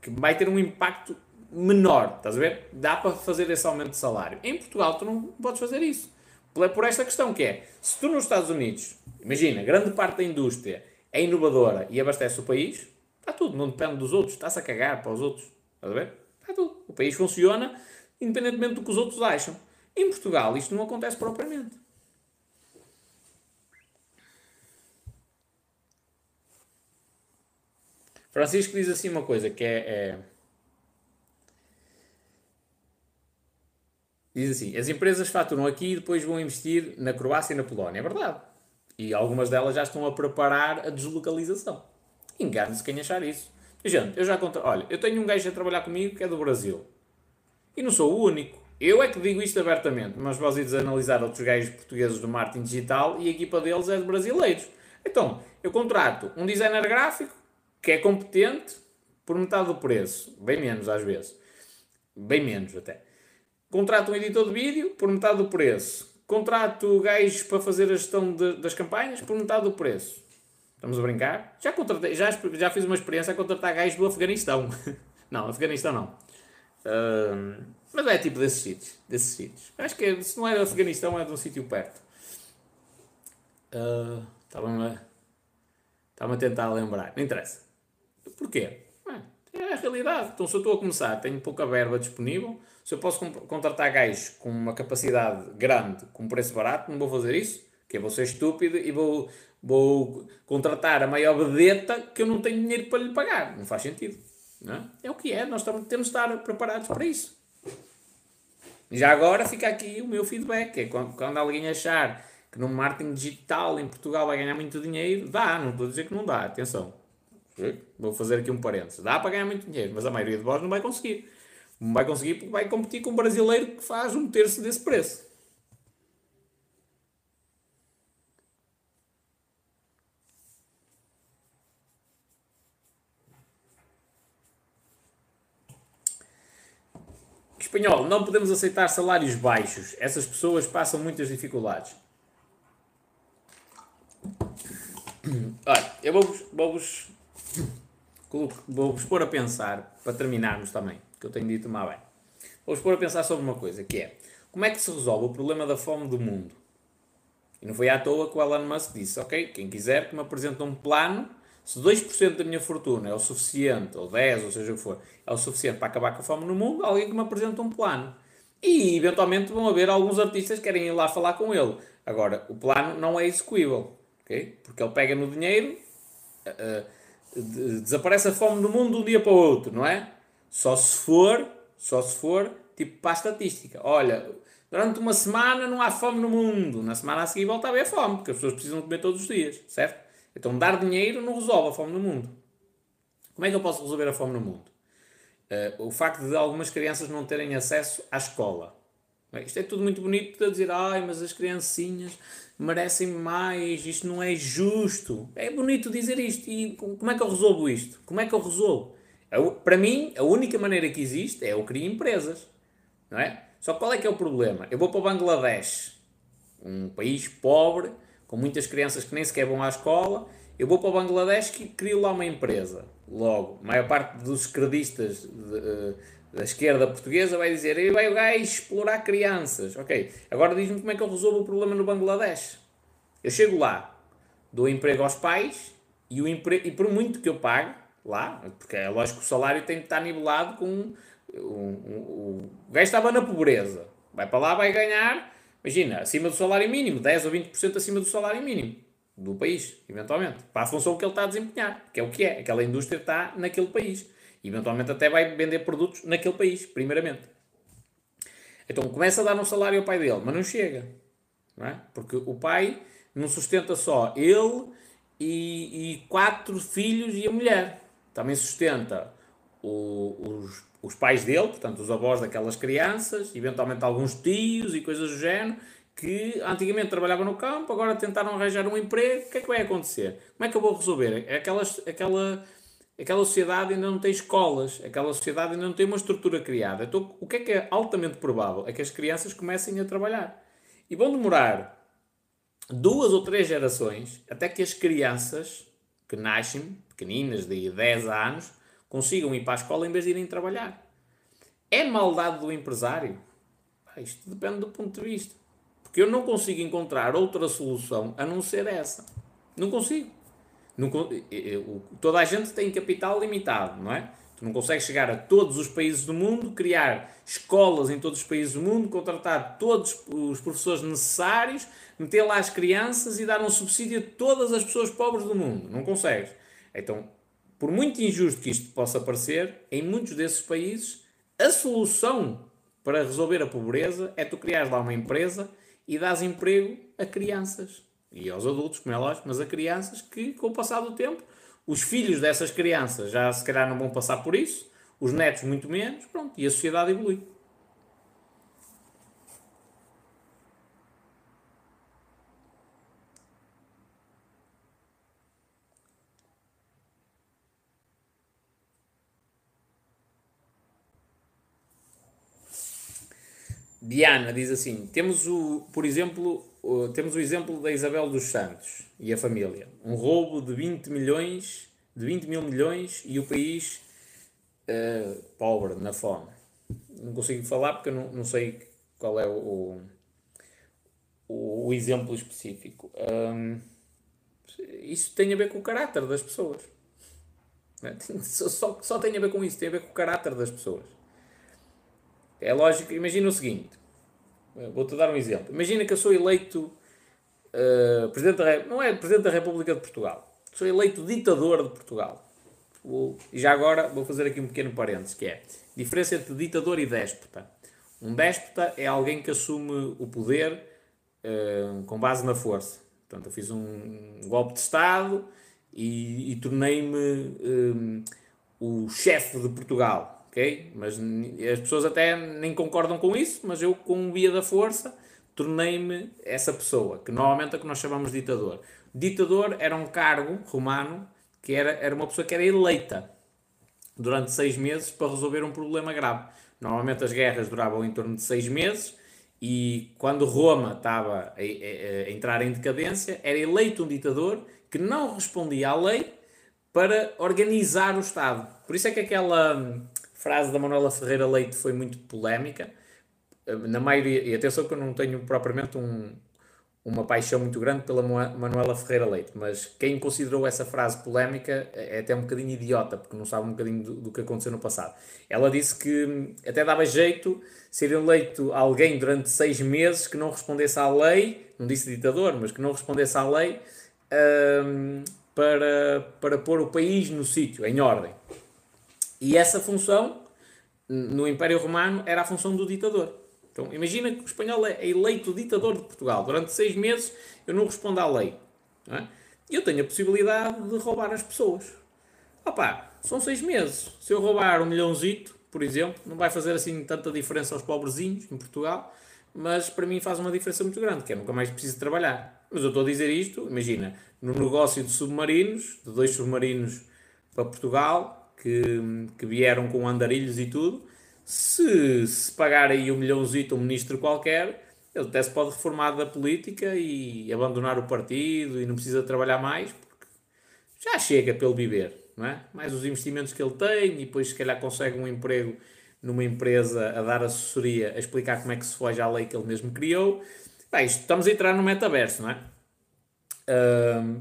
que vai ter um impacto menor. Estás a ver? Dá para fazer esse aumento de salário. Em Portugal tu não podes fazer isso. Por esta questão que é, se tu nos Estados Unidos, imagina, grande parte da indústria é inovadora e abastece o país, está tudo, não depende dos outros, está-se a cagar para os outros. Estás a ver? Está tudo. O país funciona independentemente do que os outros acham. Em Portugal isto não acontece propriamente. Francisco diz assim uma coisa que é, é Diz assim: as empresas faturam aqui e depois vão investir na Croácia e na Polónia. É verdade. E algumas delas já estão a preparar a deslocalização. Engane-se quem achar isso. Gente, eu já conto. Olha, eu tenho um gajo a trabalhar comigo que é do Brasil. E não sou o único. Eu é que digo isto abertamente, mas ides analisar outros gajos portugueses do marketing digital e a equipa deles é de brasileiros. Então, eu contrato um designer gráfico que é competente por metade do preço. Bem menos às vezes. Bem menos até. Contrato um editor de vídeo por metade do preço. Contrato gajos para fazer a gestão de, das campanhas por metade do preço. Estamos a brincar? Já, contratei, já, já fiz uma experiência a contratar gajos do Afeganistão. <laughs> não, Afeganistão não. Uh, mas é tipo desses sítios. Desses sítios. Acho que se não é do Afeganistão, é de um sítio perto. Uh, Estava-me estava a tentar lembrar. Não interessa. Porquê? É a realidade. Então, se eu estou a começar, tenho pouca verba disponível, se eu posso contratar gajos com uma capacidade grande, com um preço barato, não vou fazer isso, que eu vou ser estúpido e vou, vou contratar a maior vedeta que eu não tenho dinheiro para lhe pagar. Não faz sentido. Não é? é o que é, nós temos de estar preparados para isso. Já agora fica aqui o meu feedback, é quando, quando alguém achar que no marketing digital em Portugal vai ganhar muito dinheiro, dá, não estou a dizer que não dá, atenção. Vou fazer aqui um parênteses. Dá para ganhar muito dinheiro, mas a maioria de vós não vai conseguir. Não vai conseguir porque vai competir com um brasileiro que faz um terço desse preço. Espanhol, não podemos aceitar salários baixos. Essas pessoas passam muitas dificuldades. Olha, eu vou-vos vou vou-vos pôr a pensar, para terminarmos também, que eu tenho dito mal bem. Vou-vos pôr a pensar sobre uma coisa, que é, como é que se resolve o problema da fome do mundo? E não foi à toa que o Elon Musk disse, ok, quem quiser que me apresente um plano, se 2% da minha fortuna é o suficiente, ou 10, ou seja o que for, é o suficiente para acabar com a fome no mundo, alguém que me apresente um plano. E eventualmente vão haver alguns artistas que querem ir lá falar com ele. Agora, o plano não é execuível, ok? Porque ele pega no dinheiro, uh, desaparece a fome no mundo de um dia para o outro, não é? Só se for, só se for, tipo para a estatística. Olha, durante uma semana não há fome no mundo, na semana a seguir volta a haver fome, porque as pessoas precisam comer todos os dias, certo? Então dar dinheiro não resolve a fome no mundo. Como é que eu posso resolver a fome no mundo? Uh, o facto de algumas crianças não terem acesso à escola. Isto é tudo muito bonito de dizer, ai, mas as criancinhas merecem mais, isto não é justo. É bonito dizer isto. E como é que eu resolvo isto? Como é que eu resolvo? Eu, para mim, a única maneira que existe é eu criar empresas. Não é? Só qual é que é o problema? Eu vou para o Bangladesh, um país pobre, com muitas crianças que nem sequer vão à escola. Eu vou para o Bangladesh e crio lá uma empresa. Logo, a maior parte dos credistas de, da esquerda portuguesa vai dizer e vai o gajo explorar crianças. Ok, agora diz-me como é que eu resolvo o problema no Bangladesh. Eu chego lá, dou emprego aos pais e, o emprego, e por muito que eu pague lá, porque é lógico que o salário tem que estar nivelado com. O gajo estava na pobreza, vai para lá, vai ganhar, imagina, acima do salário mínimo, 10 ou 20% acima do salário mínimo do país, eventualmente, para a função que ele está a desempenhar, que é o que é, aquela indústria está naquele país. Eventualmente até vai vender produtos naquele país, primeiramente. Então começa a dar um salário ao pai dele, mas não chega. Não é? Porque o pai não sustenta só ele e, e quatro filhos e a mulher. Também sustenta o, os, os pais dele, portanto os avós daquelas crianças, eventualmente alguns tios e coisas do género, que antigamente trabalhavam no campo, agora tentaram arranjar um emprego, o que é que vai acontecer? Como é que eu vou resolver? É aquelas, aquela, aquela sociedade ainda não tem escolas, aquela sociedade ainda não tem uma estrutura criada. Então, o que é que é altamente provável? É que as crianças comecem a trabalhar. E vão demorar duas ou três gerações até que as crianças que nascem, pequeninas, de 10 anos, consigam ir para a escola em vez de irem trabalhar. É maldade do empresário? Isto depende do ponto de vista. Porque eu não consigo encontrar outra solução a não ser essa. Não consigo. Não, toda a gente tem capital limitado, não é? Tu não consegues chegar a todos os países do mundo, criar escolas em todos os países do mundo, contratar todos os professores necessários, meter lá as crianças e dar um subsídio a todas as pessoas pobres do mundo. Não consegues. Então, por muito injusto que isto possa parecer, em muitos desses países, a solução para resolver a pobreza é tu criares lá uma empresa e dás emprego a crianças e aos adultos, como é lógico, mas a crianças que, com o passar do tempo, os filhos dessas crianças já se calhar não vão passar por isso, os netos muito menos, pronto, e a sociedade evolui. Diana diz assim: temos o, por exemplo, temos o exemplo da Isabel dos Santos e a família. Um roubo de 20 milhões, de 20 mil milhões e o país uh, pobre, na fome. Não consigo falar porque não, não sei qual é o, o, o exemplo específico. Um, isso tem a ver com o caráter das pessoas. É? Só, só tem a ver com isso, tem a ver com o caráter das pessoas. É lógico, imagina o seguinte: vou-te dar um exemplo. Imagina que eu sou eleito uh, Presidente da, não é Presidente da República de Portugal, sou eleito ditador de Portugal. e já agora vou fazer aqui um pequeno parênteses, que é diferença entre ditador e déspota. Um déspota é alguém que assume o poder uh, com base na força. Portanto, eu fiz um golpe de Estado e, e tornei-me um, eh, o chefe de Portugal ok? Mas as pessoas até nem concordam com isso, mas eu, com via da força, tornei-me essa pessoa, que normalmente é que nós chamamos de ditador. Ditador era um cargo romano que era, era uma pessoa que era eleita durante seis meses para resolver um problema grave. Normalmente as guerras duravam em torno de seis meses e quando Roma estava a, a, a entrar em decadência, era eleito um ditador que não respondia à lei para organizar o Estado. Por isso é que aquela frase da Manuela Ferreira Leite foi muito polémica. Na maioria, e atenção que eu não tenho propriamente um, uma paixão muito grande pela Manuela Ferreira Leite, mas quem considerou essa frase polémica é até um bocadinho idiota, porque não sabe um bocadinho do, do que aconteceu no passado. Ela disse que até dava jeito ser eleito alguém durante seis meses que não respondesse à lei, não disse ditador, mas que não respondesse à lei, um, para, para pôr o país no sítio, em ordem. E essa função, no Império Romano, era a função do ditador. Então, imagina que o espanhol é eleito ditador de Portugal. Durante seis meses eu não respondo à lei. Não é? Eu tenho a possibilidade de roubar as pessoas. Opá, são seis meses. Se eu roubar um milhãozito, por exemplo, não vai fazer assim tanta diferença aos pobrezinhos em Portugal, mas para mim faz uma diferença muito grande, que é nunca mais preciso trabalhar. Mas eu estou a dizer isto, imagina, no negócio de submarinos, de dois submarinos para Portugal, que, que vieram com andarilhos e tudo, se, se pagar aí um milhãozito a um ministro qualquer, ele até se pode reformar da política e abandonar o partido e não precisa trabalhar mais, porque já chega pelo viver, não é? Mais os investimentos que ele tem e depois se calhar consegue um emprego numa empresa a dar assessoria, a explicar como é que se foge à lei que ele mesmo criou. Bem, estamos a entrar no metaverso, não é?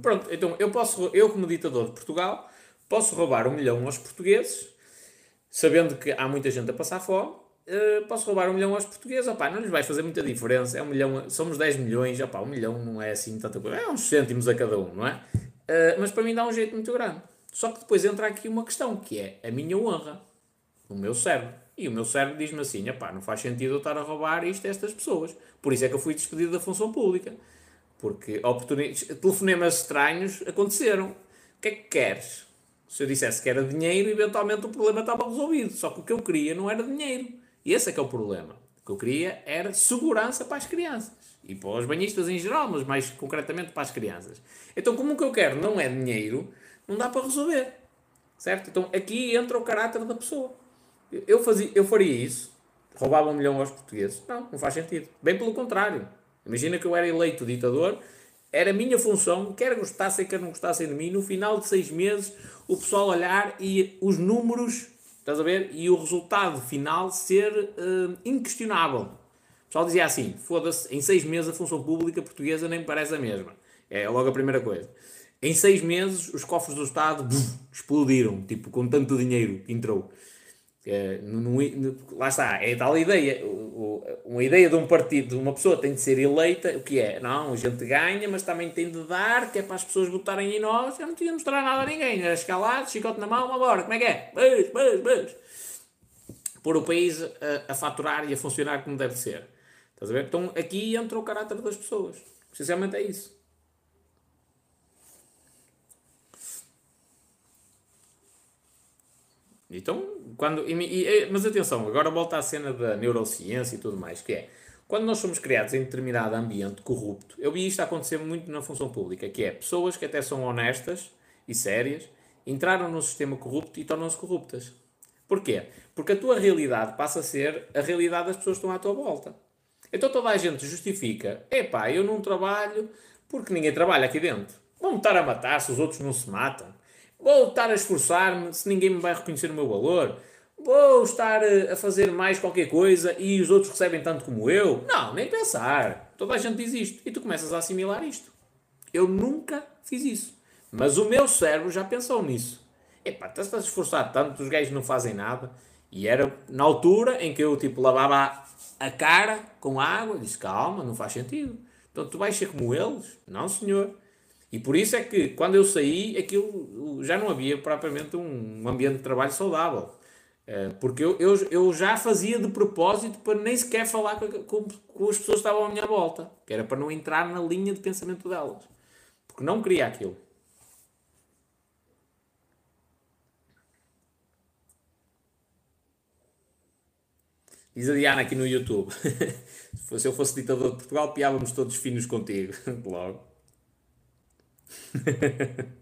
Pronto, então eu posso, eu como ditador de Portugal, posso roubar um milhão aos portugueses, sabendo que há muita gente a passar fome, uh, posso roubar um milhão aos portugueses, opá, não lhes vai fazer muita diferença, é um milhão, somos 10 milhões, opá, um milhão não é assim tanta coisa, é uns cêntimos a cada um, não é? Uh, mas para mim dá um jeito muito grande. Só que depois entra aqui uma questão, que é a minha honra, o meu cérebro. E o meu cérebro diz-me assim, opá, não faz sentido eu estar a roubar isto a estas pessoas. Por isso é que eu fui despedido da função pública. Porque telefonemas estranhos aconteceram. O que é que queres? Se eu dissesse que era dinheiro, eventualmente o problema estava resolvido. Só que o que eu queria não era dinheiro. E esse é que é o problema. O que eu queria era segurança para as crianças. E para os banhistas em geral, mas mais concretamente para as crianças. Então, como o que eu quero não é dinheiro, não dá para resolver. Certo? Então, aqui entra o caráter da pessoa. Eu, fazia, eu faria isso? Roubava um milhão aos portugueses? Não, não faz sentido. Bem pelo contrário. Imagina que eu era eleito ditador, era minha função, quer gostassem, quer não gostassem de mim, no final de seis meses, o pessoal olhar e os números, estás a ver? E o resultado final ser uh, inquestionável. O pessoal dizia assim: foda-se, em seis meses a função pública portuguesa nem me parece a mesma. É logo a primeira coisa. Em seis meses, os cofres do Estado buf, explodiram, tipo, com tanto dinheiro que entrou. É, no, no, lá está, é tal ideia. O, o, uma ideia de um partido, uma pessoa tem de ser eleita, o que é? Não, a gente ganha, mas também tem de dar, que é para as pessoas votarem em nós. Eu não tinha de mostrar nada a ninguém, era escalado, chicote na mão, embora, como é que é? Beijo, beijo, beijo. Pôr o país a, a, faturar e a funcionar como deve ser. Estás a ver? Então aqui entra o caráter das pessoas. Essencialmente é isso. Então, quando, e, e, mas atenção, agora volta à cena da neurociência e tudo mais, que é, quando nós somos criados em determinado ambiente corrupto, eu vi isto acontecer muito na função pública, que é, pessoas que até são honestas e sérias, entraram no sistema corrupto e tornam-se corruptas. Porquê? Porque a tua realidade passa a ser a realidade das pessoas que estão à tua volta. Então toda a gente justifica, epá, eu não trabalho porque ninguém trabalha aqui dentro. Vão estar a matar se os outros não se matam. Vou estar a esforçar-me se ninguém me vai reconhecer o meu valor? Vou estar a fazer mais qualquer coisa e os outros recebem tanto como eu? Não, nem pensar. Toda a gente diz isto. E tu começas a assimilar isto. Eu nunca fiz isso. Mas o meu cérebro já pensou nisso. Epá, estás a esforçar tanto, os gajos não fazem nada. E era na altura em que eu tipo lavava a cara com água. Disse, calma, não faz sentido. Então tu vais ser como eles? Não, senhor. E por isso é que quando eu saí, aquilo já não havia propriamente um ambiente de trabalho saudável. Eh, porque eu, eu, eu já fazia de propósito para nem sequer falar com, com, com as pessoas que estavam à minha volta, que era para não entrar na linha de pensamento delas. Porque não queria aquilo. Diz a Diana aqui no YouTube. <laughs> Se eu fosse ditador de Portugal, piávamos todos finos contigo. <laughs> Logo. <laughs>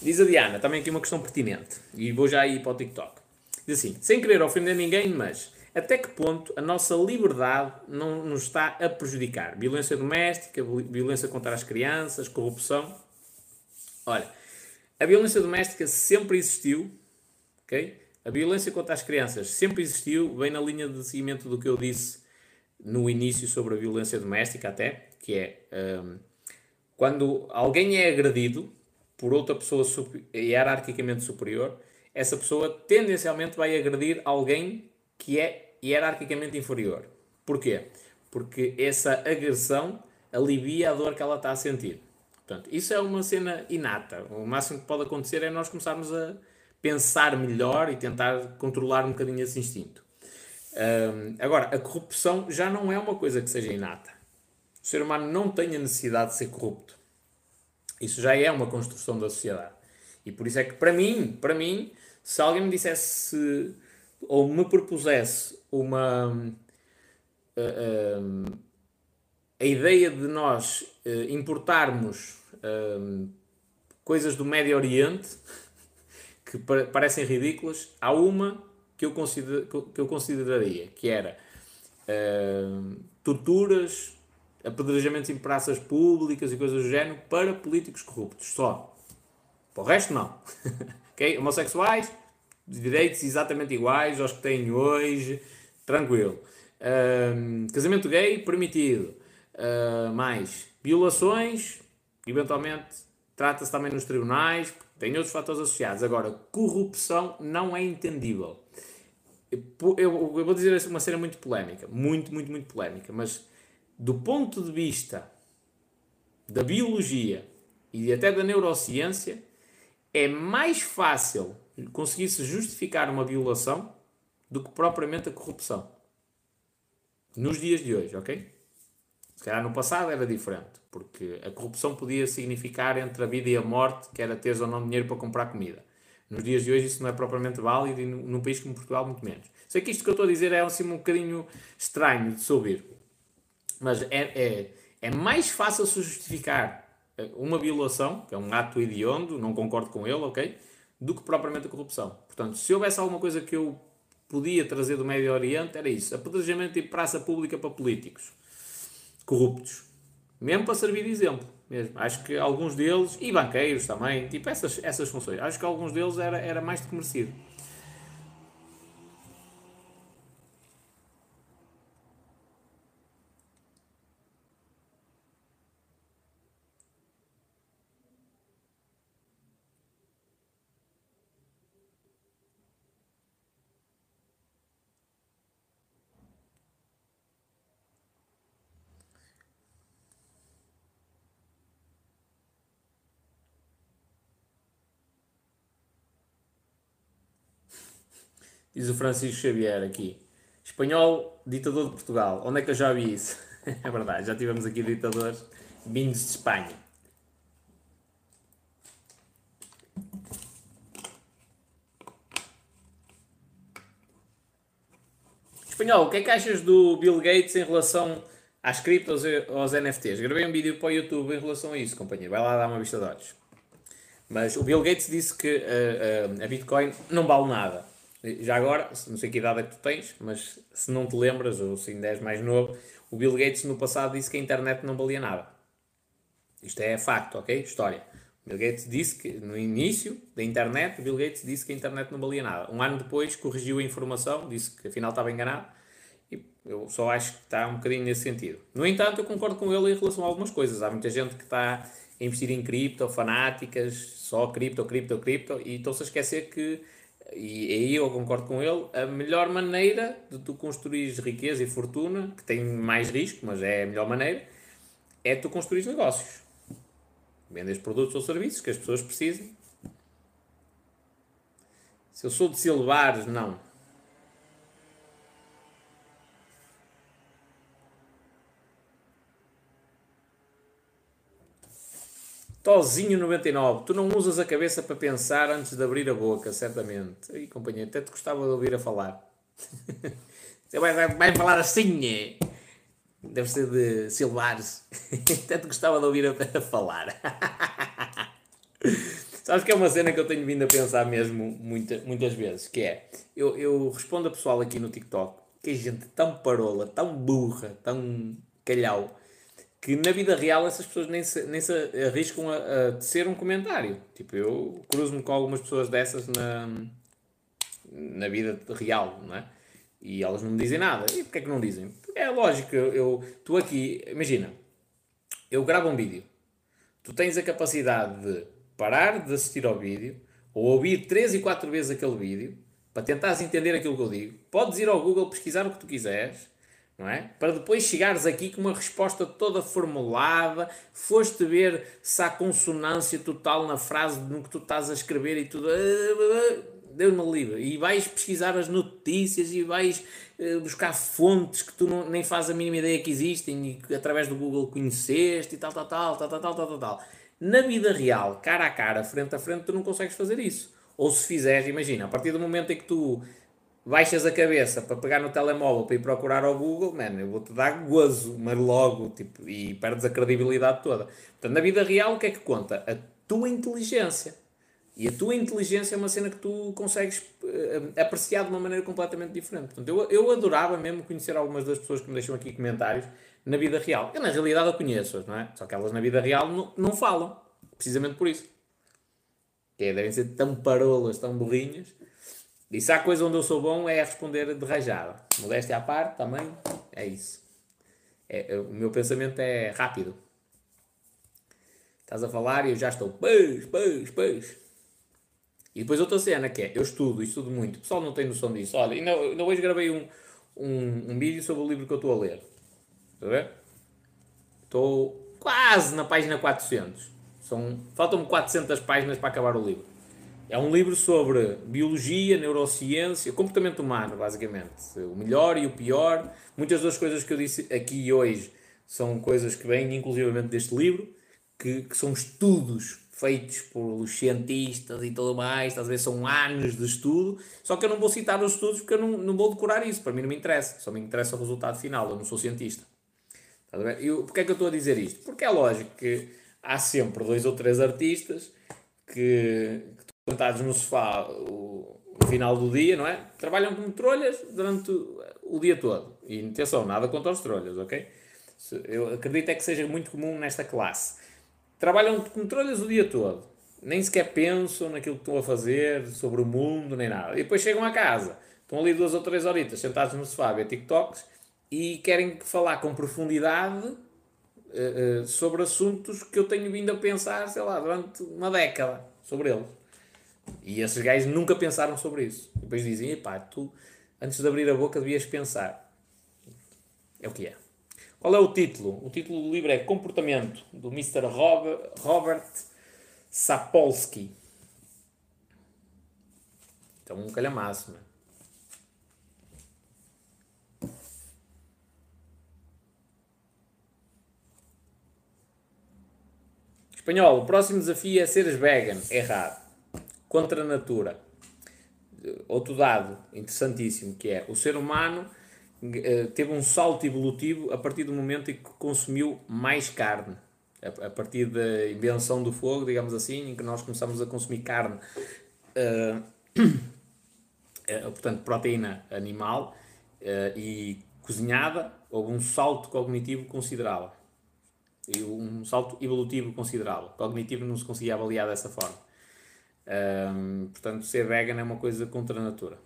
Diz a Diana, também aqui uma questão pertinente, e vou já ir para o TikTok. Diz assim, sem querer ofender ninguém, mas até que ponto a nossa liberdade não nos está a prejudicar? Violência doméstica, violência contra as crianças, corrupção. Olha, a violência doméstica sempre existiu, ok? A violência contra as crianças sempre existiu, bem na linha de seguimento do que eu disse no início sobre a violência doméstica, até, que é um, quando alguém é agredido por outra pessoa hierarquicamente superior, essa pessoa tendencialmente vai agredir alguém que é hierarquicamente inferior. Porquê? Porque essa agressão alivia a dor que ela está a sentir. Portanto, isso é uma cena inata. O máximo que pode acontecer é nós começarmos a pensar melhor e tentar controlar um bocadinho esse instinto. Um, agora, a corrupção já não é uma coisa que seja inata. O ser humano não tem a necessidade de ser corrupto. Isso já é uma construção da sociedade. E por isso é que, para mim, para mim, se alguém me dissesse ou me propusesse uma. Uh, a ideia de nós uh, importarmos coisas do Médio Oriente <laughs> que parecem ridículas, há uma que eu, consider, que eu consideraria, que era torturas apedrejamentos em praças públicas e coisas do género para políticos corruptos, só. Para o resto, não. <laughs> ok? Homossexuais, direitos exatamente iguais aos que têm hoje, tranquilo. Um, casamento gay, permitido. Uh, mais violações, eventualmente trata-se também nos tribunais, tem outros fatores associados. Agora, corrupção não é entendível. Eu, eu, eu vou dizer uma cena muito polémica, muito, muito, muito polémica, mas do ponto de vista da biologia e até da neurociência, é mais fácil conseguir-se justificar uma violação do que propriamente a corrupção. Nos dias de hoje, ok? Se calhar no passado era diferente, porque a corrupção podia significar entre a vida e a morte, que era teres ou não dinheiro para comprar comida. Nos dias de hoje isso não é propriamente válido e num país como Portugal muito menos. Sei que isto que eu estou a dizer é assim um bocadinho estranho de ouvir, mas é, é, é mais fácil se justificar eh, uma violação, que é um ato hediondo, não concordo com ele, ok? Do que propriamente a corrupção. Portanto, se houvesse alguma coisa que eu podia trazer do Médio Oriente, era isso. Apedrejamento e praça pública para políticos corruptos. Mesmo para servir de exemplo. Mesmo. Acho que alguns deles, e banqueiros também, tipo essas, essas funções, acho que alguns deles era, era mais do que merecido. Diz o Francisco Xavier aqui. Espanhol, ditador de Portugal. Onde é que eu já vi isso? <laughs> é verdade, já tivemos aqui ditadores vindos de Espanha. Espanhol, o que é que achas do Bill Gates em relação às criptos e aos NFTs? Gravei um vídeo para o YouTube em relação a isso, companheiro. Vai lá dar uma vista de olhos. Mas o Bill Gates disse que uh, uh, a Bitcoin não vale nada. Já agora, não sei que idade é que tu tens, mas se não te lembras, ou se ainda és mais novo, o Bill Gates no passado disse que a internet não valia nada. Isto é facto, ok? História. O Bill Gates disse que no início da internet, o Bill Gates disse que a internet não valia nada. Um ano depois corrigiu a informação, disse que afinal estava enganado. E eu só acho que está um bocadinho nesse sentido. No entanto, eu concordo com ele em relação a algumas coisas. Há muita gente que está a investir em cripto, fanáticas, só cripto, cripto, cripto, e estão-se a esquecer que e aí eu concordo com ele, a melhor maneira de tu construir riqueza e fortuna, que tem mais risco, mas é a melhor maneira, é tu construir negócios. Vendes produtos ou serviços que as pessoas precisam. Se eu sou de Silvares, não. Tozinho99, tu não usas a cabeça para pensar antes de abrir a boca, certamente. Aí, companheiro, até te gostava de ouvir a falar. Você <laughs> vai, vai, vai falar assim, é? Deve ser de Silvares. <laughs> até te gostava de ouvir a, a falar. <laughs> Sabes que é uma cena que eu tenho vindo a pensar mesmo muita, muitas vezes, que é, eu, eu respondo a pessoal aqui no TikTok, que é gente tão parola, tão burra, tão calhau, que na vida real essas pessoas nem se, nem se arriscam a, a tecer um comentário. Tipo, eu cruzo-me com algumas pessoas dessas na, na vida real, não é? E elas não me dizem nada. E porquê é que não dizem? É lógico, eu estou aqui, imagina, eu gravo um vídeo. Tu tens a capacidade de parar de assistir ao vídeo ou ouvir três e quatro vezes aquele vídeo para tentares entender aquilo que eu digo. Podes ir ao Google pesquisar o que tu quiseres não é? Para depois chegares aqui com uma resposta toda formulada, foste ver se há consonância total na frase no que tu estás a escrever e tudo. Eh, Deus me livre. E vais pesquisar as notícias e vais eh, buscar fontes que tu não, nem fazes a mínima ideia que existem e que através do Google conheceste e tal, tal, tal, tal, tal, tal, tal, tal. tal. Na vida real, cara a cara, frente a frente, tu não consegues fazer isso. Ou se fizeres, imagina, a partir do momento em que tu baixas a cabeça para pegar no telemóvel para ir procurar ao Google, man, eu vou-te dar gozo, mas logo, tipo, e perdes a credibilidade toda. Portanto, na vida real, o que é que conta? A tua inteligência. E a tua inteligência é uma cena que tu consegues uh, apreciar de uma maneira completamente diferente. Portanto, eu, eu adorava mesmo conhecer algumas das pessoas que me deixam aqui comentários na vida real. Eu, na realidade, eu conheço-as, não é? Só que elas na vida real não, não falam. Precisamente por isso. Que é, devem ser tão parolas, tão burrinhas. E se há coisa onde eu sou bom é responder de rajada. Modéstia à parte, também, é isso. É, é, o meu pensamento é rápido. Estás a falar e eu já estou. Peixe, peixe, peixe. E depois outra cena que é, eu estudo, estudo muito. O pessoal não tem noção disso. Olha, ainda, ainda hoje gravei um, um, um vídeo sobre o livro que eu estou a ler. A ver? Estou quase na página 400. São, faltam-me 400 páginas para acabar o livro. É um livro sobre biologia, neurociência, comportamento humano, basicamente. O melhor e o pior. Muitas das coisas que eu disse aqui hoje são coisas que vêm inclusivamente deste livro, que, que são estudos feitos pelos cientistas e tudo mais, às vezes são anos de estudo, só que eu não vou citar os estudos porque eu não, não vou decorar isso, para mim não me interessa, só me interessa o resultado final, eu não sou cientista. Porquê é que eu estou a dizer isto? Porque é lógico que há sempre dois ou três artistas que, sentados no sofá o, no final do dia, não é? Trabalham como trolhas durante o, dia todo. E atenção, nada contra os trolhas, ok? Eu acredito é que seja muito comum nesta classe. Trabalham como trolhas o dia todo. Nem sequer pensam naquilo que estão a fazer, sobre o mundo, nem nada. E depois chegam a casa, estão ali duas ou três horitas sentados no sofá a ver TikToks e querem falar com profundidade uh, sobre assuntos que eu tenho vindo a pensar, sei lá, durante uma década sobre eles. E esses gajos nunca pensaram sobre isso. Depois dizem, pá, tu antes de abrir a boca devias pensar. É o que é. Qual é o título? O título do livro é Comportamento, do Mr. Robert, Sapolsky. Então, um calhamaço, né? Espanhol, o próximo desafio é seres vegan. Errado. Contra a natura. Outro dado interessantíssimo que é o ser humano eh, teve um salto evolutivo a partir do momento em que consumiu mais carne. A partir da invenção do fogo, digamos assim, em que nós começamos a consumir carne, uh, uh, portanto, proteína animal e cozinhada, houve um salto cognitivo considerável um salto evolutivo considerável. Cognitivo não se conseguia avaliar dessa forma. Um, portanto, ser vegan é uma coisa contra a natura.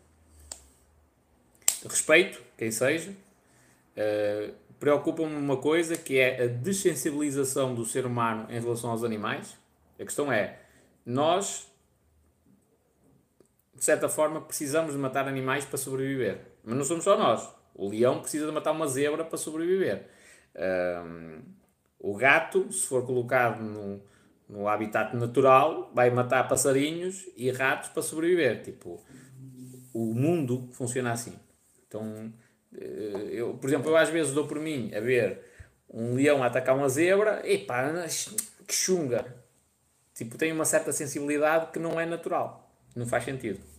Respeito quem seja. Uh, Preocupa-me uma coisa que é a desensibilização do ser humano em relação aos animais. A questão é, nós, de certa forma, precisamos de matar animais para sobreviver. Mas não somos só nós. O leão precisa de matar uma zebra para sobreviver. Um, o gato, se for colocado no, no habitat natural, vai matar passarinhos e ratos para sobreviver. Tipo, o mundo funciona assim. Então, eh, eu, por exemplo, eu às vezes dou por mim a ver um leão atacar uma zebra, e pá, que chunga. Tipo, tem uma certa sensibilidade que não é natural. Não faz sentido.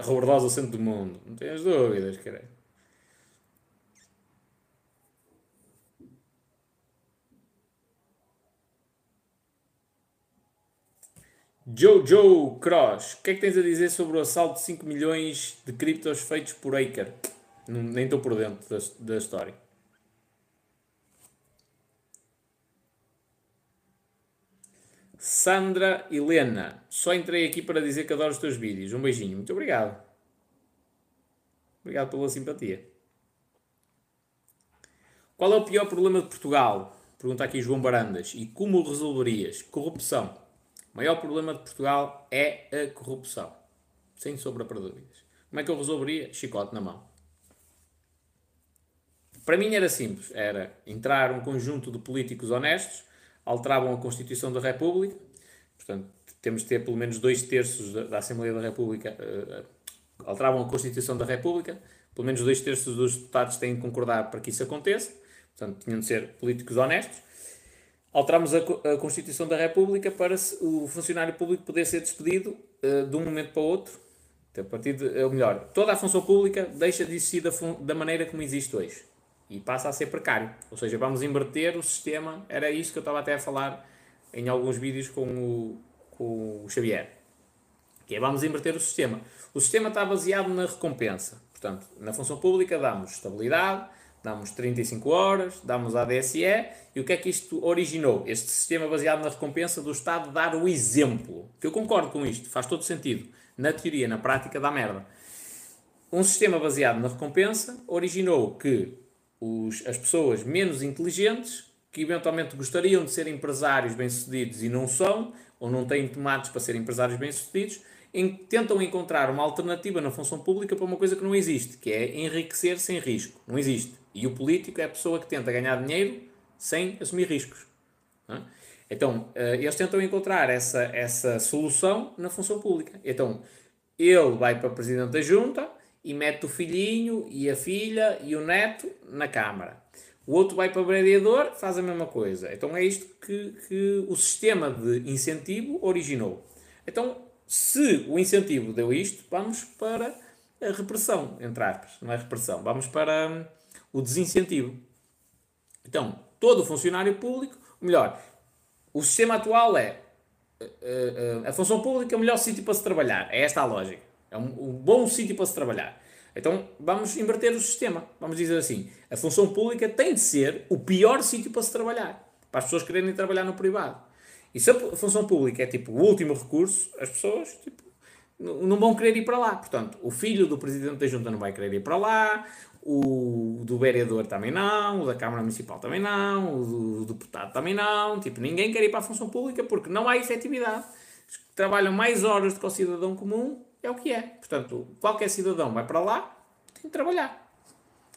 Robordosa o centro do mundo. Não tenhas dúvidas, cara. Jojo Cross, o que é que tens a dizer sobre o assalto de 5 milhões de criptos feitos por Aker? nem estou por dentro da, da história. Sandra Helena, só entrei aqui para dizer que adoro os teus vídeos. Um beijinho. Muito obrigado. Obrigado pela simpatia. Qual é o pior problema de Portugal? Pergunta aqui João Barandas. E como o resolverias? Corrupção. O maior problema de Portugal é a corrupção. Sem sombra para dúvidas. Como é que eu resolveria? Chicote na mão. Para mim era simples. Era entrar um conjunto de políticos honestos alteravam a Constituição da República, portanto, temos de ter pelo menos dois terços da, da Assembleia da República, uh, alteravam a Constituição da República, pelo menos dois terços dos deputados têm de concordar para que isso aconteça, portanto, tinham de ser políticos honestos. Alterámos a, a Constituição da República para o funcionário público poder ser despedido uh, de um momento para o outro, A partir de, ou melhor, toda a função pública deixa de existir da, da maneira como existe hoje e passa a ser precário. Ou seja, vamos inverter o sistema. Era isto que eu estava até a falar em alguns vídeos com o, com o Xavier. Que é vamos inverter o sistema. O sistema está baseado na recompensa. Portanto, na função pública damos estabilidade, damos 35 horas, damos a DSE, e o que é que isto originou? Este sistema baseado na recompensa do Estado dar o exemplo. Que eu concordo com isto, faz todo sentido. Na teoria, na prática, dá merda. Um sistema baseado na recompensa originou que os, as pessoas menos inteligentes, que eventualmente gostariam de ser empresários bem-sucedidos e não são, ou não têm tomates para ser empresários bem-sucedidos, tentam encontrar uma alternativa na função pública para uma coisa que não existe, que é enriquecer sem risco. Não existe. E o político é a pessoa que tenta ganhar dinheiro sem assumir riscos. É? Então, eh, eles tentam encontrar essa, essa solução na função pública. Então, ele vai para presidente da junta e mete o filhinho e a filha e o neto na Câmara. O outro vai para vereador, faz a mesma coisa. Então é isto que, que o sistema de incentivo originou. Então, se o incentivo deu isto, vamos para a repressão, entre aspas. Não é repressão, vamos para o desincentivo. Então, todo funcionário público, melhor, o sistema atual é uh, uh, a função pública é o melhor sítio para se trabalhar. É esta a lógica. É um, um bom sítio para se trabalhar. Então vamos inverter o sistema. Vamos dizer assim: a função pública tem de ser o pior sítio para se trabalhar. Para as pessoas quererem trabalhar no privado. E se a função pública é tipo o último recurso, as pessoas tipo, não vão querer ir para lá. Portanto, o filho do presidente da junta não vai querer ir para lá, o do vereador também não, o da Câmara Municipal também não, o do deputado também não. Tipo, ninguém quer ir para a função pública porque não há efetividade. Trabalham mais horas do que o cidadão comum, é o que é. Portanto, qualquer cidadão vai para lá, tem que trabalhar.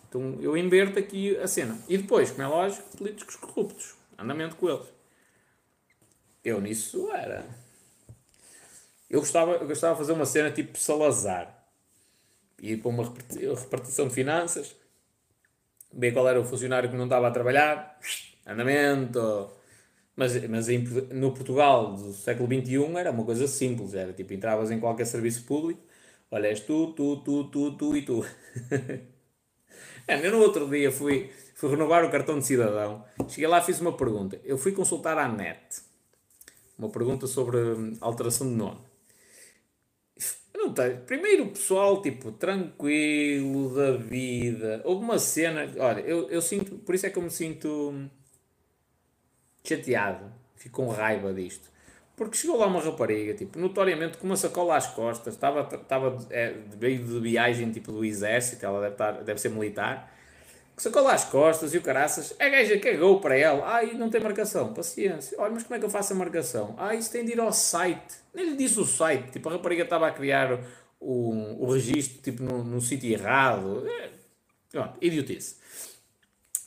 Então eu inverto aqui a cena. E depois, como é lógico, políticos corruptos. Andamento com eles. Eu nisso era. Eu gostava, eu gostava de fazer uma cena tipo Salazar ir para uma repartição de finanças, ver qual era o funcionário que não estava a trabalhar, andamento. Mas, mas em, no Portugal do século XXI era uma coisa simples, era tipo, entravas em qualquer serviço público, olha, és tu, tu, tu, tu, tu e tu. <laughs> é, eu no outro dia fui, fui renovar o cartão de cidadão, cheguei lá fiz uma pergunta. Eu fui consultar à net, uma pergunta sobre alteração de nome. Não. Primeiro o pessoal, tipo, tranquilo da vida. Houve uma cena. Olha, eu, eu sinto. Por isso é que eu me sinto chateado. Fico com raiva disto. Porque chegou lá uma rapariga, tipo, notoriamente com uma sacola às costas, estava, estava é, veio de viagem tipo do exército, ela deve, estar, deve ser militar sacou lá as costas e o caraças, a gaja cagou para ela, ai, não tem marcação, paciência, olha, mas como é que eu faço a marcação? Ah, isso tem de ir ao site, nem lhe disse o site, tipo, a rapariga estava a criar o, o registro, tipo, no, no sítio errado, é, pronto, idiotice.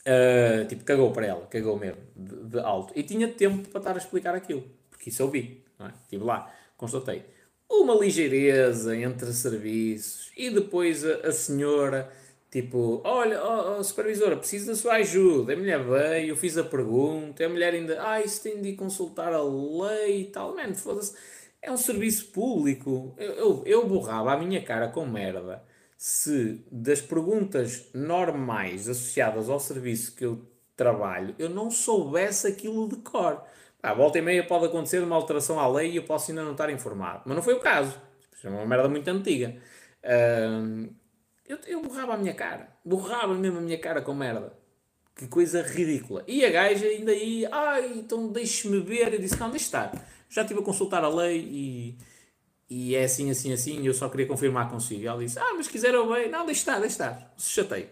Uh, tipo, cagou para ela, cagou mesmo, de, de, alto, e tinha tempo para estar a explicar aquilo, porque isso eu vi, não é? estive lá, constatei. Uma ligeireza entre serviços, e depois a, a senhora Tipo, olha, oh, oh, supervisora, preciso da sua ajuda. A mulher veio, eu fiz a pergunta, a mulher ainda, ah, isso tem de consultar a lei e tal. Mano, foda-se, é um serviço público. Eu, eu, eu borrava a minha cara com merda se das perguntas normais associadas ao serviço que eu trabalho, eu não soubesse aquilo de cor. À volta e meia pode acontecer uma alteração à lei e eu posso ainda não estar informado. Mas não foi o caso. Isto é uma merda muito antiga. Uh, eu, eu borrava a minha cara. Borrava mesmo a minha cara com merda. Que coisa ridícula. E a gaja ainda aí, ai, então deixe-me ver. Eu disse, não, deixe estar. Já estive a consultar a lei e, e é assim, assim, assim. E eu só queria confirmar consigo. E ela disse, ah, mas quiseram bem. Não, deixe estar, deixe estar. Se chatei.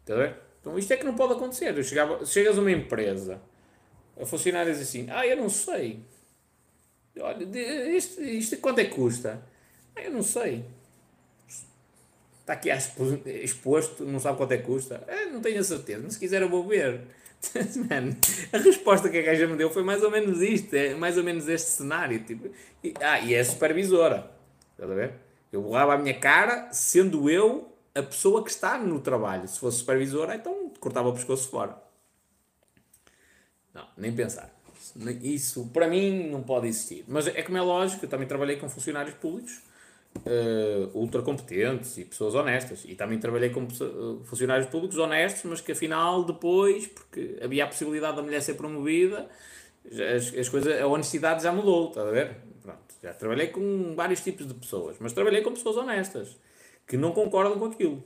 Está? Então isto é que não pode acontecer. Eu chegava, chegas a uma empresa, a funcionários assim, ah, eu não sei. Olha, isto, isto quanto é que custa? Ah, eu não sei está aqui exposto, não sabe quanto é que custa. É, não tenho a certeza, mas se quiser eu vou ver. <laughs> Man, a resposta que a gaja me deu foi mais ou menos isto, é mais ou menos este cenário. Tipo, e, ah, e é supervisora. Estás a ver? Eu borrava a minha cara sendo eu a pessoa que está no trabalho. Se fosse supervisora, então cortava o pescoço fora. Não, nem pensar. Isso, para mim, não pode existir. Mas é como é lógico, eu também trabalhei com funcionários públicos uh, ultra competentes e pessoas honestas. E também trabalhei com funcionários públicos honestos, mas que afinal depois, porque havia a possibilidade da mulher ser promovida, as, as coisas, a honestidade já mudou, está a ver? Pronto, já trabalhei com vários tipos de pessoas, mas trabalhei com pessoas honestas, que não concordam com aquilo.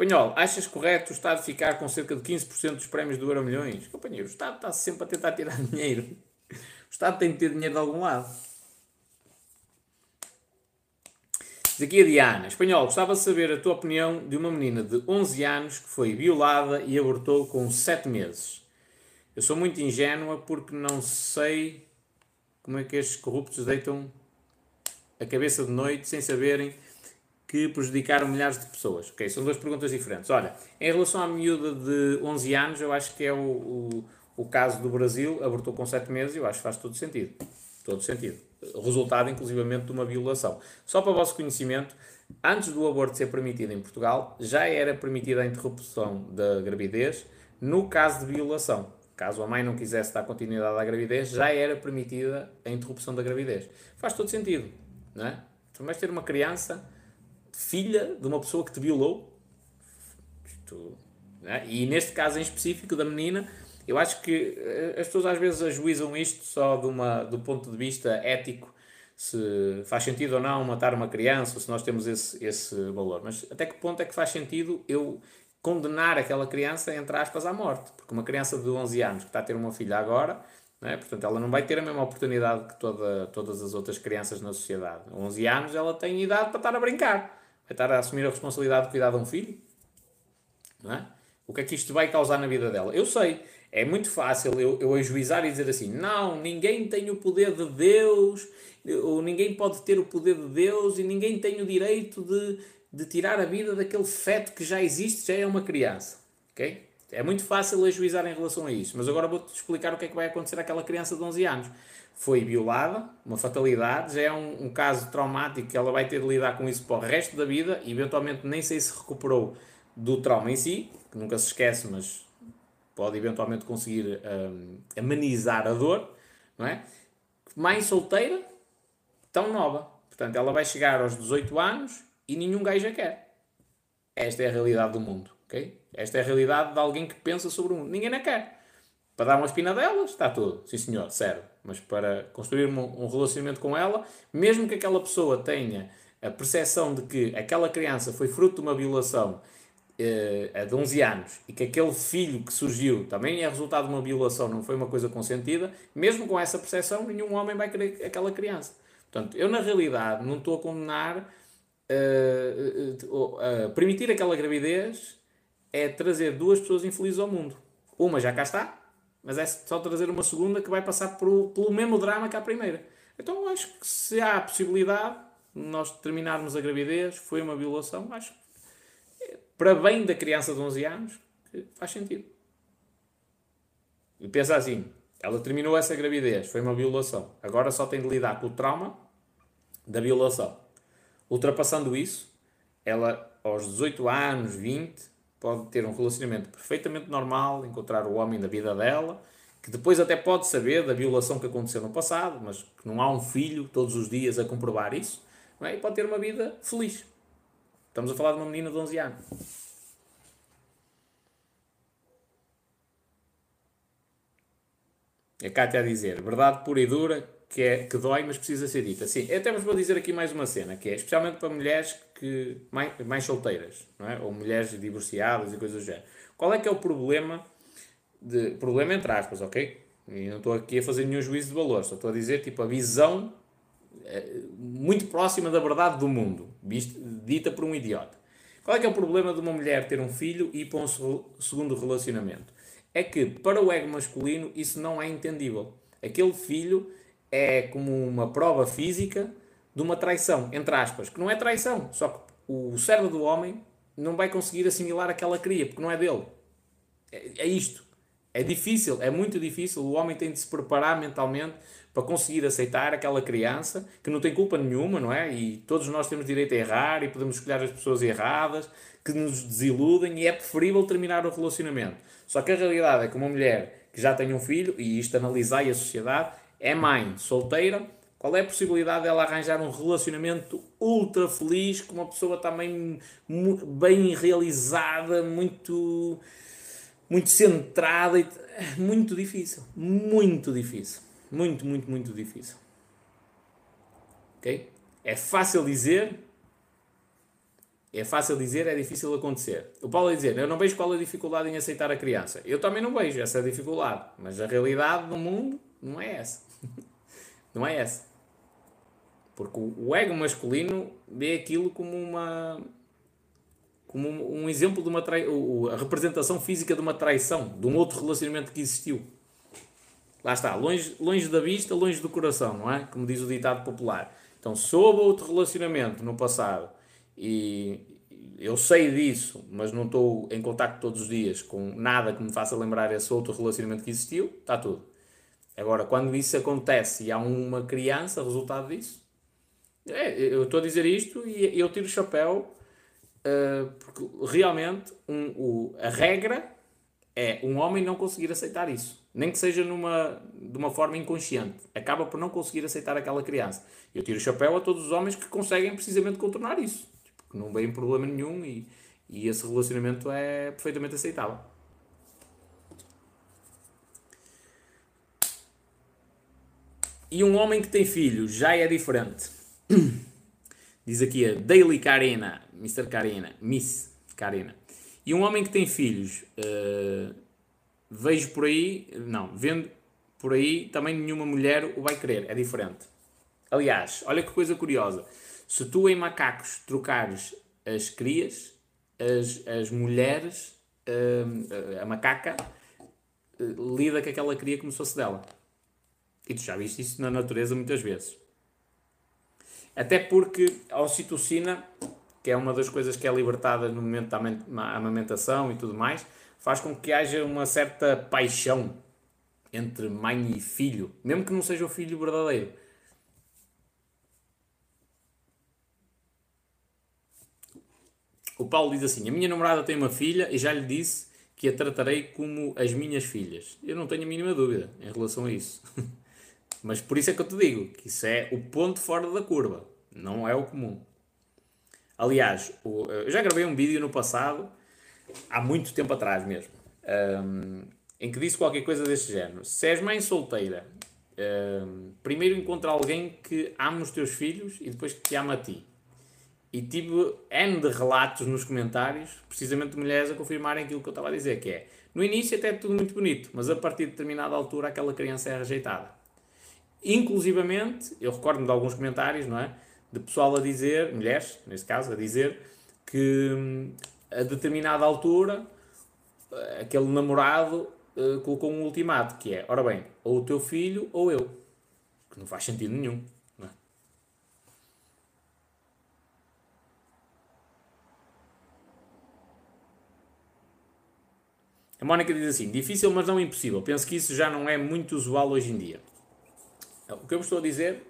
Espanhol, achas correto o Estado ficar com cerca de 15% dos prémios do Euro Milhões? Companheiro, o Estado está sempre a tentar tirar <laughs> dinheiro. O Estado tem de ter dinheiro de algum lado. Diz aqui a Diana. Espanhol, gostava de saber a tua opinião de uma menina de 11 anos que foi violada e abortou com 7 meses. Eu sou muito ingênua porque não sei como é que estes corruptos deitam a cabeça de noite sem saberem que prejudicaram milhares de pessoas. Ok, são duas perguntas diferentes. Olha, em relação à miúda de 11 anos, eu acho que é o, o, o caso do Brasil, abortou com 7 meses, eu acho que faz todo sentido. Todo sentido. Resultado, inclusivamente, de uma violação. Só para o vosso conhecimento, antes do aborto ser permitido em Portugal, já era permitida a interrupção da gravidez no caso de violação. Caso a mãe não quisesse dar continuidade à gravidez, já era permitida a interrupção da gravidez. Faz todo sentido, não é? Tu vais ter uma criança filha de uma pessoa que te violou. Isto, é? E neste caso em específico da menina, eu acho que eh, as pessoas às vezes ajuizam isto só de uma, do ponto de vista ético, se faz sentido ou não matar uma criança, se nós temos esse, esse valor. Mas até que ponto é que faz sentido eu condenar aquela criança, entre aspas, à morte? Porque uma criança de 11 anos que está a ter uma filha agora, é? portanto, ela não vai ter a mesma oportunidade que toda, todas as outras crianças na sociedade. 11 anos ela tem idade para estar a brincar é estar a assumir a responsabilidade de cuidar de um filho? Não é? O que é que isto vai causar na vida dela? Eu sei, é muito fácil eu, eu ajuizar e dizer assim: não, ninguém tem o poder de Deus, ou ninguém pode ter o poder de Deus e ninguém tem o direito de, de tirar a vida daquele feto que já existe, já é uma criança. Ok? É muito fácil ajuizar em relação a isso, mas agora vou-te explicar o que é que vai acontecer àquela criança de 11 anos foi violada, uma fatalidade, já é um, um, caso traumático que ela vai ter de lidar com isso para o resto da vida, e eventualmente nem sei se recuperou do trauma em si, que nunca se esquece, mas pode eventualmente conseguir um, amenizar a dor, não é? Mãe solteira, tão nova. Portanto, ela vai chegar aos 18 anos e nenhum gajo a quer. Esta é a realidade do mundo, ok? Esta é a realidade de alguém que pensa sobre o mundo. Ninguém a quer. Para dar uma espina delas, está tudo. Sim senhor, serve mas para construir um, relacionamento com ela, mesmo que aquela pessoa tenha a percepção de que aquela criança foi fruto de uma violação uh, de 11 anos e que aquele filho que surgiu também é resultado de uma violação, não foi uma coisa consentida, mesmo com essa percepção, nenhum homem vai querer aquela criança. Portanto, eu na realidade não estou a condenar uh, uh, uh, permitir aquela gravidez é trazer duas pessoas infelizes ao mundo. Uma já cá está, mas é só trazer uma segunda que vai passar pelo mesmo drama que a primeira. Então acho que se há a possibilidade de nós terminarmos a gravidez, foi uma violação, acho que para bem da criança de 11 anos faz sentido. E pensa assim, ela terminou essa gravidez, foi uma violação. Agora só tem de lidar com o trauma da violação. Ultrapassando isso, ela aos 18 anos, 20, pode ter um relacionamento perfeitamente normal, encontrar o homem da vida dela, que depois até pode saber da violação que aconteceu no passado, mas que não há um filho todos os dias a comprovar isso, é? e pode ter uma vida feliz. Estamos a falar de uma menina de 11 anos. A Cátia a dizer, verdade pura e dura, que, é, que dói, mas precisa ser dita. Sim, até vos vou dizer aqui mais uma cena, que é especialmente para mulheres que, mais, mais solteiras, não é? ou mulheres divorciadas e coisas do género. Qual é que é o problema, de, problema entre aspas, ok? E não estou aqui a fazer nenhum juízo de valor, só estou a dizer tipo a visão é, muito próxima da verdade do mundo, dita por um idiota. Qual é que é o problema de uma mulher ter um filho e ir para um segundo relacionamento? É que para o ego masculino isso não é entendível. Aquele filho é como uma prova física de uma traição, entre aspas, que não é traição, só que o cérebro do homem não vai conseguir assimilar aquela cria, porque não é dele. É, é isto. É difícil, é muito difícil. O homem tem de se preparar mentalmente para conseguir aceitar aquela criança que não tem culpa nenhuma, não é? E todos nós temos direito a errar e podemos escolher as pessoas erradas que nos desiludem e é preferível terminar o relacionamento. Só que a realidade é que uma mulher que já tem um filho, e isto analisai a sociedade, é mãe, solteira, qual é a possibilidade dela arranjar um relacionamento ultra feliz com uma pessoa também bem realizada, muito, muito centrada? Muito difícil. Muito difícil. Muito, muito, muito difícil. Ok? É fácil dizer, é fácil dizer, é difícil acontecer. O Paulo a dizer, eu não vejo qual a dificuldade em aceitar a criança. Eu também não vejo essa dificuldade, mas a realidade do mundo não é essa. <laughs> não é essa. Porque o ego masculino vê aquilo como uma como um, exemplo de uma trai... a representação física de uma traição, de um outro relacionamento que existiu. Lá está, longe, longe da vista, longe do coração, não é? Como diz o ditado popular. Então, soube outro relacionamento no passado e eu sei disso, mas não estou em contato todos os dias com nada que me faça lembrar esse outro relacionamento que existiu, está tudo. Agora, quando isso acontece e há uma criança, resultado disso, é, eu estou a dizer isto e eu tiro o chapéu uh, porque realmente um, o, a regra é um homem não conseguir aceitar isso. Nem que seja numa, de uma forma inconsciente. Acaba por não conseguir aceitar aquela criança. Eu tiro o chapéu a todos os homens que conseguem precisamente contornar isso. Tipo, que não vem problema nenhum e, e esse relacionamento é perfeitamente aceitável. <clears throat> E um homem que tem filhos já é diferente. Diz aqui a Daily Karina, Mr. Karina, Miss Karina. E um homem que tem filhos, uh, vejo por aí, não, vendo por aí, também nenhuma mulher o vai querer, é diferente. Aliás, olha que coisa curiosa. Se tu em macacos trocares as crias, as, as mulheres, uh, a macaca, uh, lida com aquela cria como se fosse dela. E tu já viste isso na natureza muitas vezes. Até porque a ocitocina, que é uma das coisas que é libertada no momento da amamentação e tudo mais, faz com que haja uma certa paixão entre mãe e filho, mesmo que não seja o filho verdadeiro. O Paulo diz assim: A minha namorada tem uma filha e já lhe disse que a tratarei como as minhas filhas. Eu não tenho a mínima dúvida em relação a isso. <laughs> Mas por isso é que eu te digo que isso é o ponto fora da curva, não é o comum. Aliás, eu já gravei um vídeo no passado, há muito tempo atrás mesmo, um, em que disse qualquer coisa deste género. Se és mãe solteira, um, primeiro encontra alguém que ame os teus filhos e depois que te ama a ti. E tive N de relatos nos comentários, precisamente de mulheres a confirmarem aquilo que eu estava a dizer, que é, no início até é tudo muito bonito, mas a partir de determinada altura aquela criança é rejeitada. Inclusivamente, eu recordo-me de alguns comentários, não é? De pessoal a dizer, mulheres, neste caso, a dizer que hum, a determinada altura aquele namorado uh, colocou um ultimato que é, ora bem, ou o teu filho ou eu. Que não faz sentido nenhum. É? A Mónica diz assim: difícil, mas não impossível. Penso que isso já não é muito usual hoje em dia. O que eu estou a dizer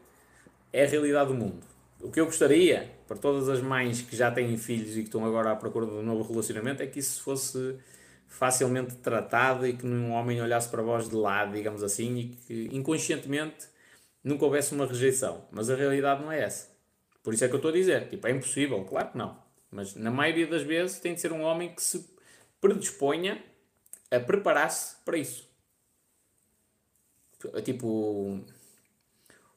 é a realidade do mundo. O que eu gostaria, para todas as mães que já têm filhos e que estão agora à procura de um novo relacionamento, é que isso fosse facilmente tratado e que nenhum homem olhasse para vós de lado, digamos assim, e que inconscientemente nunca houvesse uma rejeição. Mas a realidade não é essa. Por isso é que eu estou a dizer, tipo, é impossível, claro que não. Mas na maioria das vezes tem de ser um homem que se predisponha a preparar-se para isso. Tipo,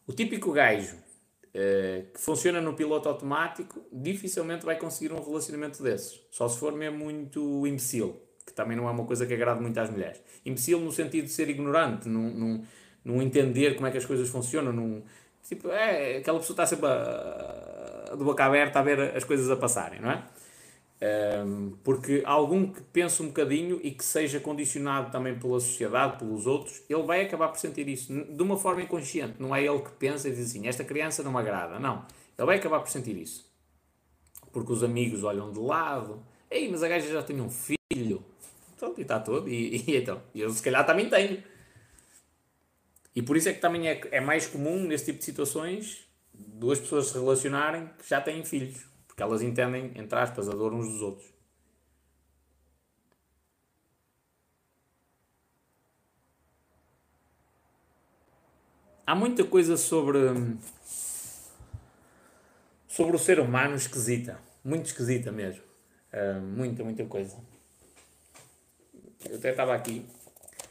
o típico gajo uh, que funciona no piloto automático dificilmente vai conseguir um relacionamento desses. Só se for mesmo muito imbecil, que também não é uma coisa que agrade muito às mulheres. Imbecil no sentido de ser ignorante, não, entender como é que as coisas funcionam. Não, tipo, é, aquela pessoa está sempre a, a, de boca aberta a ver as coisas a passarem, não é? Porque algum que pense um bocadinho e que seja condicionado também pela sociedade, pelos outros, ele vai acabar por sentir isso de uma forma inconsciente. Não é ele que pensa e diz assim: esta criança não me agrada. Não. Ele vai acabar por sentir isso. Porque os amigos olham de lado. Ei, mas a gaja já tem um filho. Então, e está todo. E, e então, eu se calhar também tenho. E por isso é que também é, é mais comum nesse tipo de situações duas pessoas se relacionarem que já têm filhos. Porque elas entendem, entre aspas, a dor uns dos outros. Há muita coisa sobre. Hum, sobre o ser humano esquisita. Muito esquisita mesmo. Uh, muita, muita coisa. Eu até estava aqui.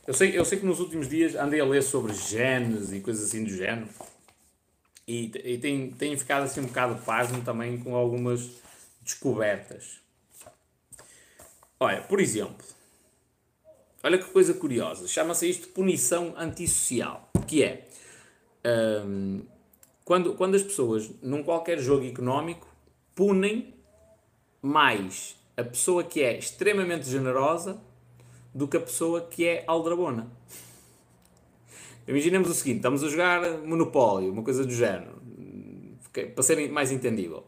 Eu sei, eu sei que nos últimos dias andei a ler sobre genes e coisas assim do género. E, e tenho, tenho ficado assim um bocado pasmo também com algumas descobertas. Olha, por exemplo, olha que coisa curiosa, chama-se isto punição antissocial, que é um, quando, quando as pessoas, num qualquer jogo económico, punem mais a pessoa que é extremamente generosa do que a pessoa que é aldrabona. Imaginemos o seguinte: estamos a jogar Monopólio, uma coisa do género, para ser mais entendível.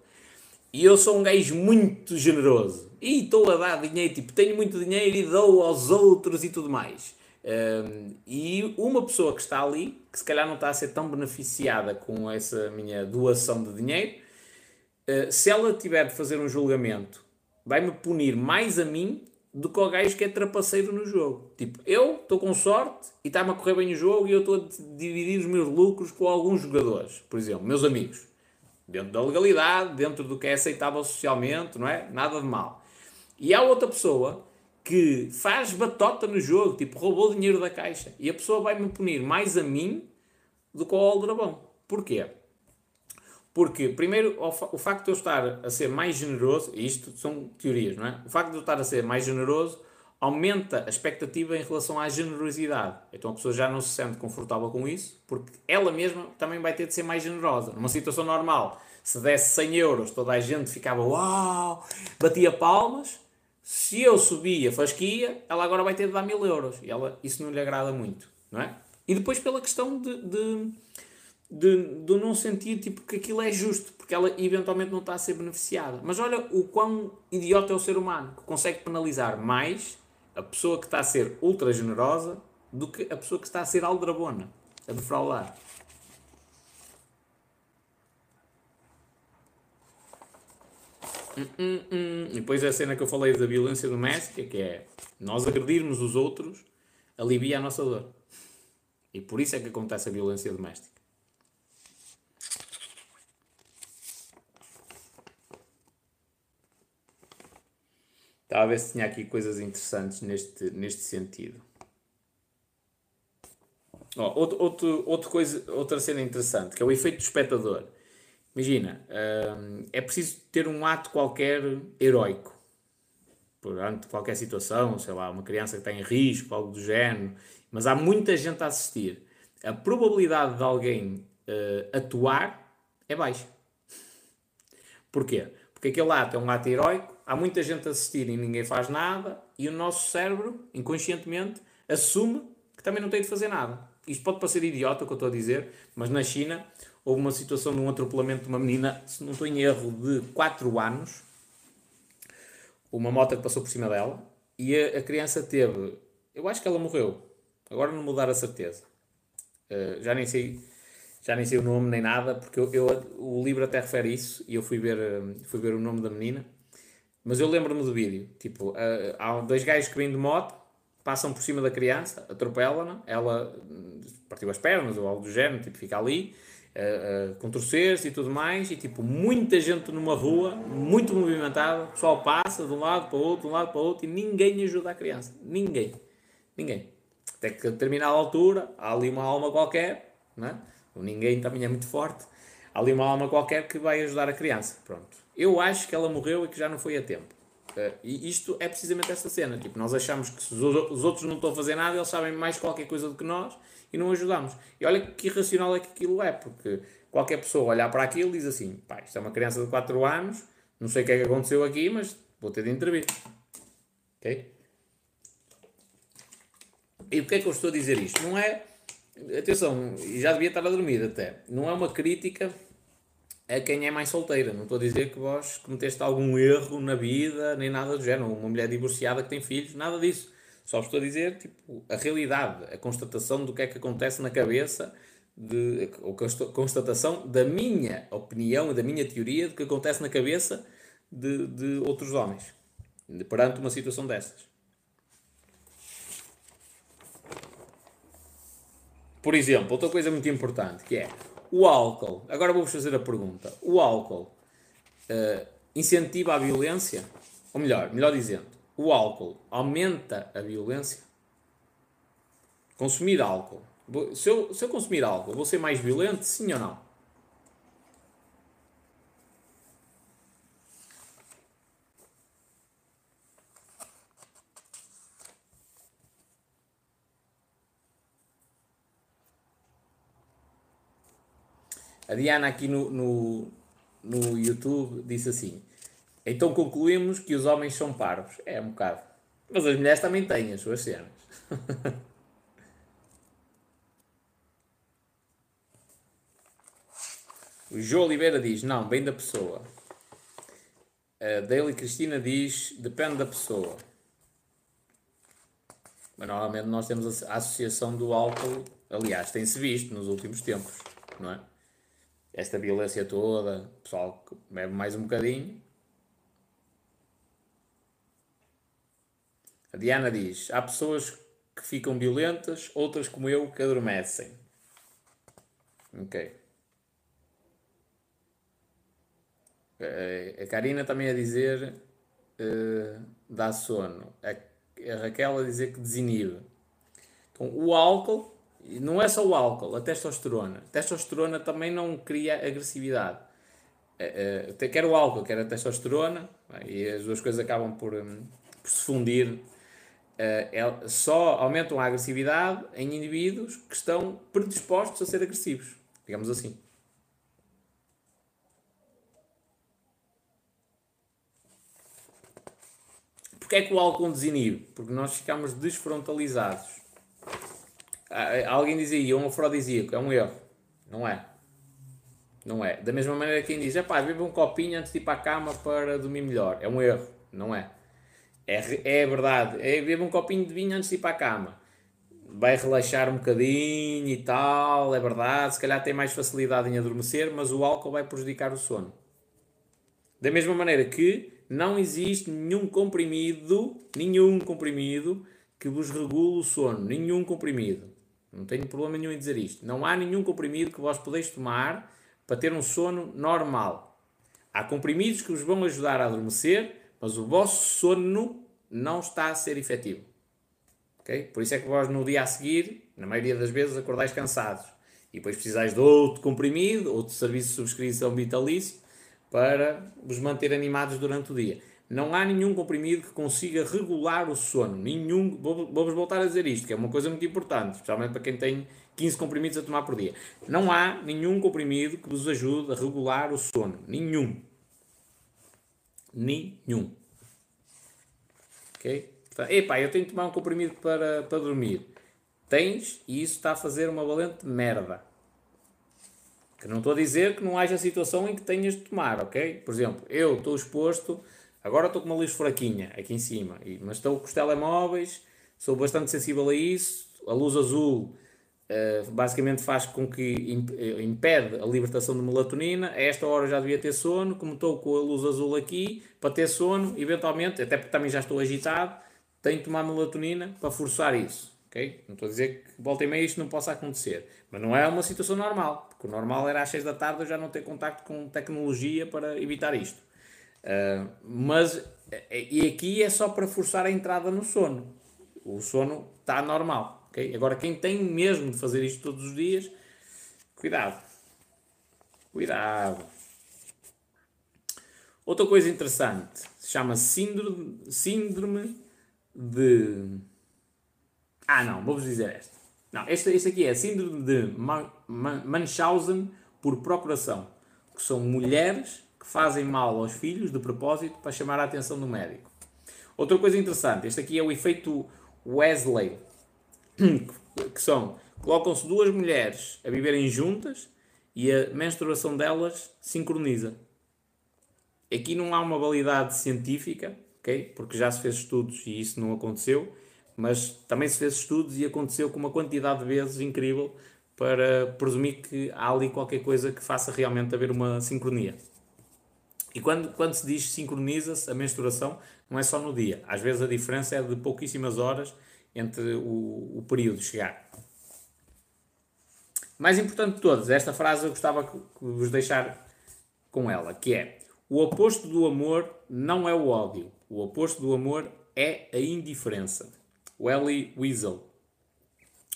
E eu sou um gajo muito generoso. E estou a dar dinheiro, tipo, tenho muito dinheiro e dou aos outros e tudo mais. Um, e uma pessoa que está ali, que se calhar não está a ser tão beneficiada com essa minha doação de dinheiro, uh, se ela tiver de fazer um julgamento, vai-me punir mais a mim do que o gajo que é trapaceiro no jogo. Tipo, eu estou com sorte e está-me a correr bem o jogo e eu estou a dividir os meus lucros com alguns jogadores, por exemplo, meus amigos. Dentro da legalidade, dentro do que é aceitável socialmente, não é? Nada de mal. E há outra pessoa que faz batota no jogo, tipo, roubou dinheiro da caixa. E a pessoa vai-me punir mais a mim do que ao Aldrabão. Porquê? Porque, primeiro, o, fa o facto de eu estar a ser mais generoso, e isto são teorias, não é? O facto de eu estar a ser mais generoso aumenta a expectativa em relação à generosidade. Então a pessoa já não se sente confortável com isso, porque ela mesma também vai ter de ser mais generosa. Numa situação normal, se desse 100 euros, toda a gente ficava uau, batia palmas. Se eu subia fasquia, ela agora vai ter de dar 1000 euros. E ela, isso não lhe agrada muito, não é? E depois pela questão de, de de, de não sentir tipo, que aquilo é justo, porque ela eventualmente não está a ser beneficiada. Mas olha o quão idiota é o ser humano, que consegue penalizar mais a pessoa que está a ser ultra generosa do que a pessoa que está a ser aldrabona, a defraudar. Hum, hum, hum. E depois a cena que eu falei da violência doméstica, que é nós agredirmos os outros, alivia a nossa dor. E por isso é que acontece a violência doméstica. Estava a ver se tinha aqui coisas interessantes neste, neste sentido. Oh, outro, outro, outro coisa, outra cena interessante, que é o efeito do espectador. Imagina, hum, é preciso ter um ato qualquer heroico. Perante qualquer situação, sei lá, uma criança que está em risco, algo do género, mas há muita gente a assistir. A probabilidade de alguém uh, atuar é baixa. Porquê? Porque aquele ato é um ato heroico, há muita gente a assistir e ninguém faz nada, e o nosso cérebro, inconscientemente, assume que também não tem de fazer nada. Isto pode parecer idiota o que eu estou a dizer, mas na China houve uma situação de um atropelamento de uma menina, se não estou em erro, de 4 anos, uma moto que passou por cima dela, e a, a criança teve, eu acho que ela morreu, agora não mudar a certeza, uh, já nem sei já nem sei o nome nem nada, porque eu, eu, o livro até refere isso, e eu fui ver, eh, fui ver o nome da menina, mas eu lembro-me do vídeo. Tipo, uh, há dois gajos que vêm de moto, passam por cima da criança, atropelam-na, ela hum, partiu as pernas ou algo do género, tipo, fica ali, uh, uh, contorcer-se e tudo mais, e tipo, muita gente numa rua, muito movimentada, o pessoal passa de um lado para o outro, de um lado para o outro, e ninguém ajuda a criança. Ninguém. Ninguém. Até que a determinada altura, há ali uma alma qualquer, não é? o ninguém também é muito forte, há ali uma alma qualquer que vai ajudar a criança. Pronto. Eu acho que ela morreu e que já não foi a tempo. Uh, e isto é precisamente esta cena. Tipo, nós achamos que se os outros não estão a fazer nada, eles sabem mais qualquer coisa do que nós e não ajudamos. E olha que irracional é que aquilo é, porque qualquer pessoa olhar para aquilo diz assim: pá, isto é uma criança de 4 anos, não sei o que é que aconteceu aqui, mas vou ter de intervir. Ok? E porquê é que eu estou a dizer isto? Não é. Atenção, já devia estar a dormir até. Não é uma crítica a quem é mais solteira. Não estou a dizer que vós cometeste algum erro na vida, nem nada do género. Uma mulher divorciada que tem filhos, nada disso. Só estou a dizer tipo, a realidade, a constatação do que é que acontece na cabeça, de, ou constatação da minha opinião e da minha teoria do que acontece na cabeça de, de outros homens perante uma situação dessas. por exemplo, outra coisa muito importante que é o álcool. Agora vou-vos fazer a pergunta: o álcool uh, incentiva a violência? Ou melhor, melhor dizendo, o álcool aumenta a violência? Consumir álcool. Se eu, se eu consumir álcool, vou ser mais violento? Sim ou não? A Diana aqui no, no, no YouTube disse assim: então concluímos que os homens são parvos. É um bocado. Mas as mulheres também têm as suas cenas. <laughs> o João Oliveira diz: não, bem da pessoa. A Daily Cristina diz: depende da pessoa. Mas normalmente nós temos a associação do álcool, aliás, tem-se visto nos últimos tempos, não é? Esta violência toda, o pessoal bebe mais um bocadinho. A Diana diz: há pessoas que ficam violentas, outras como eu que adormecem. Ok. A Karina também a dizer uh, dá sono. A, a Raquel a dizer que desinibe. Então, o álcool e não é só o álcool, a testosterona. A testosterona também não cria agressividade. É, é, quer o álcool, quer a testosterona, e as duas coisas acabam por, um, por se fundir. É, é, só aumentam a agressividade em indivíduos que estão predispostos a ser agressivos, digamos assim. Porquê é que o álcool desinibe? Porque nós ficamos desfrontalizados. Ah, alguém dizia, um afrodisíaco, é um erro. Não é. Não é. Da mesma maneira que quem diz, pá, bebe um copinho antes de ir para a cama para dormir melhor. É um erro. Não é. É, é verdade. É beber um copinho de vinho antes de ir para a cama. Vai relaxar um bocadinho e tal, é verdade. Se calhar tem mais facilidade em adormecer, mas o álcool vai prejudicar o sono. Da mesma maneira que não existe nenhum comprimido, nenhum comprimido que vos regule o sono. Nenhum comprimido. Não tenho problema nenhum em dizer isto. Não há nenhum comprimido que vós podeis tomar para ter um sono normal. Há comprimidos que vos vão ajudar a adormecer, mas o vosso sono não está a ser efetivo. Okay? Por isso é que vós no dia a seguir, na maioria das vezes, acordais cansados. E depois precisais de outro comprimido, outro serviço de subscrição vitalício, para vos manter animados durante o dia. Não há nenhum comprimido que consiga regular o sono. Nenhum. Vou-vos voltar a dizer isto, que é uma coisa muito importante, especialmente para quem tem 15 comprimidos a tomar por dia. Não há nenhum comprimido que vos ajude a regular o sono. Nenhum. Nenhum. Ok? Epá, eu tenho que tomar um comprimido para, para dormir. Tens e isso está a fazer uma valente merda. Que não estou a dizer que não haja situação em que tenhas de tomar, ok? Por exemplo, eu estou exposto Agora estou com uma luz fraquinha aqui em cima, mas estou com os telemóveis, sou bastante sensível a isso. A luz azul uh, basicamente faz com que eh, impede a libertação de melatonina. A esta hora já devia ter sono, como estou com a luz azul aqui, para ter sono, eventualmente, até porque também já estou agitado, tenho que tomar melatonina para forçar isso. Okay? Não estou a dizer que volta e meia isto não possa acontecer, mas não é uma situação normal, porque o normal era às 6 da tarde eu já não ter contacto com tecnologia para evitar isto. Uh, mas e aqui é só para forçar a entrada no sono. O sono está normal. Okay? Agora, quem tem mesmo de fazer isto todos os dias, cuidado. Cuidado. Outra coisa interessante se chama síndrome, síndrome de. Ah, não, vou-vos dizer esta. Não, este, este aqui é síndrome de Munchausen por procuração, que são mulheres que fazem mal aos filhos de propósito para chamar a atenção do médico. Outra coisa interessante, este aqui é o efeito Wesley, que são, colocam-se duas mulheres a viverem juntas e a menstruação delas sincroniza. Aqui não há uma validade científica, okay? porque já se fez estudos e isso não aconteceu, mas também se fez estudos e aconteceu com uma quantidade de vezes incrível para presumir que há ali qualquer coisa que faça realmente haver uma sincronia. E quando, quando se diz sincroniza-se a menstruação, não é só no dia. Às vezes a diferença é de pouquíssimas horas entre o, o período chegar. mais importante de todas, esta frase eu gostava que vos deixar com ela, que é o oposto do amor não é o ódio, o oposto do amor é a indiferença. Elie Wiesel,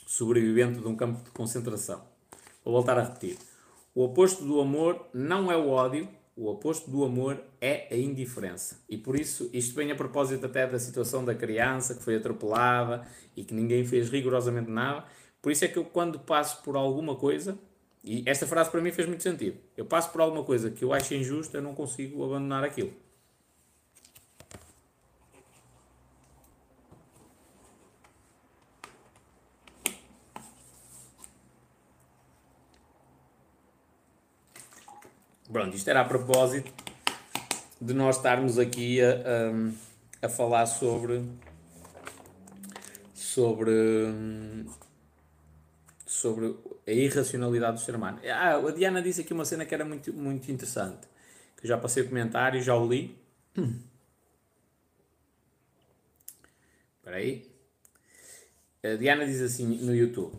sobrevivente de um campo de concentração. Vou voltar a repetir. O oposto do amor não é o ódio, o oposto do amor é a indiferença. E por isso, isto vem a propósito até da situação da criança que foi atropelada e que ninguém fez rigorosamente nada. Por isso é que eu, quando passo por alguma coisa, e esta frase para mim fez muito sentido, eu passo por alguma coisa que eu acho injusta, eu não consigo abandonar aquilo. Pronto, isto era a propósito de nós estarmos aqui a, a, a falar sobre sobre sobre a irracionalidade do ser humano. Ah, a Diana disse aqui uma cena que era muito, muito interessante, que eu já passei o comentário, já o li. Espera aí. A Diana diz assim no YouTube.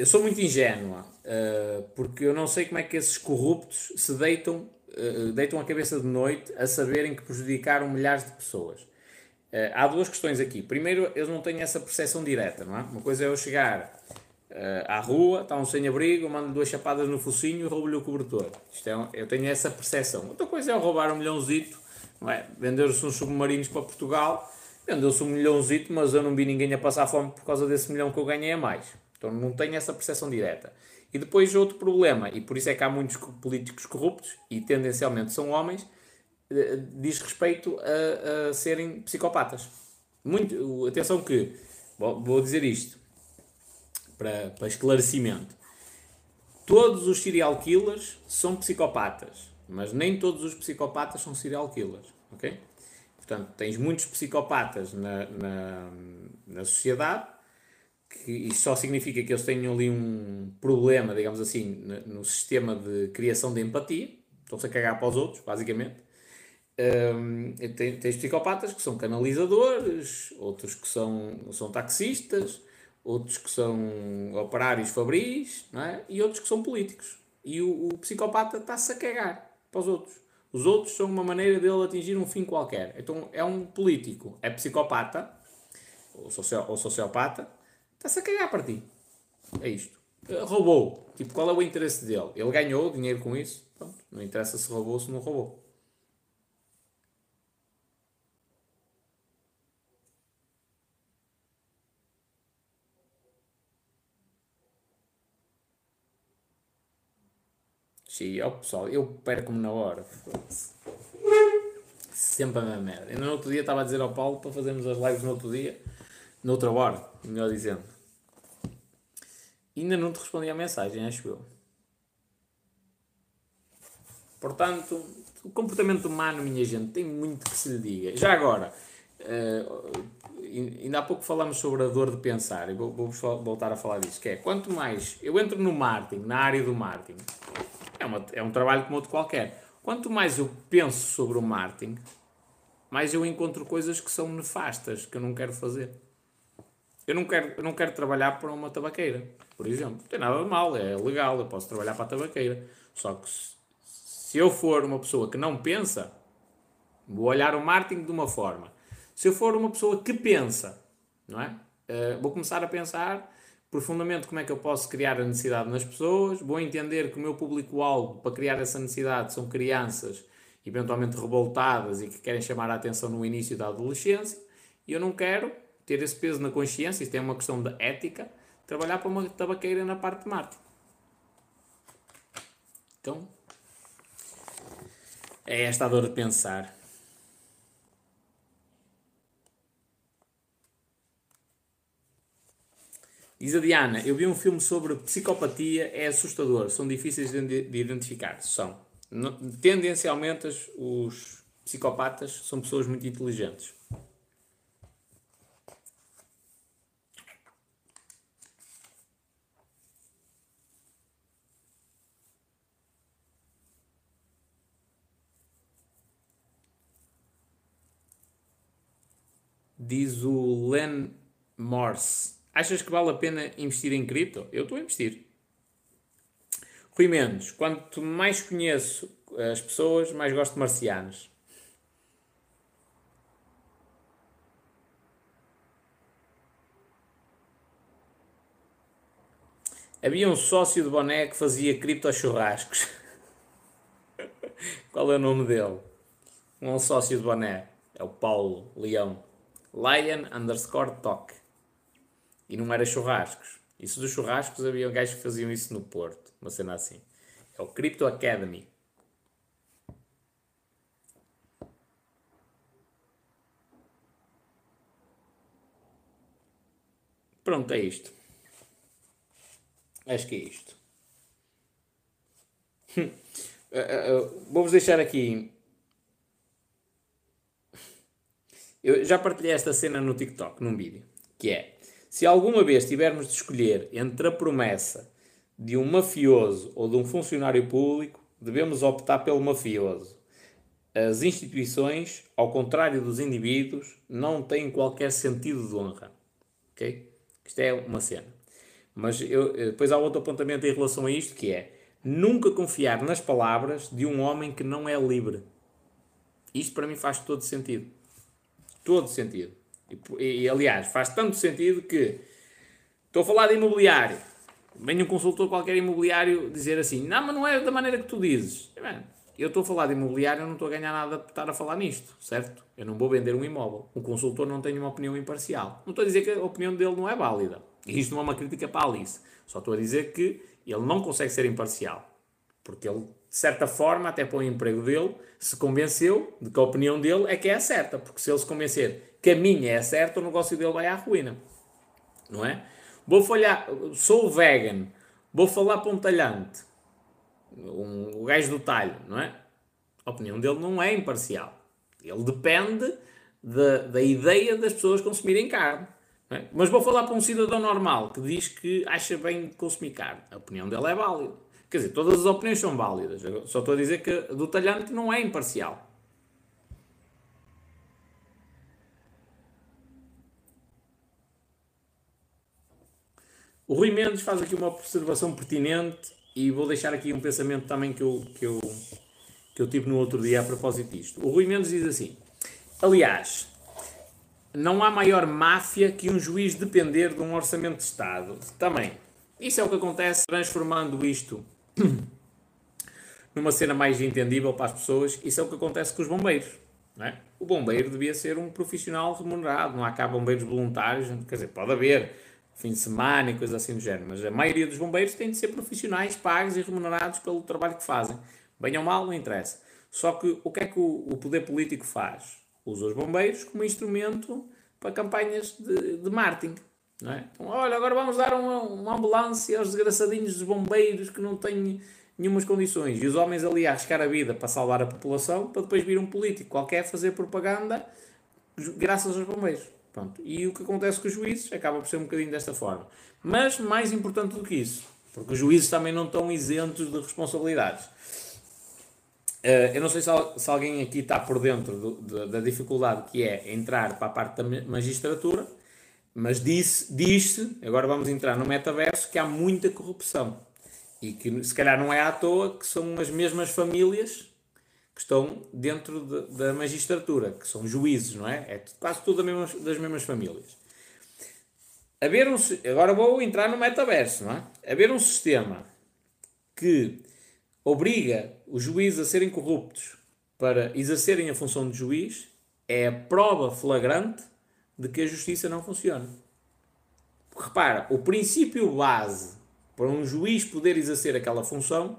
Eu sou muito ingênua, uh, porque eu não sei como é que esses corruptos se deitam, uh, deitam a cabeça de noite a saberem que prejudicaram milhares de pessoas. Uh, há duas questões aqui. Primeiro, eles não têm essa percepção direta, não é? Uma coisa é eu chegar à rua, está um sem-abrigo, mando duas chapadas no focinho e roubo-lhe o cobertor. Isto é, eu tenho essa percepção. Outra coisa é eu roubar um milhãozito, não é? Vender-se uns submarinos para Portugal, vendeu-se um milhãozito, mas eu não vi ninguém a passar fome por causa desse milhão que eu ganhei a mais. Então não tenho essa percepção direta. E depois outro problema, e por isso é que há muitos políticos corruptos, e tendencialmente são homens, eh, diz respeito a, a serem psicopatas. Muito, atenção que, vou dizer isto, para, para esclarecimento. Todos os serial killers são psicopatas, mas nem todos os psicopatas são serial killers, ok? Portanto, tens muitos psicopatas na, na, na sociedade, que isso só significa que eles tenham ali um problema, digamos assim, no, sistema de criação de empatia, estão-se a cagar para os outros, basicamente. Um, tens psicopatas que são canalizadores, outros que são, são taxistas, outros que são operários fabris, não é? e outros que são políticos. E o, o psicopata está-se a cagar para os outros. Os outros são uma maneira dele atingir um fim qualquer. Então é um político, é psicopata, ou, ou sociopata, Está-se a cagar para ti. É isto. Roubou. Tipo, qual é o interesse dele? Ele ganhou dinheiro com isso. Pronto. Não interessa se roubou ou se não roubou. Sim, ó pessoal, eu perco-me na hora. Sempre a mesma merda. Ainda no outro dia estava a dizer ao Paulo para fazermos as lives no outro dia noutra hora, melhor dizendo. Ainda não te respondi à mensagem, acho eu. Portanto, o comportamento humano, minha gente, tem muito que se lhe diga. Já agora, uh, ainda há pouco falamos sobre a dor de pensar, e vou, vou voltar a falar disso, que é, quanto mais eu entro no marketing, na área do marketing, é, uma, é um trabalho como outro qualquer, quanto mais eu penso sobre o marketing, mais eu encontro coisas que são nefastas, que eu não quero fazer. Eu não quero, não quero trabalhar para uma tabaqueira, por exemplo. Não tem nada de mal, é legal, eu posso trabalhar para a tabaqueira. Só que se, se eu for uma pessoa que não pensa, vou olhar o marketing de uma forma. Se eu for uma pessoa que pensa, não é? Uh, vou começar a pensar profundamente como é que eu posso criar a necessidade nas pessoas, vou entender que o meu público-alvo para criar essa necessidade são crianças eventualmente revoltadas e que querem chamar a atenção no início da adolescência, e eu não quero ter esse peso na consciência, isto é uma questão de ética, trabalhar para uma tabaqueira na parte de marketing. Então, é esta a dor de pensar. Diz a Diana, eu vi um filme sobre psicopatia, é assustador, são difíceis de identificar. São. Tendencialmente, os psicopatas são pessoas muito inteligentes. Diz o Len Morse. Achas que vale a pena investir em cripto? Eu estou a investir. Rui Mendes, quanto mais conheço as pessoas, mais gosto de marcianos. Havia um sócio de boné que fazia criptochurrascos. <laughs> Qual é o nome dele? Um sócio de boné. É o Paulo Leão. Lion underscore talk. E não era churrascos. Isso dos churrascos havia gajos que faziam isso no Porto. Uma cena assim. É o Crypto Academy. Pronto, é isto. Acho que é isto. uh, <laughs> uh, Vou-vos deixar aqui. Eu já partilhei esta cena no TikTok, num vídeo, que é se alguma vez tivermos de escolher entre a promessa de um mafioso ou de um funcionário público, devemos optar pelo mafioso. As instituições, ao contrário dos indivíduos, não têm qualquer sentido de honra. Ok? Isto é uma cena. Mas eu, eh, depois há outro apontamento em relação a isto que é nunca confiar nas palavras de um homem que não é livre. Isto para mim faz todo sentido. Todo sentido. E, e aliás, faz tanto sentido que estou a falar de imobiliário. Vem um consultor qualquer imobiliário dizer assim: Não, mas não é da maneira que tu dizes. Eu estou a falar de imobiliário, eu não estou a ganhar nada por estar a falar nisto, certo? Eu não vou vender um imóvel. O consultor não tem uma opinião imparcial. Não estou a dizer que a opinião dele não é válida. E isto não é uma crítica para a Alice. Só estou a dizer que ele não consegue ser imparcial. Porque ele, de certa forma, até para o emprego dele, se convenceu de que a opinião dele é que é a certa. Porque se ele se convencer que a minha é a certa, o negócio dele vai à ruína. Não é? Vou falhar, sou vegan, vou falar para um talhante, um, o gajo do talho, não é? A opinião dele não é imparcial. Ele depende da, da ideia das pessoas consumirem carne. É? Mas vou falar para um cidadão normal que diz que acha bem consumir carne. A opinião dele é válida. Quer dizer, todas as opiniões são válidas. Eu só estou a dizer que do talhante não é imparcial. O Rui Mendes faz aqui uma observação pertinente e vou deixar aqui um pensamento também que eu, que eu, que eu tive no outro dia a propósito disto. O Rui Mendes diz assim: Aliás, não há maior máfia que um juiz depender de um orçamento de Estado. Também. Isso é o que acontece transformando isto <clears throat> numa cena mais entendível para as pessoas. Isso é o que acontece com os bombeiros. É? O bombeiro devia ser um profissional remunerado. Não há cá bombeiros voluntários. Quer dizer, pode haver fim de semana e coisas assim do género. Mas a maioria dos bombeiros tem de ser profissionais pagos e remunerados pelo trabalho que fazem. Bem ou mal, não interessa. Só que o que é que o, o poder político faz? usa os bombeiros como instrumento para campanhas de, de marketing. É? Então, olha, agora vamos dar uma, uma ambulância aos desgraçadinhos dos bombeiros que não têm nenhumas condições. E os homens ali a arriscar a vida para salvar a população, para depois vir um político qualquer fazer propaganda graças aos bombeiros. Pronto. E o que acontece com os juízes acaba por ser um bocadinho desta forma. Mas mais importante do que isso, porque os juízes também não estão isentos de responsabilidades. Uh, eu não sei se, se, alguém aqui está por dentro do, do, da dificuldade que é entrar para a parte da magistratura, mas diz-se, diz agora vamos entrar no metaverso, que há muita corrupção. E que se calhar não é à toa que são as mesmas famílias que estão dentro de, da magistratura, que são juízes, não é? É quase tudo das mesmas famílias. Haver um, agora vou entrar no metaverso, não é? Haver um sistema que obriga os juízes a serem corruptos para exercerem a função de juiz é a prova flagrante de que a justiça não funciona. Repara, o princípio base para um juiz poder exercer aquela função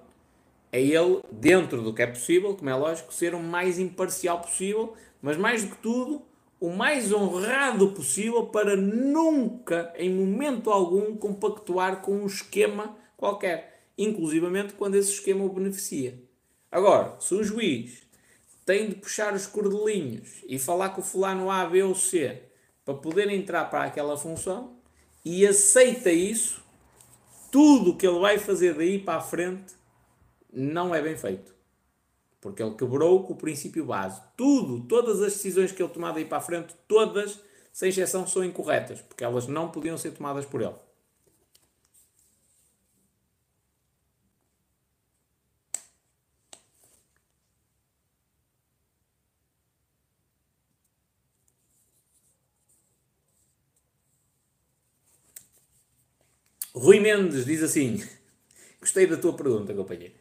é ele, dentro do que é possível, como é lógico, ser o mais imparcial possível, mas mais do que tudo, o mais honrado possível para nunca, em momento algum, compactuar com um esquema qualquer inclusivamente quando esse esquema o beneficia. Agora, se o juiz tem de puxar os cordelinhos e falar com o fulano A, B ou C para poder entrar para aquela função e aceita isso, tudo o que ele vai fazer daí para a frente não é bem feito. Porque ele quebrou com o princípio base. Tudo, todas as decisões que ele tomar daí para a frente, todas, sem exceção, são incorretas, porque elas não podiam ser tomadas por ele. Rui Mendes diz assim: <laughs> Gostei da tua pergunta, companheiro.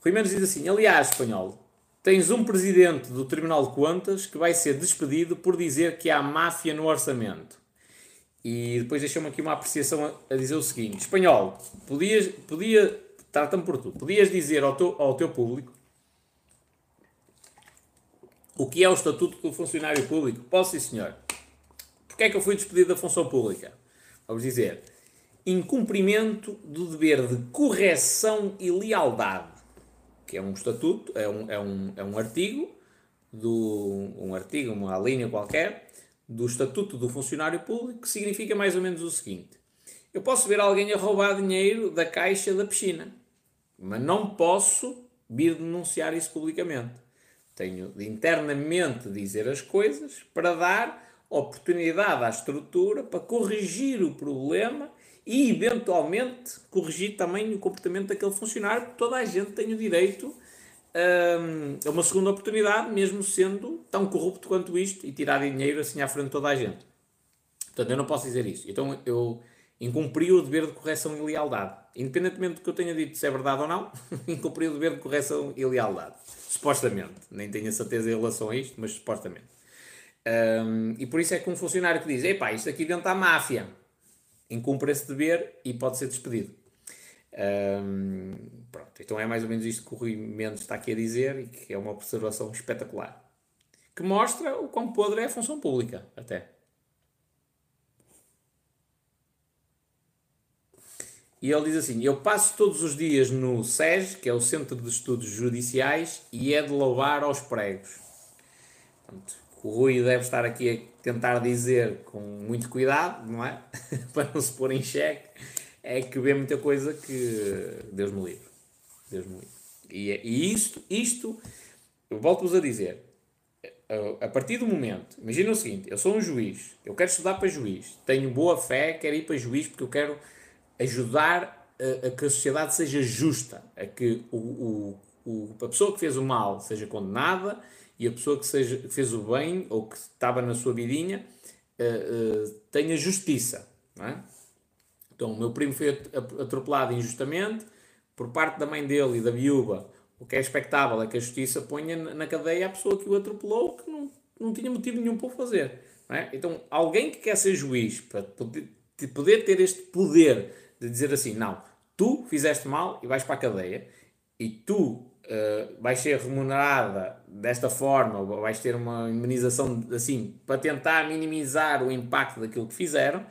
Rui Mendes diz assim: Aliás, espanhol, tens um presidente do Tribunal de Contas que vai ser despedido por dizer que há máfia no orçamento. E depois deixou-me aqui uma apreciação a, a, dizer o seguinte: Espanhol, podias, podia, trata-me por tu, podias dizer ao teu, ao teu público o que é o Estatuto do Funcionário Público? Posso, sim, senhor. Porquê é que eu fui despedido da função pública? Vamos dizer, incumprimento do dever de correção e lealdade, que é um estatuto, é um, é um, é um artigo, do, um artigo, uma linha qualquer, do Estatuto do Funcionário Público, que significa mais ou menos o seguinte: eu posso ver alguém a roubar dinheiro da caixa da piscina, mas não posso vir denunciar isso publicamente. Tenho de internamente dizer as coisas para dar oportunidade à estrutura para corrigir o problema e, eventualmente, corrigir também o comportamento daquele funcionário, porque toda a gente tem o direito hum, a uma segunda oportunidade, mesmo sendo tão corrupto quanto isto, e tirar dinheiro assim à frente de toda a gente. Portanto, eu não posso dizer isso. Então, eu incumpri o dever de correção e lealdade. Independentemente do que eu tenha dito se é verdade ou não, <laughs> incumpri o dever de correção e lealdade. Supostamente. Nem tenho a certeza em relação a isto, mas supostamente. Um, e por isso é que um funcionário que diz: epá, isto aqui dentro da máfia, incumpre esse dever e pode ser despedido. Um, pronto, então é mais ou menos isto que o Rui Mendes está aqui a dizer e que é uma observação espetacular. Que mostra o quão podre é a função pública, até. E ele diz assim: Eu passo todos os dias no SES, que é o Centro de Estudos Judiciais, e é de louvar aos pregos. O Rui deve estar aqui a tentar dizer com muito cuidado, não é? <laughs> Para não se pôr em xeque, é que vê muita coisa que Deus me livre. Deus me livre. E, é, e isto, isto, volto-vos a dizer, a partir do momento, imagina o seguinte, eu sou um juiz, eu quero estudar para juiz, tenho boa fé, quero ir para juiz porque eu quero ajudar a, a que a sociedade seja justa, a que o, o, o, a pessoa que fez o mal seja condenada e a pessoa que, seja, que fez o bem ou que estava na sua vidinha uh, uh, tenha justiça. É? Então, o meu primo foi atropelado injustamente por parte da mãe dele e da viúva. O que é expectável é que a justiça ponha na cadeia a pessoa que o atropelou que não, não tinha motivo nenhum para o fazer. É? Então, alguém que quer ser juiz, para poder, poder ter este poder de dizer assim: não, tu fizeste mal e vais para a cadeia, e tu uh, vais ser remunerada desta forma, vais ter uma indemnização assim, para tentar minimizar o impacto daquilo que fizeram.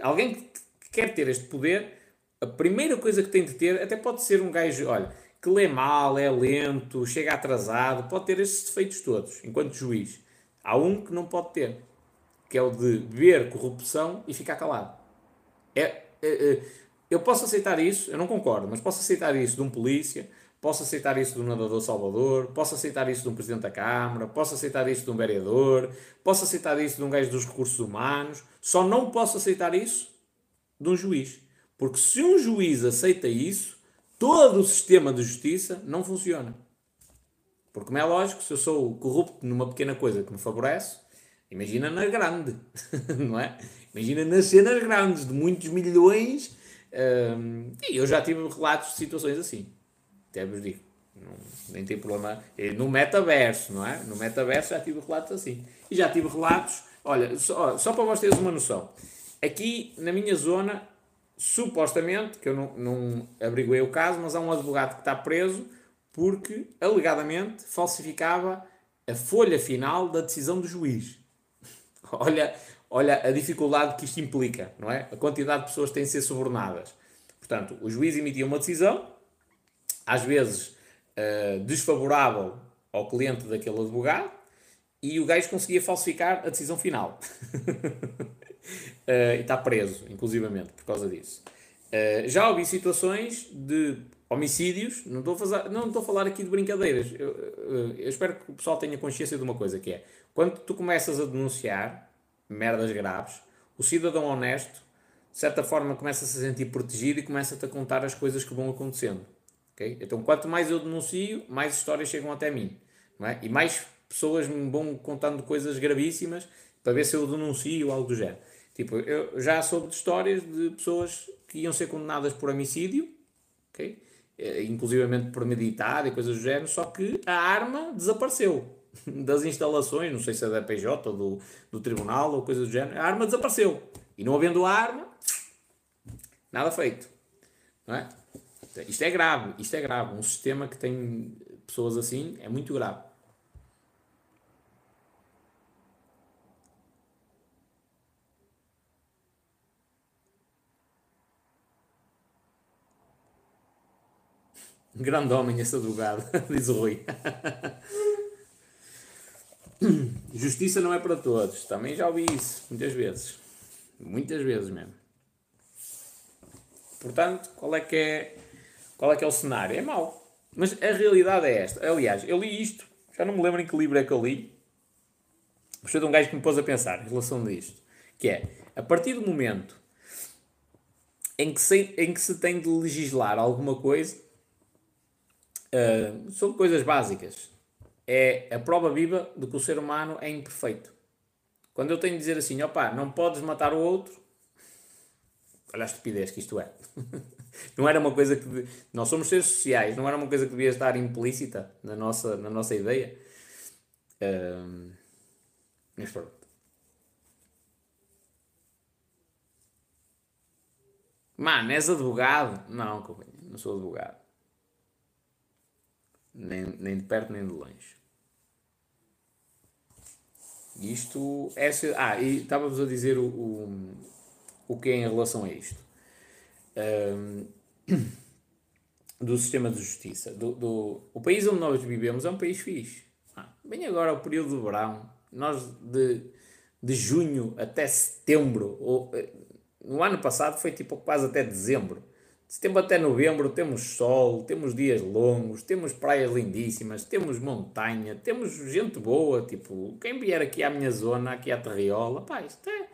Alguém que quer ter este poder, a primeira coisa que tem de ter, até pode ser um gajo, olha, que lê mal, é lento, chega atrasado, pode ter estes defeitos todos, enquanto juiz. Há um que não pode ter, que é o de ver corrupção e ficar calado. É, é, é, eu posso aceitar isso, eu não concordo, mas posso aceitar isso de um polícia, Posso aceitar isso de um nadador Salvador, posso aceitar isso de um Presidente da Câmara, posso aceitar isso de um vereador, posso aceitar isso de um gajo dos recursos humanos, só não posso aceitar isso de um juiz. Porque se um juiz aceita isso, todo o sistema de justiça não funciona. Porque, como é lógico, se eu sou corrupto numa pequena coisa que me favorece, imagina na grande, <laughs> não é? Imagina nas cenas grandes, de muitos milhões. Hum, e eu já tive relatos de situações assim. Vos digo. Não, nem tem problema. No metaverso, não é? No metaverso já tive relatos assim. E já tive relatos. Olha, só, só para vocês uma noção. Aqui na minha zona, supostamente, que eu não, não abriguei o caso, mas há um advogado que está preso porque alegadamente falsificava a folha final da decisão do juiz. <laughs> olha, olha a dificuldade que isto implica, não é? A quantidade de pessoas que têm de ser subornadas. Portanto, o juiz emitia uma decisão, às vezes uh, desfavorável ao cliente daquele advogado, e o gajo conseguia falsificar a decisão final. uh, <laughs> e está preso, inclusivamente, por causa disso. Uh, já ouvi situações de homicídios, não estou a, fazer, não estou a falar aqui de brincadeiras, eu, eu, espero que o pessoal tenha consciência de uma coisa, que é, quando tu começas a denunciar merdas graves, o cidadão honesto, de certa forma, começa a se sentir protegido e começa-te a contar as coisas que vão acontecendo. Okay? Então, quanto mais eu denuncio, mais histórias chegam até mim. É? E mais pessoas me vão contando coisas gravíssimas para ver se eu denuncio algo do género. Tipo, eu já soube de histórias de pessoas que iam ser condenadas por homicídio, okay? Eh, inclusivamente premeditado e coisas do género, só que a arma desapareceu <laughs> das instalações, não sei se é da PJ ou do, do tribunal ou coisa do género, a arma desapareceu. E não havendo a arma, nada feito. Não é? Isto é grave, isto é grave. Um sistema que tem pessoas assim é muito grave. Grande homem esse advogado, <laughs> diz o Rui. <laughs> Justiça não é para todos. Também já ouvi isso muitas vezes. Muitas vezes mesmo. Portanto, qual é que é, qual é, que é o cenário? É mau. Mas a realidade é esta. Aliás, eu li isto, já não me lembro em que livro é que eu li. Mas foi de um gajo que me pôs a pensar em relação a isto. Que é, a partir do momento em que se, em que se tem de legislar alguma coisa, uh, sobre coisas básicas, é a prova viva de que o ser humano é imperfeito. Quando eu tenho de dizer assim, opá, não podes matar o outro, olha a estupidez que isto é. <laughs> não era uma coisa que. Nós somos seres sociais, não era uma coisa que devia estar implícita na nossa, na nossa ideia. Um, mas pronto. Mano, és advogado? Não, não sou advogado. Nem, nem de perto nem de longe. Isto é. Ah, e estávamos a dizer o, o, o que é em relação a isto. Um, do sistema de justiça. Do, do, o país onde nós vivemos é um país fixe. Ah, bem agora o período de verão, nós de, de junho até setembro, ou, eh, no ano passado foi tipo quase até dezembro. De setembro até novembro temos sol, temos dias longos, temos praias lindíssimas, temos montanha, temos gente boa, tipo, quem vier aqui à minha zona, aqui à Terriola, pá, isto é...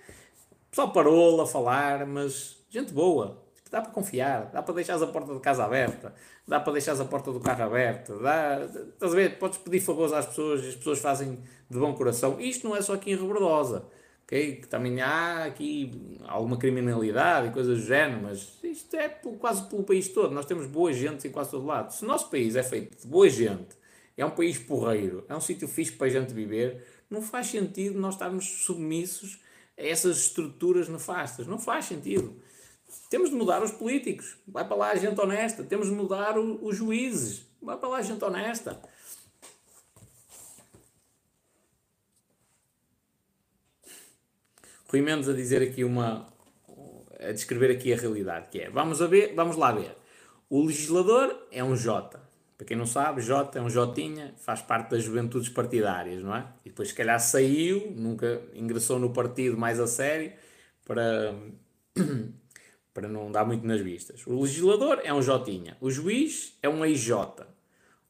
Só parou a falar, mas gente boa, dá para confiar, dá para deixar a porta de casa aberta, dá para deixar a porta do carro aberta, dá, estás a ver? Podes pedir favores às pessoas e as pessoas fazem de bom coração. Isto não é só aqui em Rebordosa, ok? Que também há aqui alguma criminalidade e coisas do género, mas isto é quase pelo país todo. Nós temos boa gente em quase todo lado. Se o nosso país é feito de boa gente, é um país porreiro, é um sítio fixe para a gente viver, não faz sentido nós estarmos submissos a essas estruturas nefastas. Não faz sentido. Temos de mudar os políticos. Vai para lá a gente honesta. Temos de mudar o, os juízes. Vai para lá a gente honesta. Rui Mendes a dizer aqui uma. a descrever aqui a realidade, que é. Vamos, a ver, vamos lá ver. O legislador é um J. Para quem não sabe, J é um Jotinha, faz parte das juventudes partidárias, não é? E depois, se calhar, saiu, nunca ingressou no partido mais a sério, para para não dar muito nas vistas. O legislador é um Jotinha. O juiz é um EJ.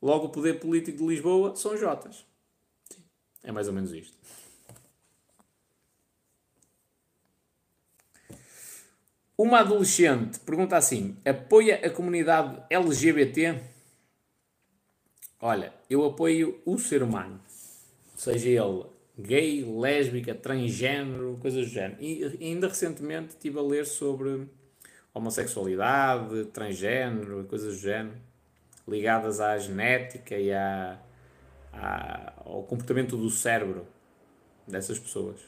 Logo, o poder político de Lisboa são Jotas. É mais ou menos isto. Uma adolescente pergunta assim: apoia a comunidade LGBT? Olha, eu apoio o ser humano, seja ele gay, lésbica, transgênero, coisas do género. E ainda recentemente estive a ler sobre homossexualidade, transgênero e coisas do género, ligadas à genética e à, à, ao comportamento do cérebro dessas pessoas.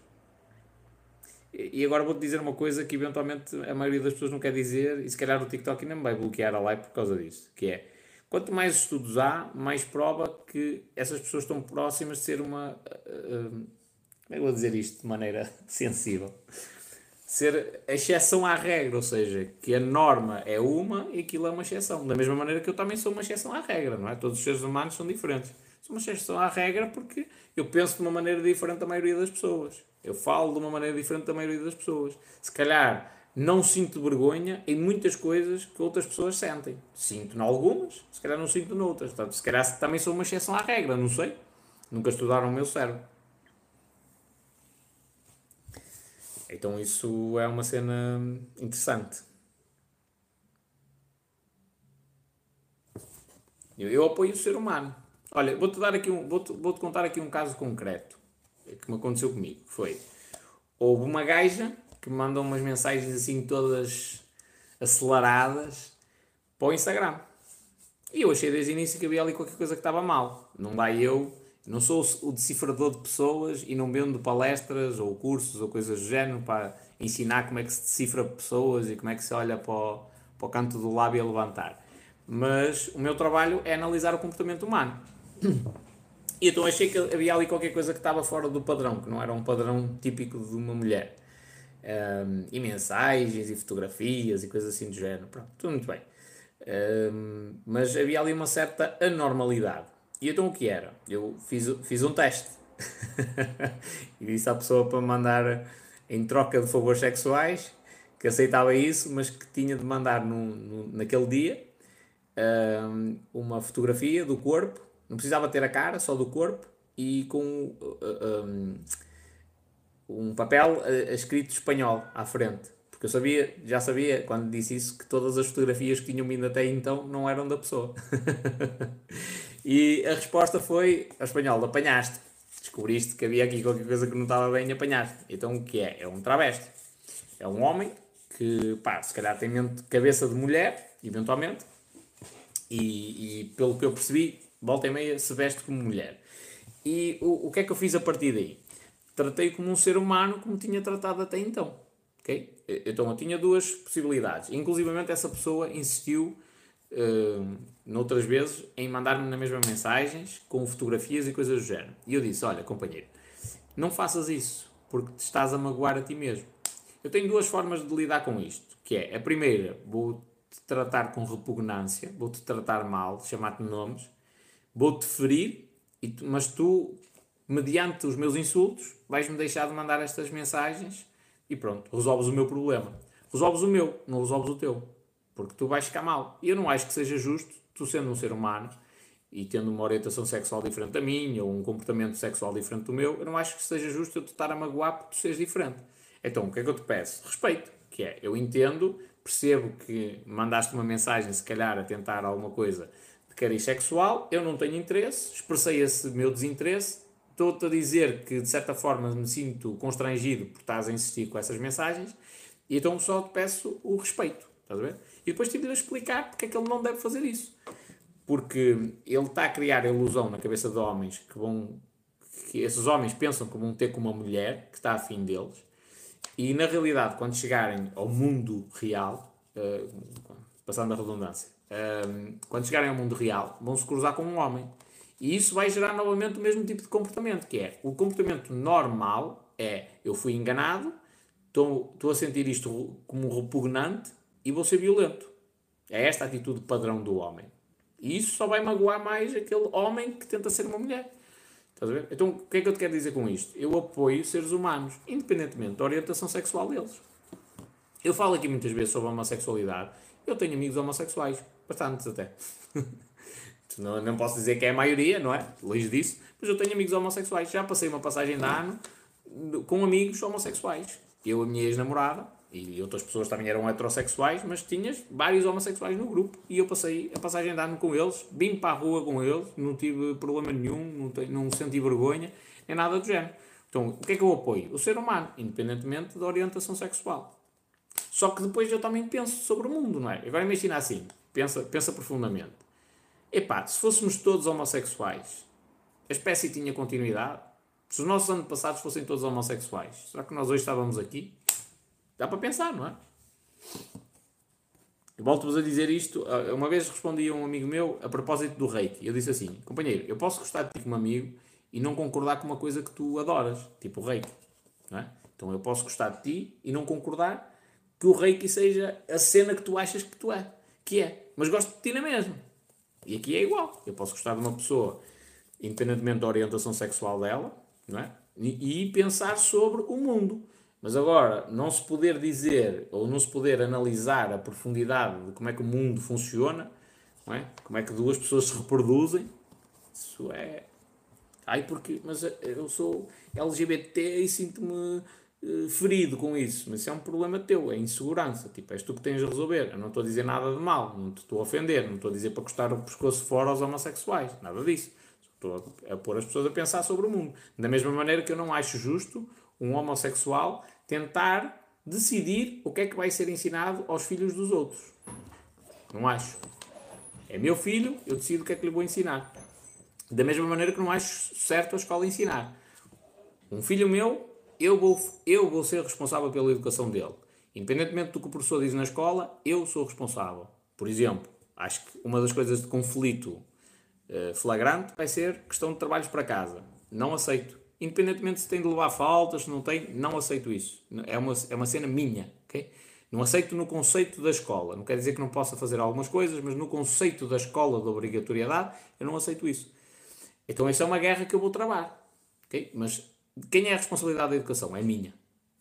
E agora vou-te dizer uma coisa que eventualmente a maioria das pessoas não quer dizer, e se calhar o TikTok ainda me vai bloquear a live por causa disso, que é, quanto mais estudos há, mais prova que essas pessoas estão próximas de ser uma... Uh, como é que eu vou dizer isto de maneira <laughs> sensível? Ser a exceção à regra, ou seja, que a norma é uma e aquilo é uma exceção. Da mesma maneira que eu também sou uma exceção à regra, não é? Todos os seres humanos são diferentes. Sou uma exceção à regra porque eu penso de uma maneira diferente da maioria das pessoas. Eu falo de uma maneira diferente da maioria das pessoas. Se calhar não sinto vergonha em muitas coisas que outras pessoas sentem. Sinto em algumas, se calhar não sinto noutras. Portanto, se calhar também sou uma exceção à regra, não sei. Nunca estudaram o meu cérebro. Então isso é uma cena interessante. Eu, eu apoio o ser humano. Olha, vou-te dar aqui um, vou-te, vou-te contar aqui um caso concreto que me aconteceu comigo. Foi, houve uma gaja que me mandou umas mensagens assim todas aceleradas para o Instagram. E eu achei desde o início que havia ali qualquer coisa que estava mal. Não dá eu, não sou o decifrador de pessoas e não vendo palestras ou cursos ou coisas do género para ensinar como é que se decifra pessoas e como é que se olha para o, para o canto do lábio a levantar. Mas o meu trabalho é analisar o comportamento humano. E então achei que havia ali qualquer coisa que estava fora do padrão, que não era um padrão típico de uma mulher. Um, e mensagens e fotografias e coisas assim do género. Pronto, tudo muito bem. Um, mas havia ali uma certa anormalidade. E então o que era? Eu fiz, fiz um teste. <laughs> e disse à pessoa para mandar em troca de favores sexuais que aceitava isso, mas que tinha de mandar no, no naquele dia um, uma fotografia do corpo, não precisava ter a cara, só do corpo, e com um, um papel uh, escrito espanhol à frente. Porque eu sabia, já sabia, quando disse isso, que todas as fotografias que tinham vindo até então não eram da pessoa. <laughs> e a resposta foi, a espanhol, apanhaste. Descobriste que havia aqui qualquer coisa que não estava bem, apanhaste. Então o que é? É um travesti. É um homem que, pá, se calhar tem mente, cabeça de mulher, eventualmente, e, e pelo que eu percebi, volta e meia se veste como mulher. E o, o que é que eu fiz a partir daí? Tratei como um ser humano como tinha tratado até então. Okay? Então eu tinha duas possibilidades. Inclusivamente essa pessoa insistiu uh, noutras vezes em mandar-me na mesma mensagens com fotografias e coisas do género. E eu disse: Olha, companheiro, não faças isso porque te estás a magoar a ti mesmo. Eu tenho duas formas de lidar com isto. Que é, a primeira, vou-te tratar com repugnância, vou-te tratar mal, chamar-te nomes, vou-te ferir, mas tu, mediante os meus insultos, vais-me deixar de mandar estas mensagens e pronto, resolves o meu problema. Resolves o meu, não resolves o teu. Porque tu vais ficar mal. Eu não acho que seja justo, tu sendo um ser humano e tendo uma orientação sexual diferente da minha, ou um comportamento sexual diferente do meu, eu não acho que seja justo eu te estar a magoar porque tu sejas diferente. Então, o que é que eu te peço? Respeito. Que é, eu entendo, percebo que mandaste uma mensagem, se calhar, a tentar alguma coisa de cariz sexual, eu não tenho interesse, expressei esse meu desinteresse, estou-te a dizer que de certa forma me sinto constrangido por estás a insistir com essas mensagens e então só te peço o respeito, estás a ver? E depois tive de explicar porque é que ele não deve fazer isso. Porque ele está a criar a ilusão na cabeça de homens que vão. que esses homens pensam que vão ter com uma mulher que está afim deles e na realidade, quando chegarem ao mundo real, uh, passando a redundância, uh, quando chegarem ao mundo real, vão se cruzar com um homem. E isso vai gerar novamente o mesmo tipo de comportamento, que é o comportamento normal é eu fui enganado, estou a sentir isto como repugnante e vou ser violento. É esta a atitude padrão do homem. E isso só vai magoar mais aquele homem que tenta ser uma mulher. Estás a ver? Então, o que é que eu te quero dizer com isto? Eu apoio seres humanos, independentemente da orientação sexual deles. Eu falo aqui muitas vezes sobre a homossexualidade. Eu tenho amigos homossexuais, bastantes até. <laughs> Não, não posso dizer que é a maioria, não é? Longe disso. Mas eu tenho amigos homossexuais. Já passei uma passagem de ano com amigos homossexuais. Eu, a minha ex-namorada, e outras pessoas também eram heterossexuais, mas tinhas vários homossexuais no grupo. E eu passei a passagem de ano com eles, vim para a rua com eles, não tive problema nenhum, não, não senti vergonha, nem nada do género. Então, o que é que eu apoio? O ser humano, independentemente da orientação sexual. Só que depois eu também penso sobre o mundo, não é? Agora imagina assim, pensa, pensa profundamente. Epá, se fôssemos todos homossexuais, a espécie tinha continuidade? Se os nossos antepassados fossem todos homossexuais, será que nós hoje estávamos aqui? Dá para pensar, não é? Volto-vos a dizer isto. Ah, uma vez respondi a um amigo meu a propósito do reiki. Eu disse assim: companheiro, eu posso gostar de ti como amigo e não concordar com uma coisa que tu adoras, tipo o reiki. É? Então eu posso gostar de ti e não concordar que o reiki seja a cena que tu achas que tu é, que é. Mas gosto de ti na mesma. E aqui é igual. Eu posso gostar de uma pessoa, independentemente da orientação sexual dela, não é? e, e pensar sobre o mundo. Mas agora, não se poder dizer ou não se poder analisar a profundidade de como é que o mundo funciona, não é? como é que duas pessoas se reproduzem, isso é. Ai, porque. Mas eu sou LGBT e sinto-me uh, ferido com isso. Mas isso é um problema teu, é insegurança. Tipo, és tu que tens a resolver. Eu não estou a dizer nada de mal, não te estou a ofender, não estou a dizer para custar o pescoço fora aos homossexuais, nada disso. Estou a pôr as pessoas a pensar sobre o mundo. Da mesma maneira que eu não acho justo um homossexual tentar decidir o que é que vai ser ensinado aos filhos dos outros. Não acho. É meu filho, eu decido o que é que lhe vou ensinar. Da mesma maneira que não acho certo a escola ensinar. Um filho meu, eu vou, eu vou ser responsável pela educação dele. Independentemente do que o professor diz na escola, eu sou responsável. Por exemplo, acho que uma das coisas de conflito uh, flagrante vai ser questão de trabalhos para casa. Não aceito. Independentemente se tem de levar faltas, se não tem, não aceito isso. É uma, é uma cena minha, ok? Não aceito no conceito da escola. Não quer dizer que não possa fazer algumas coisas, mas no conceito da escola da obrigatoriedade, eu não aceito isso. Então, essa é uma guerra que eu vou travar. Okay? Mas quem é a responsabilidade da educação? É minha.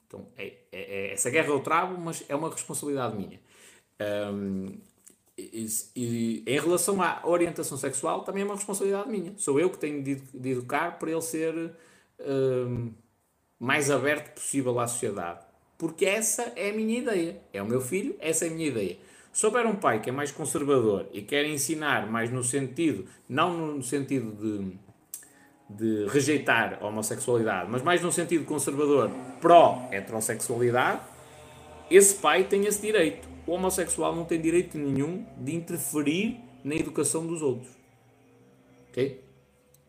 Então, é, é, é, essa guerra eu travo, mas é uma responsabilidade minha. Um, e, e, em relação à orientação sexual, também é uma responsabilidade minha. Sou eu que tenho de, de educar para ele ser um, mais aberto possível à sociedade. Porque essa é a minha ideia. É o meu filho, essa é a minha ideia. Se houver um pai que é mais conservador e quer ensinar mais no sentido, não no sentido de, de rejeitar a homossexualidade, mas mais no sentido conservador pró-heterossexualidade, esse pai tem esse direito. O homossexual não tem direito nenhum de interferir na educação dos outros. Ok?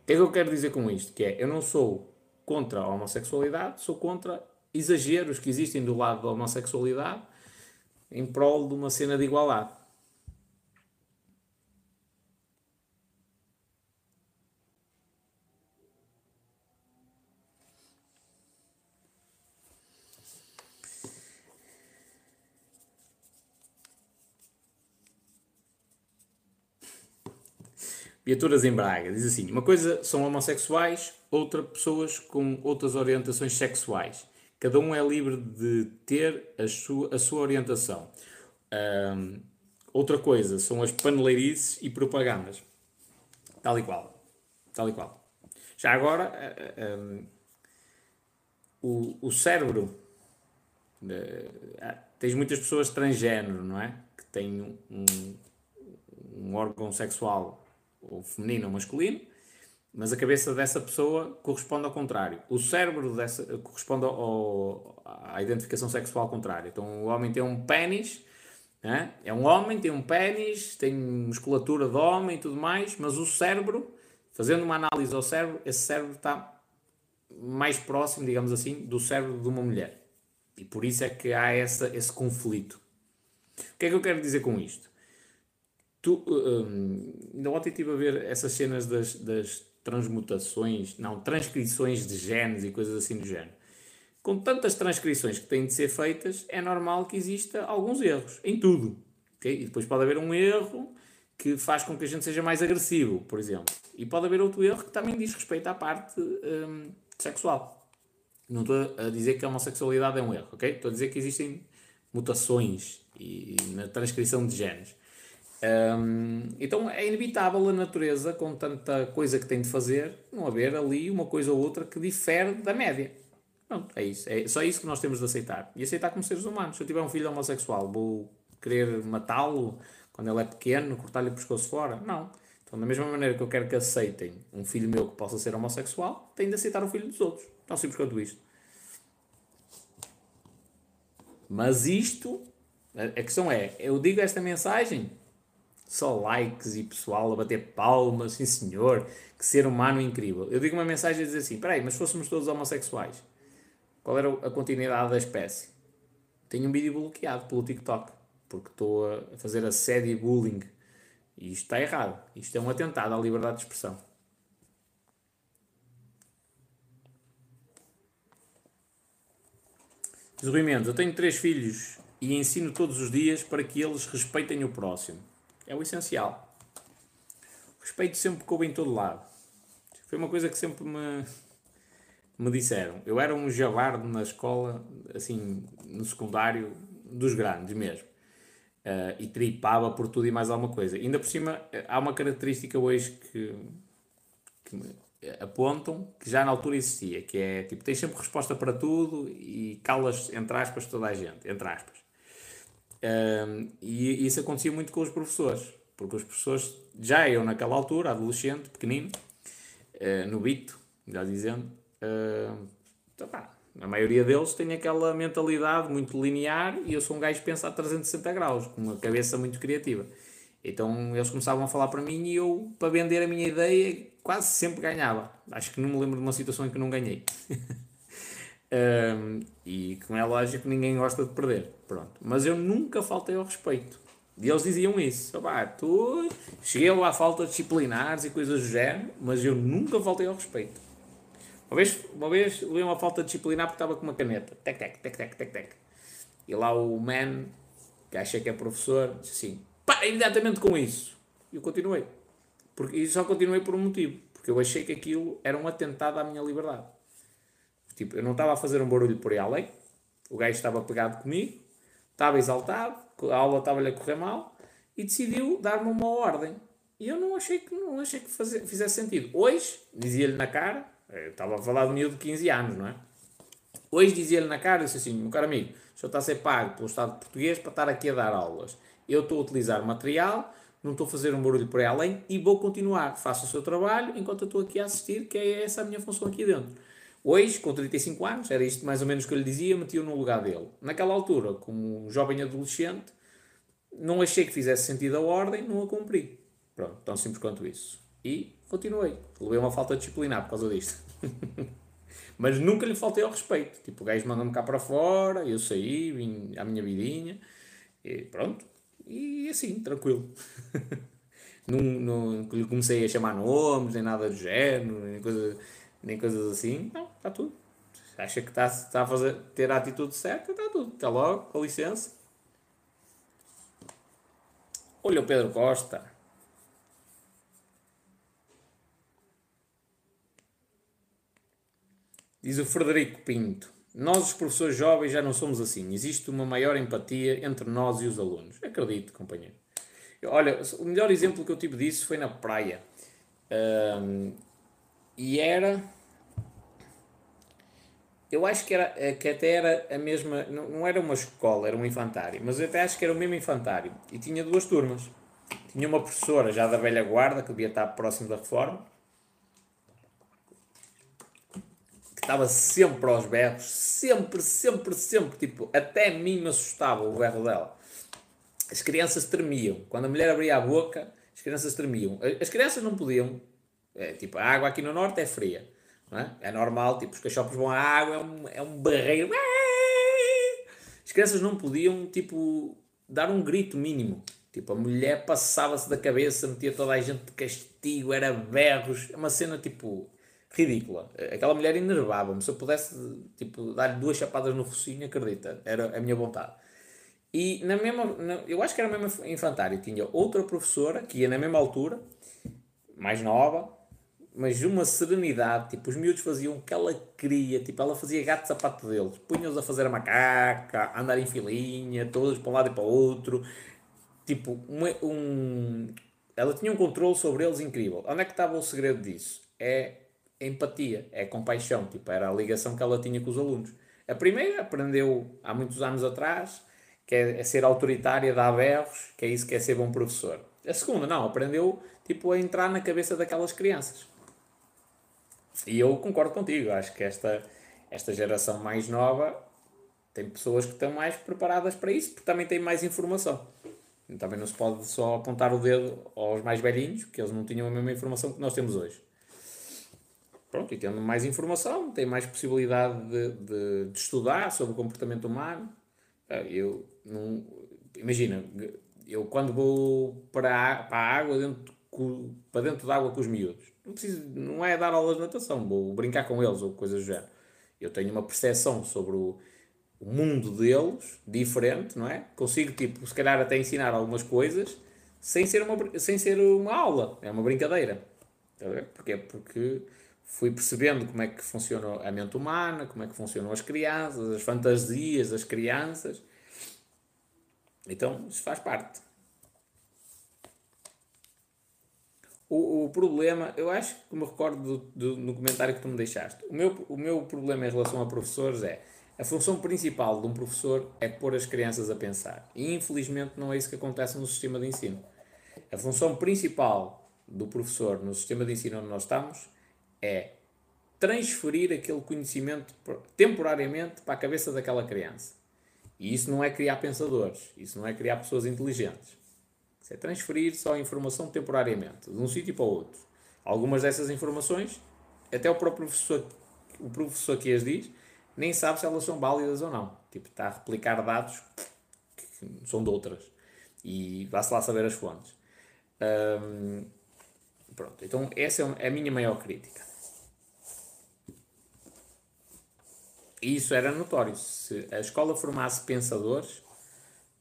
O que é que eu quero dizer com isto? Que é, eu não sou contra a homossexualidade, sou contra exageros que existem do lado da homossexualidade em prol de uma cena de igualdade. Viaturas em Braga diz assim: uma coisa são homossexuais, outra pessoas com outras orientações sexuais. Cada um é livre de ter a sua, a sua orientação. Um, outra coisa são as paneleirices e propagandas. Tal e qual. Tal e qual. Já agora, um, o, o cérebro. Uh, tens muitas pessoas transgênero, não é? Que têm um, um órgão sexual ou feminino ou masculino mas a cabeça dessa pessoa corresponde ao contrário. O cérebro dessa corresponde ao, à identificação sexual contrária. Então o homem tem um pênis, né? é um homem, tem um pênis, tem musculatura de homem e tudo mais, mas o cérebro, fazendo uma análise ao cérebro, esse cérebro está mais próximo, digamos assim, do cérebro de uma mulher. E por isso é que há essa, esse conflito. O que é que eu quero dizer com isto? Tu, um, ainda ontem estive a ver essas cenas das, das transmutações, não, transcrições de genes e coisas assim do género. Com tantas transcrições que têm de ser feitas, é normal que exista alguns erros, em tudo. Okay? E depois pode haver um erro que faz com que a gente seja mais agressivo, por exemplo. E pode haver outro erro que também diz respeito à parte hum, sexual. Não estou a dizer que a homossexualidade é um erro, ok? Estou a dizer que existem mutações e, e na transcrição de genes. Um, então é inevitável a natureza, com tanta coisa que tem de fazer, não haver ali uma coisa ou outra que difere da média. Pronto, é isso. É só isso que nós temos de aceitar. E aceitar como seres humanos. Se eu tiver um filho homossexual, vou querer matá-lo quando ele é pequeno, cortar-lhe o pescoço fora? Não. Então, da mesma maneira que eu quero que aceitem um filho meu que possa ser homossexual, tenho de aceitar o filho dos outros. Tão simples quanto isto. Mas isto, a questão é, eu digo esta mensagem só likes e pessoal a bater palmas, sim senhor, que ser humano incrível. Eu digo uma mensagem a dizer assim: peraí, mas fôssemos todos homossexuais, qual era a continuidade da espécie? Tenho um vídeo bloqueado pelo TikTok, porque estou a fazer assédio e bullying. E isto está errado. Isto é um atentado à liberdade de expressão. Diz eu tenho três filhos e ensino todos os dias para que eles respeitem o próximo. É o essencial. O respeito sempre coube em todo lado. Foi uma coisa que sempre me, me disseram. Eu era um javardo na escola, assim, no secundário, dos grandes mesmo. Uh, e tripava por tudo e mais alguma coisa. Ainda por cima, há uma característica hoje que, que me apontam que já na altura existia, que é tipo, tens sempre resposta para tudo e calas, entre aspas, toda a gente, entre aspas. Um, e isso acontecia muito com os professores, porque os professores, já eu naquela altura, adolescente, pequenino, uh, no bito, já dizendo, uh, A maioria deles tem aquela mentalidade muito linear e eu sou um gajo que pensa a 360 graus, com uma cabeça muito criativa. Então eles começavam a falar para mim e eu, para vender a minha ideia, quase sempre ganhava. Acho que não me lembro de uma situação em que não ganhei. <laughs> um, e como é lógico, ninguém gosta de perder. Pronto. Mas eu nunca faltei ao respeito. E eles diziam isso. Tu cheguei lá a falta disciplinares e coisas do género, mas eu nunca faltei ao respeito. Uma vez, uma vez levei uma falta disciplinar porque estava com uma caneta. Tec, tec, tec, tec, tec, tec. E lá o man, que acha que é professor, disse assim: para imediatamente com isso. E eu continuei. Porque, e só continuei por um motivo. Porque eu achei que aquilo era um atentado à minha liberdade. Tipo, eu não estava a fazer um barulho por aí além. O gajo estava pegado comigo, estava exaltado, a aula estava-lhe a correr mal e decidiu dar-me uma ordem. E eu não achei que, não achei que fazer, fizesse sentido. Hoje, dizia-lhe na cara, eu estava a falar de um miúdo de 15 anos, não é? Hoje dizia-lhe na cara, disse assim, meu caro amigo, o senhor está a ser pago pelo Estado português para estar aqui a dar aulas. Eu estou a utilizar material, não estou a fazer um barulho por aí além e vou continuar. Faça o seu trabalho enquanto eu estou aqui a assistir, que é essa a minha função aqui dentro. Hoje, com 35 anos, era isto mais ou menos que eu lhe dizia, meti-o no lugar dele. Naquela altura, como um jovem adolescente, não achei que fizesse sentido a ordem, não a cumpri. Pronto, tão simples quanto isso. E continuei. Levei uma falta de disciplinar por causa disto. <laughs> Mas nunca lhe faltei ao respeito. Tipo, o gajo mandou-me cá para fora, eu saí, vim à minha vidinha, e pronto. E assim, tranquilo. <laughs> não, não comecei a chamar nomes, nem nada do género, nem, coisa, nem coisas assim. Não, está tudo. Acha que está, está a fazer, ter a atitude certa, está tudo. Até logo, com licença. Olha o Pedro Costa. Diz o Frederico Pinto. Nós, os professores jovens, já não somos assim. Existe uma maior empatia entre nós e os alunos. Acredito, companheiro. Olha, o melhor exemplo que eu tive disso foi na praia. Um, e era. Eu acho que, era, eh, que até era a mesma. Não, não era uma escola, era um infantário. Mas eu até acho que era o mesmo infantário. E tinha duas turmas. Tinha uma professora já da velha guarda, que devia estar próximo da reforma estava sempre aos berros, sempre, sempre, sempre, tipo, até a mim me assustava o berro dela. As crianças tremiam. Quando a mulher abria a boca, as crianças tremiam. As crianças não podiam, é, tipo, a água aqui no norte é fria, é? É normal, tipo, os cachorros vão à água, é um, é um barreiro. As crianças não podiam, tipo, dar um grito mínimo. Tipo, a mulher passava-se da cabeça, metia toda a gente de castigo, era berros, é uma cena, tipo, ridícula. Aquela mulher enervava-me. Se eu pudesse, tipo, dar-lhe duas chapadas no focinho, acredita, era a minha vontade. E na mesma, na, eu acho que era a mesma infantário, tinha outra professora que ia na mesma altura, mais nova, mas de uma serenidade, tipo, os miúdos faziam o que ela queria, tipo, ela fazia gato sapato deles, punha-os a fazer a macaca, a andar em filinha, todos para um lado e para o outro, tipo, um, ela tinha um controle sobre eles incrível. Onde é que estava o segredo disso? É empatia, é compaixão, tipo, era a ligação que ela tinha com os alunos. A primeira aprendeu há muitos anos atrás, que é, é ser autoritária, dar berros, que é isso que é ser bom professor. A segunda, não, aprendeu tipo, a entrar na cabeça daquelas crianças. E eu concordo contigo, acho que esta, esta geração mais nova tem pessoas que estão mais preparadas para isso, porque também têm mais informação. Também não se pode só apontar o dedo aos mais velhinhos, que eles não tinham a mesma informação que nós temos hoje. Pronto, e tendo mais informação, tem mais possibilidade de, de, de estudar sobre o comportamento humano. Eu não. Imagina, eu quando vou para a, para a água, dentro, para dentro da água com os miúdos, não, preciso, não é dar aulas de natação, vou brincar com eles ou coisas do género. Eu tenho uma percepção sobre o, o mundo deles diferente, não é? Consigo, tipo, se calhar até ensinar algumas coisas sem ser uma, sem ser uma aula, é uma brincadeira. A ver? Porquê? Porque fui percebendo como é que funciona a mente humana, como é que funcionam as crianças, as fantasias das crianças. Então, isso faz parte. O, o problema, eu acho que me recordo do, do, no comentário que tu me deixaste. O meu, o meu problema em relação a professores é a função principal de um professor é pôr as crianças a pensar. E infelizmente não é isso que acontece no sistema de ensino. A função principal do professor no sistema de ensino onde nós estamos é transferir aquele conhecimento temporariamente para a cabeça daquela criança. E isso não é criar pensadores, isso não é criar pessoas inteligentes. É transferir só a informação temporariamente, de um sítio para outro. Algumas dessas informações, até o próprio professor, o professor que as diz, nem sabe se elas são válidas ou não. Tipo, está a replicar dados que são de outras. E vá-se lá saber as fontes. Hum, pronto, então essa é a minha maior crítica. E isso era notório. Se a escola formasse pensadores,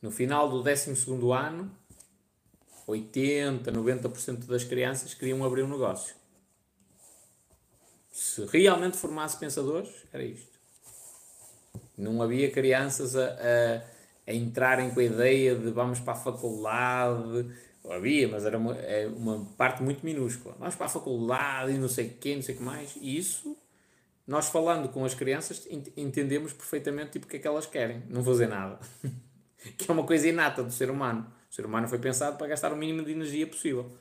no final do 12 ano, 80, 90% das crianças queriam abrir um negócio. Se realmente formasse pensadores, era isto. Não havia crianças a, a, a entrarem com a ideia de vamos para a faculdade. Havia, mas era uma, é uma parte muito minúscula. Vamos para a faculdade e não sei o quê, não sei o que mais. E isso nós falando com as crianças entendemos perfeitamente tipo, o que é que elas querem, não fazer nada. <laughs> que é uma coisa inata do ser humano. Ser humano foi pensado para gastar o mínimo de energia possível.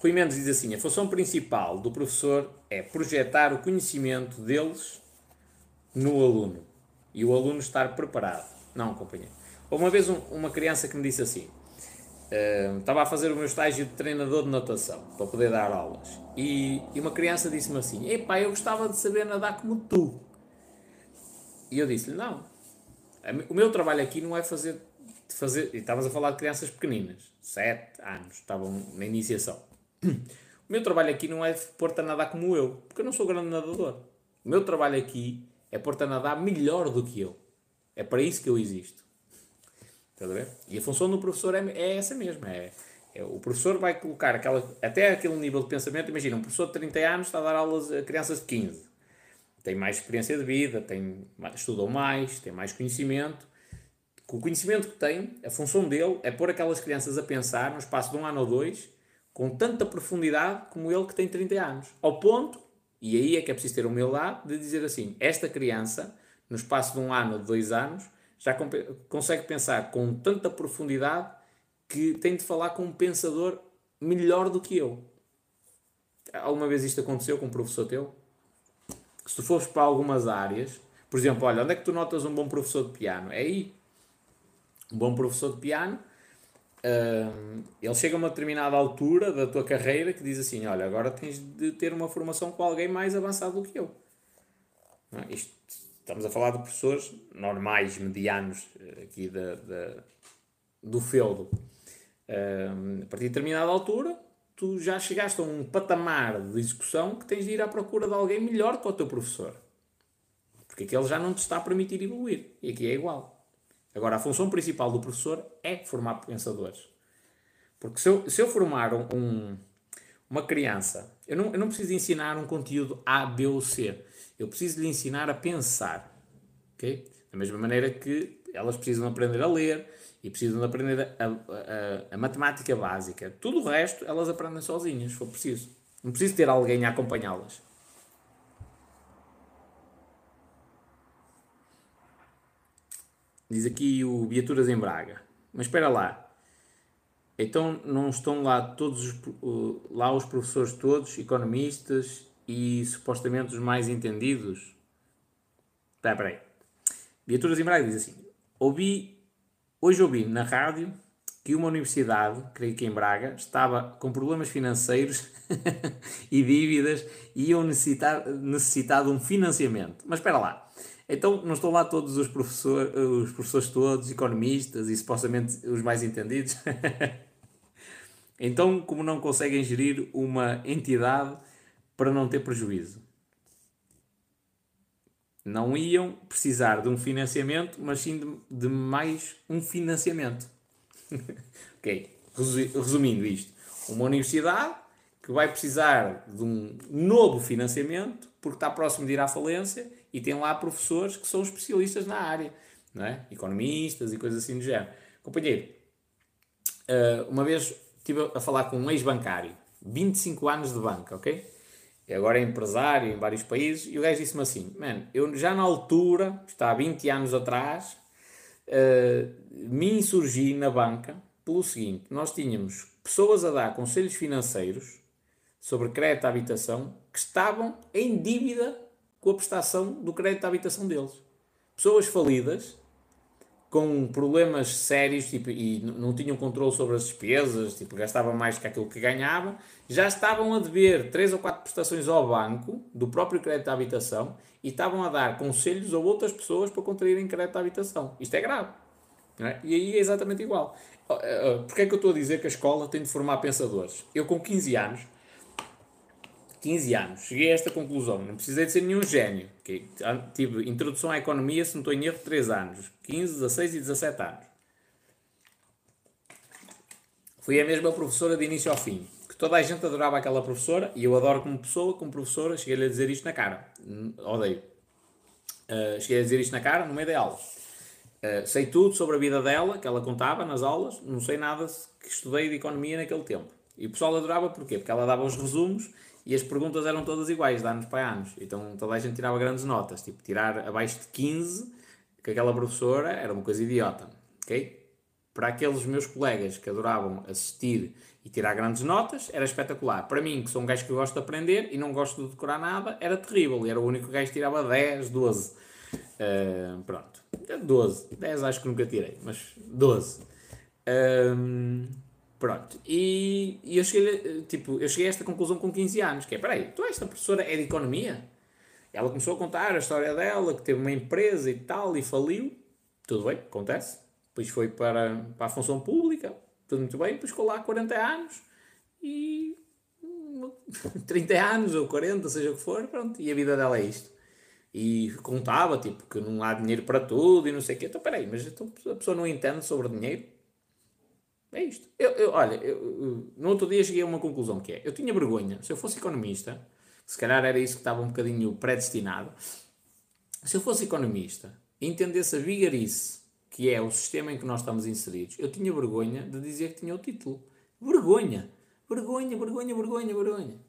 Rui Mendes diz assim: a função principal do professor é projetar o conhecimento deles no aluno e o aluno estar preparado. Não, companheiro. Uma vez um, uma criança que me disse assim: uh, estava a fazer o meu estágio de treinador de natação para poder dar aulas e, e uma criança disse-me assim: Epá, eu gostava de saber nadar como tu. E eu disse-lhe: Não, o meu trabalho aqui não é fazer. fazer e estavas a falar de crianças pequeninas, 7 anos, estavam na iniciação. <clears throat> O meu trabalho aqui não é pôr-te a nadar como eu, porque eu não sou grande nadador. O meu trabalho aqui é pôr-te a nadar melhor do que eu. É para isso que eu existo. E a função do professor é, é essa mesma. É, é, o professor vai colocar aquela, até aquele nível de pensamento. Imagina, um professor de 30 anos está a dar aulas a crianças de 15. Tem mais experiência de vida, tem, estudou mais, tem mais conhecimento. Com o conhecimento que tem, a função dele é pôr aquelas crianças a pensar no espaço de um ano ou dois com tanta profundidade como ele que tem 30 anos. Ao ponto, e aí é que é preciso ter humildade, de dizer assim: esta criança, no espaço de um ano ou de dois anos, já consegue pensar com tanta profundidade que tem de falar com um pensador melhor do que eu. Alguma vez isto aconteceu com um professor teu? Se tu fores para algumas áreas, por exemplo, olha, onde é que tu notas um bom professor de piano? É aí. Um bom professor de piano Uh, ele chega a uma determinada altura da tua carreira que diz assim: Olha, agora tens de ter uma formação com alguém mais avançado do que eu. É? Isto, estamos a falar de professores normais, medianos, eh, aqui da, da do feudo. Uh, a partir de determinada altura, tu já chegaste a um patamar de execução que tens de ir à procura de alguém melhor que o teu professor. Porque aquele já não te está a permitir evoluir. E aqui é igual. Agora, a função principal do professor é formar pensadores. Porque se eu, se eu formar um, uma criança, eu não, eu não preciso ensinar um conteúdo A, B ou C. Eu preciso lhe ensinar a pensar. Okay? Da mesma maneira que elas precisam aprender a ler e precisam aprender a, a, a, a matemática básica. Tudo o resto elas aprendem sozinhas, se for preciso. Não preciso ter alguém a acompanhá-las. Diz aqui o Viaturas em Braga. Mas espera lá. Então não estão lá todos os, lá os professores todos, economistas e supostamente os mais entendidos? Espera, espera aí. Viaturas em diz assim. Ouvi, hoje ouvi na rádio que uma universidade, creio que em Braga, estava com problemas financeiros <laughs> e dívidas e iam necessitar, necessitar de um financiamento. Mas espera lá. Então não estão lá todos os, professor, os professores todos, economistas e supostamente os mais entendidos? <laughs> então, como não conseguem gerir uma entidade para não ter prejuízo? Não iam precisar de um financiamento, mas sim de, de mais um financiamento. <laughs> ok, resumindo isto, uma universidade que vai precisar de um novo financiamento porque está próximo de ir à falência e tem lá professores que são especialistas na área, não é? economistas e coisas assim do género. Companheiro, eh, uma vez estive a falar com um ex-bancário 25 anos de banca, ok? E agora é empresário em vários países. E o gajo disse-me assim: Man, eu já na altura, está há 20 anos atrás, uh, me insurgi na banca pelo seguinte: nós tínhamos pessoas a dar conselhos financeiros sobre crédito à habitação que estavam em dívida com a prestação do crédito à habitação deles. Pessoas falidas com problemas sérios tipo, e não tinham controle sobre as despesas, tipo, gastavam mais que aquilo que ganhavam, já estavam a dever três ou quatro prestações ao banco do próprio crédito à habitação e estavam a dar conselhos a outras pessoas para contraírem crédito à habitação. Isto é grave. É? E aí é exatamente igual. Porquê é que eu estou a dizer que a escola tem de formar pensadores? Eu com 15 anos 15 anos, cheguei a esta conclusão. Não precisei de ser nenhum gênio. Okay? Tive introdução à economia, se não estou em erro, 3 anos. 15, 16 e 17 anos. Fui a mesma professora de início ao fim. Que toda a gente adorava aquela professora e eu adoro como pessoa, como professora, cheguei-lhe a dizer isto na cara. Hum, odeio. Uh, cheguei a dizer isto na cara no meio da aula. Uh, sei tudo sobre a vida dela, que ela contava nas aulas, não sei nada que estudei de economia naquele tempo. E o pessoal adorava porquê? Porque ela dava os resumos e as perguntas eram todas iguais, de anos para anos. Então toda a gente tirava grandes notas. Tipo, tirar abaixo de 15, que aquela professora era uma coisa idiota. Ok? Para aqueles meus colegas que adoravam assistir e tirar grandes notas, era espetacular. Para mim, que sou um gajo que gosto de aprender e não gosto de decorar nada, era terrível. E era o único gajo que tirava 10, 12. Uh, pronto. 12. 10 acho que nunca tirei, mas 12. Um, Pronto, e, e, eu, cheguei, tipo, eu cheguei a esta conclusão com 15 anos, que é, peraí, tu esta professora é de Economia? Ela começou a contar a história dela, que teve uma empresa e tal, e faliu, tudo bem, acontece. Depois foi para, para a função pública, tudo muito bem, depois ficou lá 40 anos, e <laughs> 30 anos ou 40, seja o que for, pronto, e a vida dela é isto. E contava, tipo, que não há dinheiro para tudo e não sei o quê. Então, peraí, mas então a pessoa não entende sobre dinheiro? É isto. Eu, eu olha, eu, eu, no outro dia cheguei a uma conclusão que é, eu tinha vergonha, se eu fosse economista, se calhar era isso que estava um bocadinho predestinado, se eu fosse economista e entendesse a vigarice que é o sistema em que nós estamos inseridos, eu tinha vergonha de dizer que tinha o título. Vergonha. Vergonha, vergonha, vergonha, vergonha.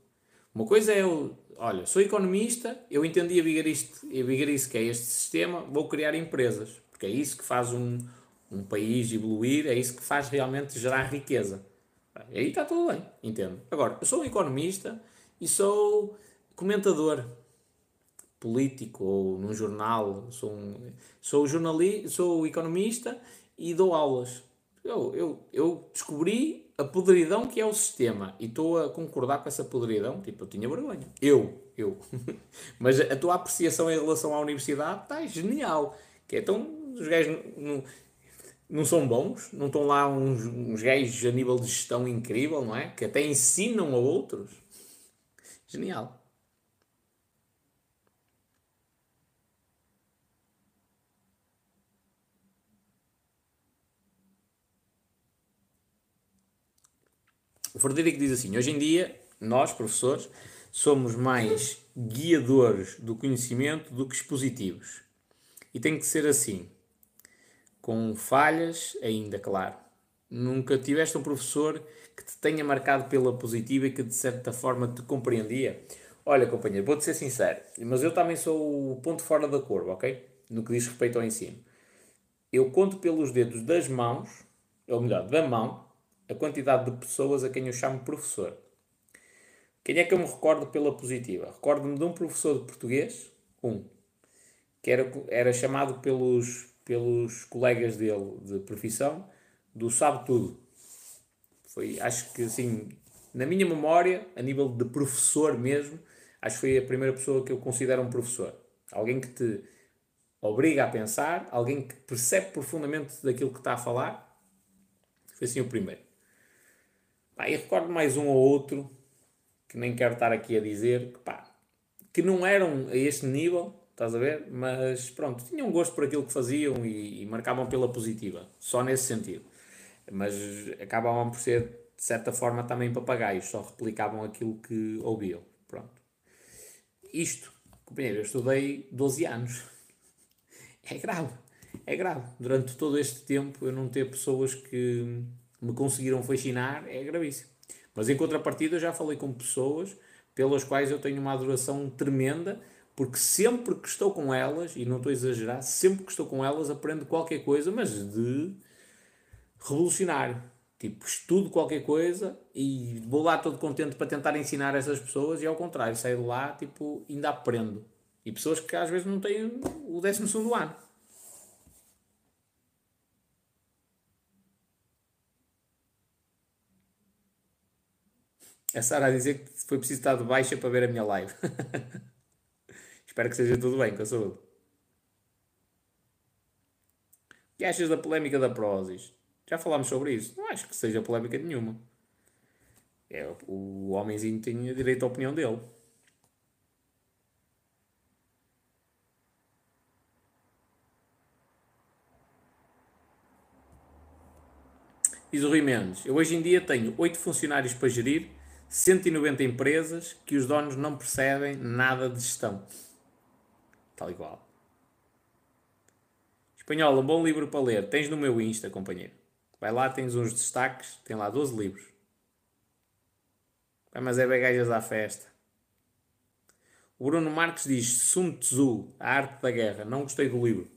Uma coisa é eu, olha, sou economista, eu entendi a vigarice, a vigarice que é este sistema, vou criar empresas, porque é isso que faz um, um país evoluir, é isso que faz realmente gerar riqueza. Aí está tudo bem, entendo. Agora, eu sou um economista e sou comentador político ou num jornal, sou, um, sou jornalista, sou economista e dou aulas. Eu, eu, eu descobri a podridão que é o sistema e estou a concordar com essa podridão. Tipo, eu tinha vergonha. Eu, eu. <laughs> Mas a tua apreciação em relação à universidade está genial. Que é então, os gajos não são bons, não estão lá uns, uns gajos a nível de gestão incrível, não é? Que até ensinam a outros. Genial. O Frederico diz assim: hoje em dia, nós, professores, somos mais guiadores do conhecimento do que expositivos. E tem que ser assim com falhas ainda, claro. Nunca tiveste um professor que te tenha marcado pela positiva e que de certa forma te compreendia? Olha, companheiro, vou-te ser sincero, mas eu também sou o ponto fora da curva, ok? No que diz respeito ao ensino. Eu conto pelos dedos das mãos, ou melhor, da mão, a quantidade de pessoas a quem eu chamo professor. Quem é que eu me recordo pela positiva? Recordo-me de um professor de português, um, que era, era chamado pelos, pelos colegas dele de profissão do Sabe Tudo. Foi, acho que assim, na minha memória, a nível de professor mesmo, acho que foi a primeira pessoa que eu considero um professor. Alguém que te obriga a pensar, alguém que percebe profundamente daquilo que está a falar. Foi assim o primeiro. Pá, e recordo mais um ou outro, que nem quero estar aqui a dizer, que, pá, que não eram a este nível, Estás a ver? Mas pronto, tinham gosto por aquilo que faziam e, e marcavam pela positiva, só nesse sentido. Mas acabavam por ser, de certa forma, também papagaios, só replicavam aquilo que ouviam. Pronto. Isto, companheiro, eu estudei 12 anos. <laughs> É grave, é grave. Durante todo este tempo eu não ter pessoas que me conseguiram fascinar é gravíssimo. Mas em contrapartida, eu já falei com pessoas pelas quais eu tenho uma adoração tremenda, porque sempre que estou com elas, e não estou a exagerar, sempre que estou com elas aprendo qualquer coisa, mas de revolucionário. Tipo, estudo qualquer coisa e vou lá todo contente para tentar ensinar essas pessoas e ao contrário, saio de lá, tipo, ainda aprendo. E pessoas que às vezes não têm o 12 segundo ano. A Sara a dizer que foi preciso estar de baixa para ver a minha live. <laughs> Espero que seja tudo bem com a saúde. O que achas da polémica da Prozis? Já falámos sobre isso. Não acho que seja polémica nenhuma. É, o homenzinho tem direito à opinião dele. Diz o Rui Mendes, eu hoje em dia tenho 8 funcionários para gerir, 190 empresas que os donos não percebem nada de gestão. Tal e qual. Espanhol, um bom livro para ler. Tens no meu Insta, companheiro. Vai lá, tens uns destaques, tem lá 12 livros. Vai, mas é bagajas à festa. O Bruno Marques diz Sun Tzu, A Arte da Guerra. Não gostei do livro.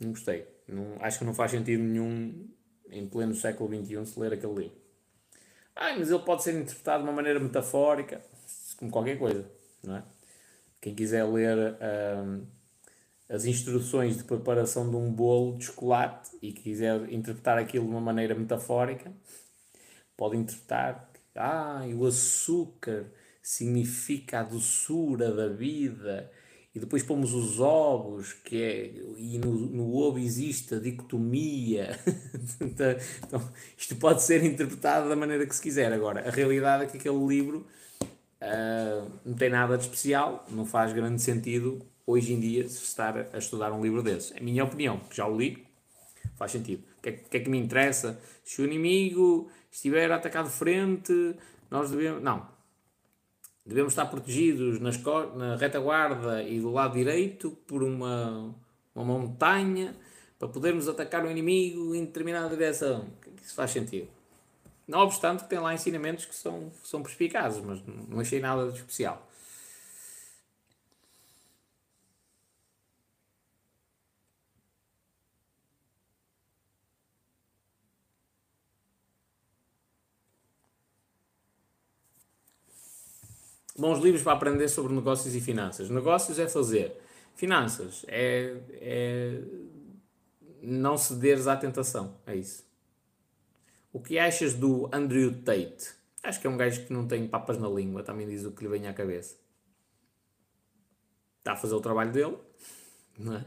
Não gostei. Não, acho que não faz sentido nenhum em pleno século XXI se ler aquele livro. Ah, mas ele pode ser interpretado de uma maneira metafórica, como qualquer coisa, não é? Quem quiser ler as instruções de preparação de um bolo de chocolate e quiser interpretar aquilo de uma maneira metafórica, pode interpretar ah, o açúcar significa a doçura da vida e depois pomos os ovos, que é, e no, no ovo existe a dicotomia. <laughs> Então, então, isto pode ser interpretado da maneira que se quiser. Agora, a realidade é que aquele livro uh, não tem nada de especial, não faz grande sentido hoje em dia se estar a estudar um livro desses. É a minha opinião, que já o li, faz sentido. O que, é, que é que me interessa? Se o inimigo estiver a atacar de frente, nós devemos. Não. Devemos estar protegidos nas, na retaguarda e do lado direito por uma, uma montanha para podermos atacar o inimigo em determinada direção. Isso faz sentido. Não obstante que tem lá ensinamentos que são, são perspicazes, mas não achei nada de especial. Bons livros para aprender sobre negócios e finanças. Negócios é fazer. Finanças é, é não cederes à tentação. É isso. O que achas do Andrew Tate? Acho que é um gajo que não tem papas na língua, também diz o que lhe vem à cabeça. Está a fazer o trabalho dele, não é?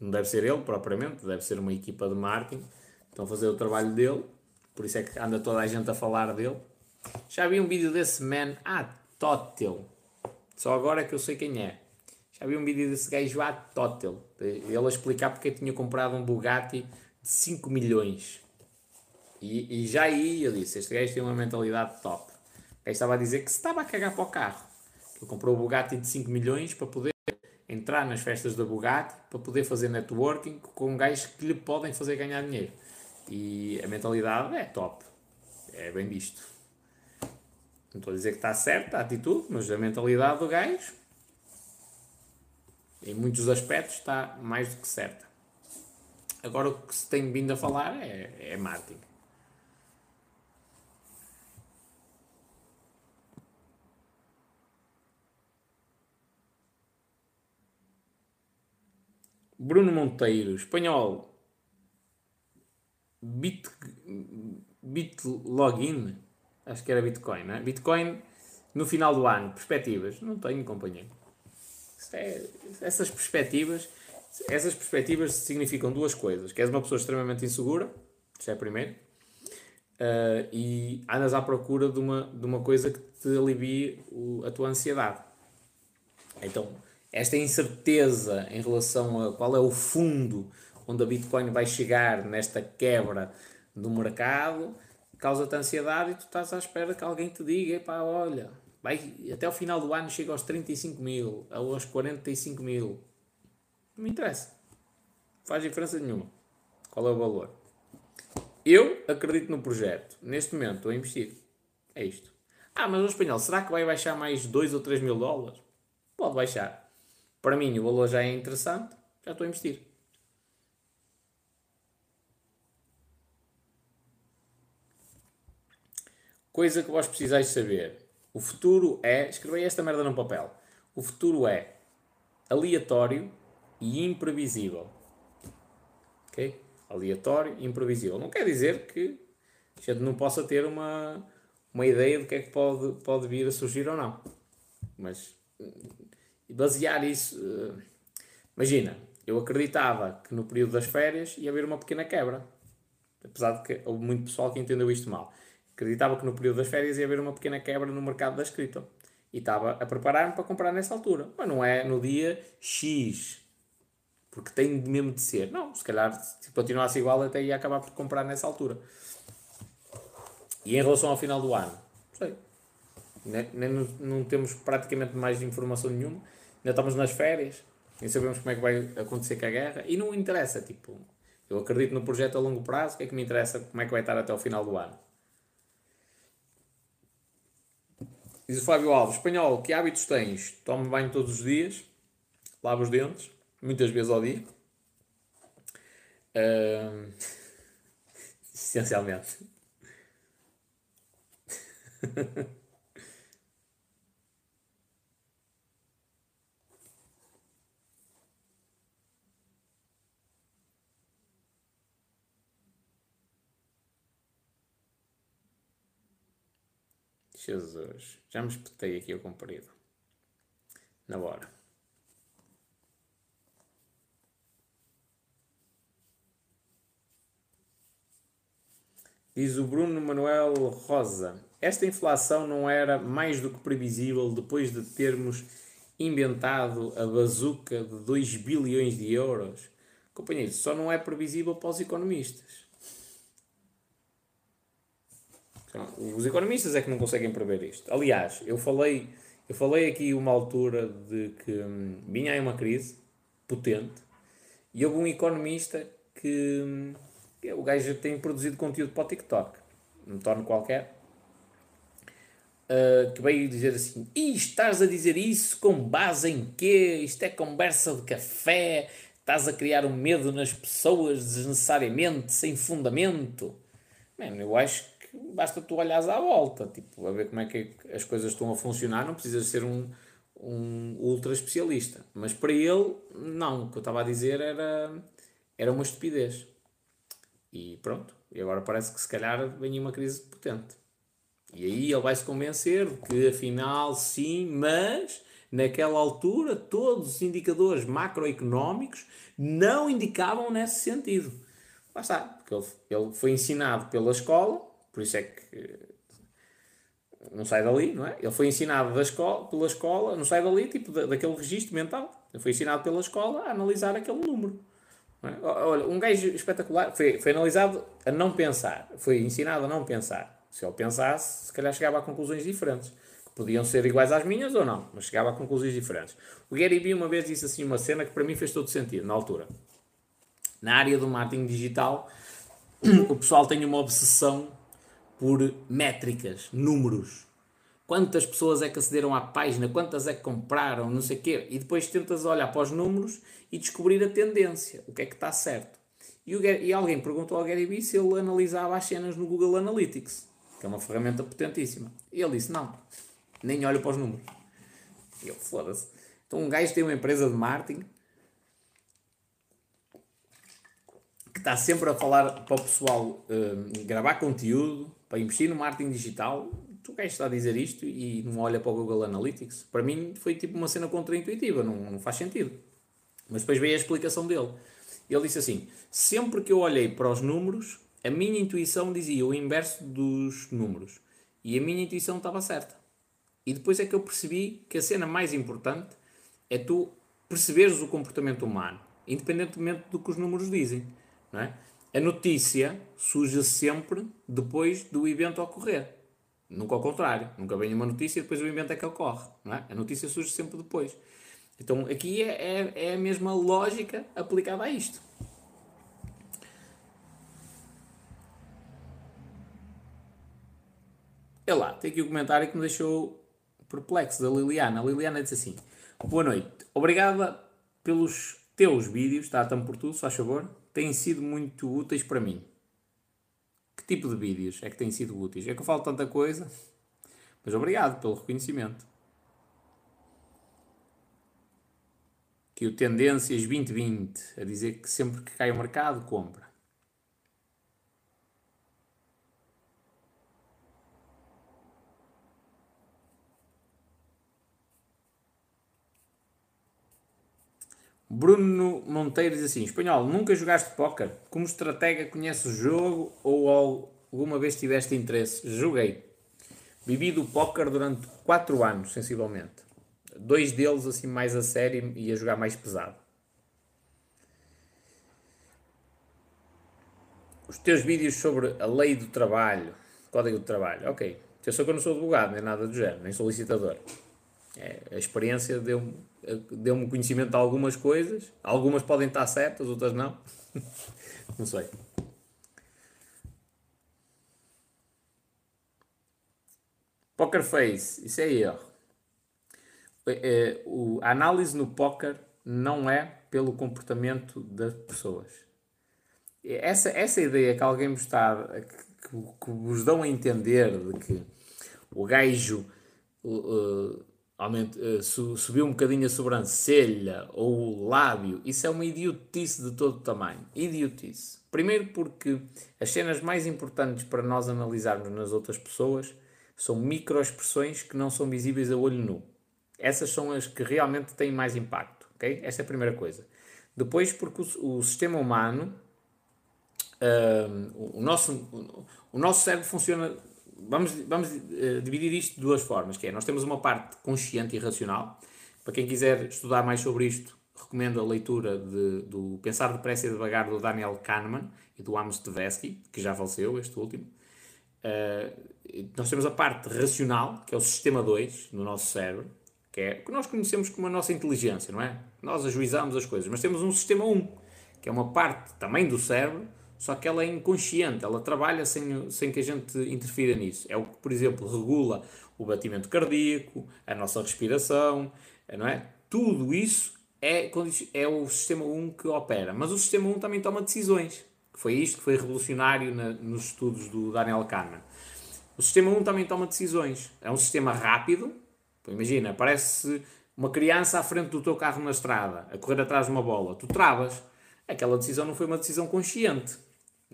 Não deve ser ele propriamente, deve ser uma equipa de marketing. Estão a fazer o trabalho dele, por isso é que anda toda a gente a falar dele. Já vi um vídeo desse man, ah, Tótil. Só agora é que eu sei quem é. Já vi um vídeo desse gajo à Tótil. Ele a explicar porque tinha comprado um Bugatti de 5 milhões. E, e, já aí eu disse: Este gajo tem uma mentalidade top. O estava a dizer que se estava a cagar para o carro. Ele comprou o Bugatti de 5 milhões para poder entrar nas festas da Bugatti, para poder fazer networking com gajos que lhe podem fazer ganhar dinheiro. E a mentalidade é top. É bem visto. Não estou a dizer que está certa a atitude, mas a mentalidade do gajo, em muitos aspectos, está mais do que certa. Agora o que se tem vindo a falar é, é marketing. Bruno Monteiro, espanhol. Bit, Bitlogin. Acho que era Bitcoin, não é? Bitcoin no final do ano. Perspectivas. Não tenho, companheiro. É, essas perspectivas. Essas perspectivas significam duas coisas. Que és uma pessoa extremamente insegura. Isso é primeiro. Uh, e andas à procura de uma, de uma coisa que te alivie o, a tua ansiedade. Então, esta incerteza em relação a qual é o fundo onde a Bitcoin vai chegar nesta quebra do mercado causa-te ansiedade e tu estás à espera que alguém te diga: pá, olha, vai, até o final do ano chega aos 35 mil, aos 45 mil. Não me interessa. Não faz diferença nenhuma. Qual é o valor? Eu acredito no projeto. Neste momento estou a investir. É isto. Ah, mas o espanhol, será que vai baixar mais 2 ou 3 mil dólares? Pode baixar. Para mim, o valor já é interessante, já estou a investir. Coisa que vós precisais saber. O futuro é. Escrevei esta merda no papel. O futuro é aleatório e imprevisível. Ok? Aleatório e imprevisível. Não quer dizer que a gente não possa ter uma, uma ideia do que é que pode, pode vir a surgir ou não. Mas basear isso. Uh, imagina, eu acreditava que no período das férias ia haver uma pequena quebra. Apesar de que houve muito pessoal que entendeu isto mal. Acreditava que no período das férias ia haver uma pequena quebra no mercado da escrita. E estava a preparar-me para comprar nessa altura. Mas não é no dia X. Porque tem mesmo de ser. Não, se calhar se continuasse igual até ia acabar por comprar nessa altura. E em relação ao final do ano? Não sei. Não temos praticamente mais informação nenhuma. Ainda estamos nas férias. Nem sabemos como é que vai acontecer com a guerra. E não interessa. Tipo, eu acredito no projeto a longo prazo. O que é que me interessa? Como é que vai estar até o final do ano? Diz o Fábio Alves, espanhol, que hábitos tens? Tomo banho todos os dias, lavo os dentes, muitas vezes ao dia. Uh... <laughs> Essencialmente. <laughs> Jesus, já me espetei aqui o comprido. Na hora. Diz o Bruno Manuel Rosa. Esta inflação não era mais do que previsível depois de termos inventado a bazuca de 2 bilhões de euros? Companheiro, só não é previsível para os economistas. Então, os economistas é que não conseguem prever isto. Aliás, eu falei, eu falei aqui uma altura de que hum, vinha aí uma crise potente e houve um economista que, hum, que o gajo tem produzido conteúdo para o TikTok, um torno qualquer, uh, que veio dizer assim: estás a dizer isso com base em quê? Isto é conversa de café, estás a criar um medo nas pessoas desnecessariamente, sem fundamento. Mano, eu acho basta tu olhares à volta, tipo, a ver como é que as coisas estão a funcionar, não precisas ser um, um ultra especialista. Mas para ele, não, o que eu estava a dizer era, era uma estupidez. E pronto, e agora parece que se calhar vem uma crise potente. E aí ele vai se convencer de que afinal sim, mas naquela altura todos os indicadores macroeconómicos não indicavam nesse sentido. Lá está, porque ele, ele foi ensinado pela escola por isso é que não sai dali, não é? Ele foi ensinado da escola, pela escola, não sai dali, tipo, da, daquele registro mental. Ele foi ensinado pela escola a analisar aquele número. É? Olha, um gajo espetacular foi, foi analisado a não pensar, foi ensinado a não pensar. Se ele pensasse, se calhar chegava a conclusões diferentes, que podiam ser iguais às minhas ou não, mas chegava a conclusões diferentes. O Gary Vee uma vez disse assim uma cena que para mim fez todo sentido, na altura. Na área do marketing digital, <clears throat> o pessoal tem uma obsessão por métricas, números. Quantas pessoas é que acederam à página, quantas é que compraram, não sei o quê. E depois tentas olhar para os números e descobrir a tendência, o que é que está certo. E, o, e alguém perguntou ao Gary Vee se ele analisava as cenas no Google Analytics, que é uma ferramenta potentíssima. E ele disse, não, nem olho para os números. E eu, foda-se. Então um gajo tem uma empresa de marketing que está sempre a falar para o pessoal uh, gravar conteúdo, para investir no marketing digital, tu queres estar a dizer isto e não olha para o Google Analytics? Para mim foi tipo uma cena contraintuitiva, não, não faz sentido. Mas depois veio a explicação dele. Ele disse assim: sempre que eu olhei para os números, a minha intuição dizia o inverso dos números. E a minha intuição estava certa. E depois é que eu percebi que a cena mais importante é tu perceberes o comportamento humano, independentemente do que os números dizem. Não é? A notícia surge sempre depois do evento ocorrer. Nunca ao contrário. Nunca vem uma notícia e depois o evento é que ocorre. Não é? A notícia surge sempre depois. Então aqui é, é, é a mesma lógica aplicada a isto. É lá, tem aqui o um comentário que me deixou perplexo da Liliana. A Liliana disse assim: Boa noite, obrigada pelos teus vídeos, está tão por tudo, se faz favor, têm sido muito úteis para mim. Que tipo de vídeos é que têm sido úteis? É que eu falo tanta coisa, mas obrigado pelo reconhecimento. Que o Tendências 2020 a dizer que sempre que cai o mercado, compra. Bruno Monteiro diz assim: Espanhol, nunca jogaste póquer? Como estratega conheces o jogo ou alguma vez tiveste interesse? Joguei. Vivi do póquer durante 4 anos, sensivelmente. Dois deles assim mais a sério e a jogar mais pesado. Os teus vídeos sobre a lei do trabalho, código do trabalho, ok. Eu sou que eu não sou advogado, nem nada do género, nem solicitador. É, a experiência deu-me deu conhecimento de algumas coisas. Algumas podem estar certas, outras não. <laughs> não sei. Poker Face, isso é erro. É, é, a análise no poker não é pelo comportamento das pessoas. Essa, essa ideia que alguém me está. que, que vos dão a entender de que o gajo. Uh, aumente, uh, subiu um bocadinho a sobrancelha ou o lábio, isso é uma idiotice de todo tamanho. Idiotice. Primeiro porque as cenas mais importantes para nós analisarmos nas outras pessoas são microexpressões que não são visíveis a olho nu. Essas são as que realmente têm mais impacto, ok? Esta é a primeira coisa. Depois porque o, o sistema humano, uh, o, nosso, o, o nosso cérebro funciona vamos, vamos uh, dividir isto de duas formas, que é, nós temos uma parte consciente e racional, para quem quiser estudar mais sobre isto, recomendo a leitura de, do Pensar Depressa e Devagar do Daniel Kahneman e do Amos Tversky, que já faleceu, este último. Uh, nós temos a parte racional, que é o sistema 2 no nosso cérebro, que é o que nós conhecemos como a nossa inteligência, não é? Nós ajuizamos as coisas, mas temos um sistema 1, que é uma parte também do cérebro só que ela é inconsciente, ela trabalha sem, sem que a gente interfira nisso. É o que, por exemplo, regula o batimento cardíaco, a nossa respiração, não é? Tudo isso é, é o sistema 1 que opera. Mas o sistema 1 também toma decisões. Foi isto que foi revolucionário na, nos estudos do Daniel Kahneman. O sistema 1 também toma decisões. É um sistema rápido. Imagina, parece uma criança à frente do teu carro na estrada, a correr atrás de uma bola. Tu travas aquela decisão não foi uma decisão consciente.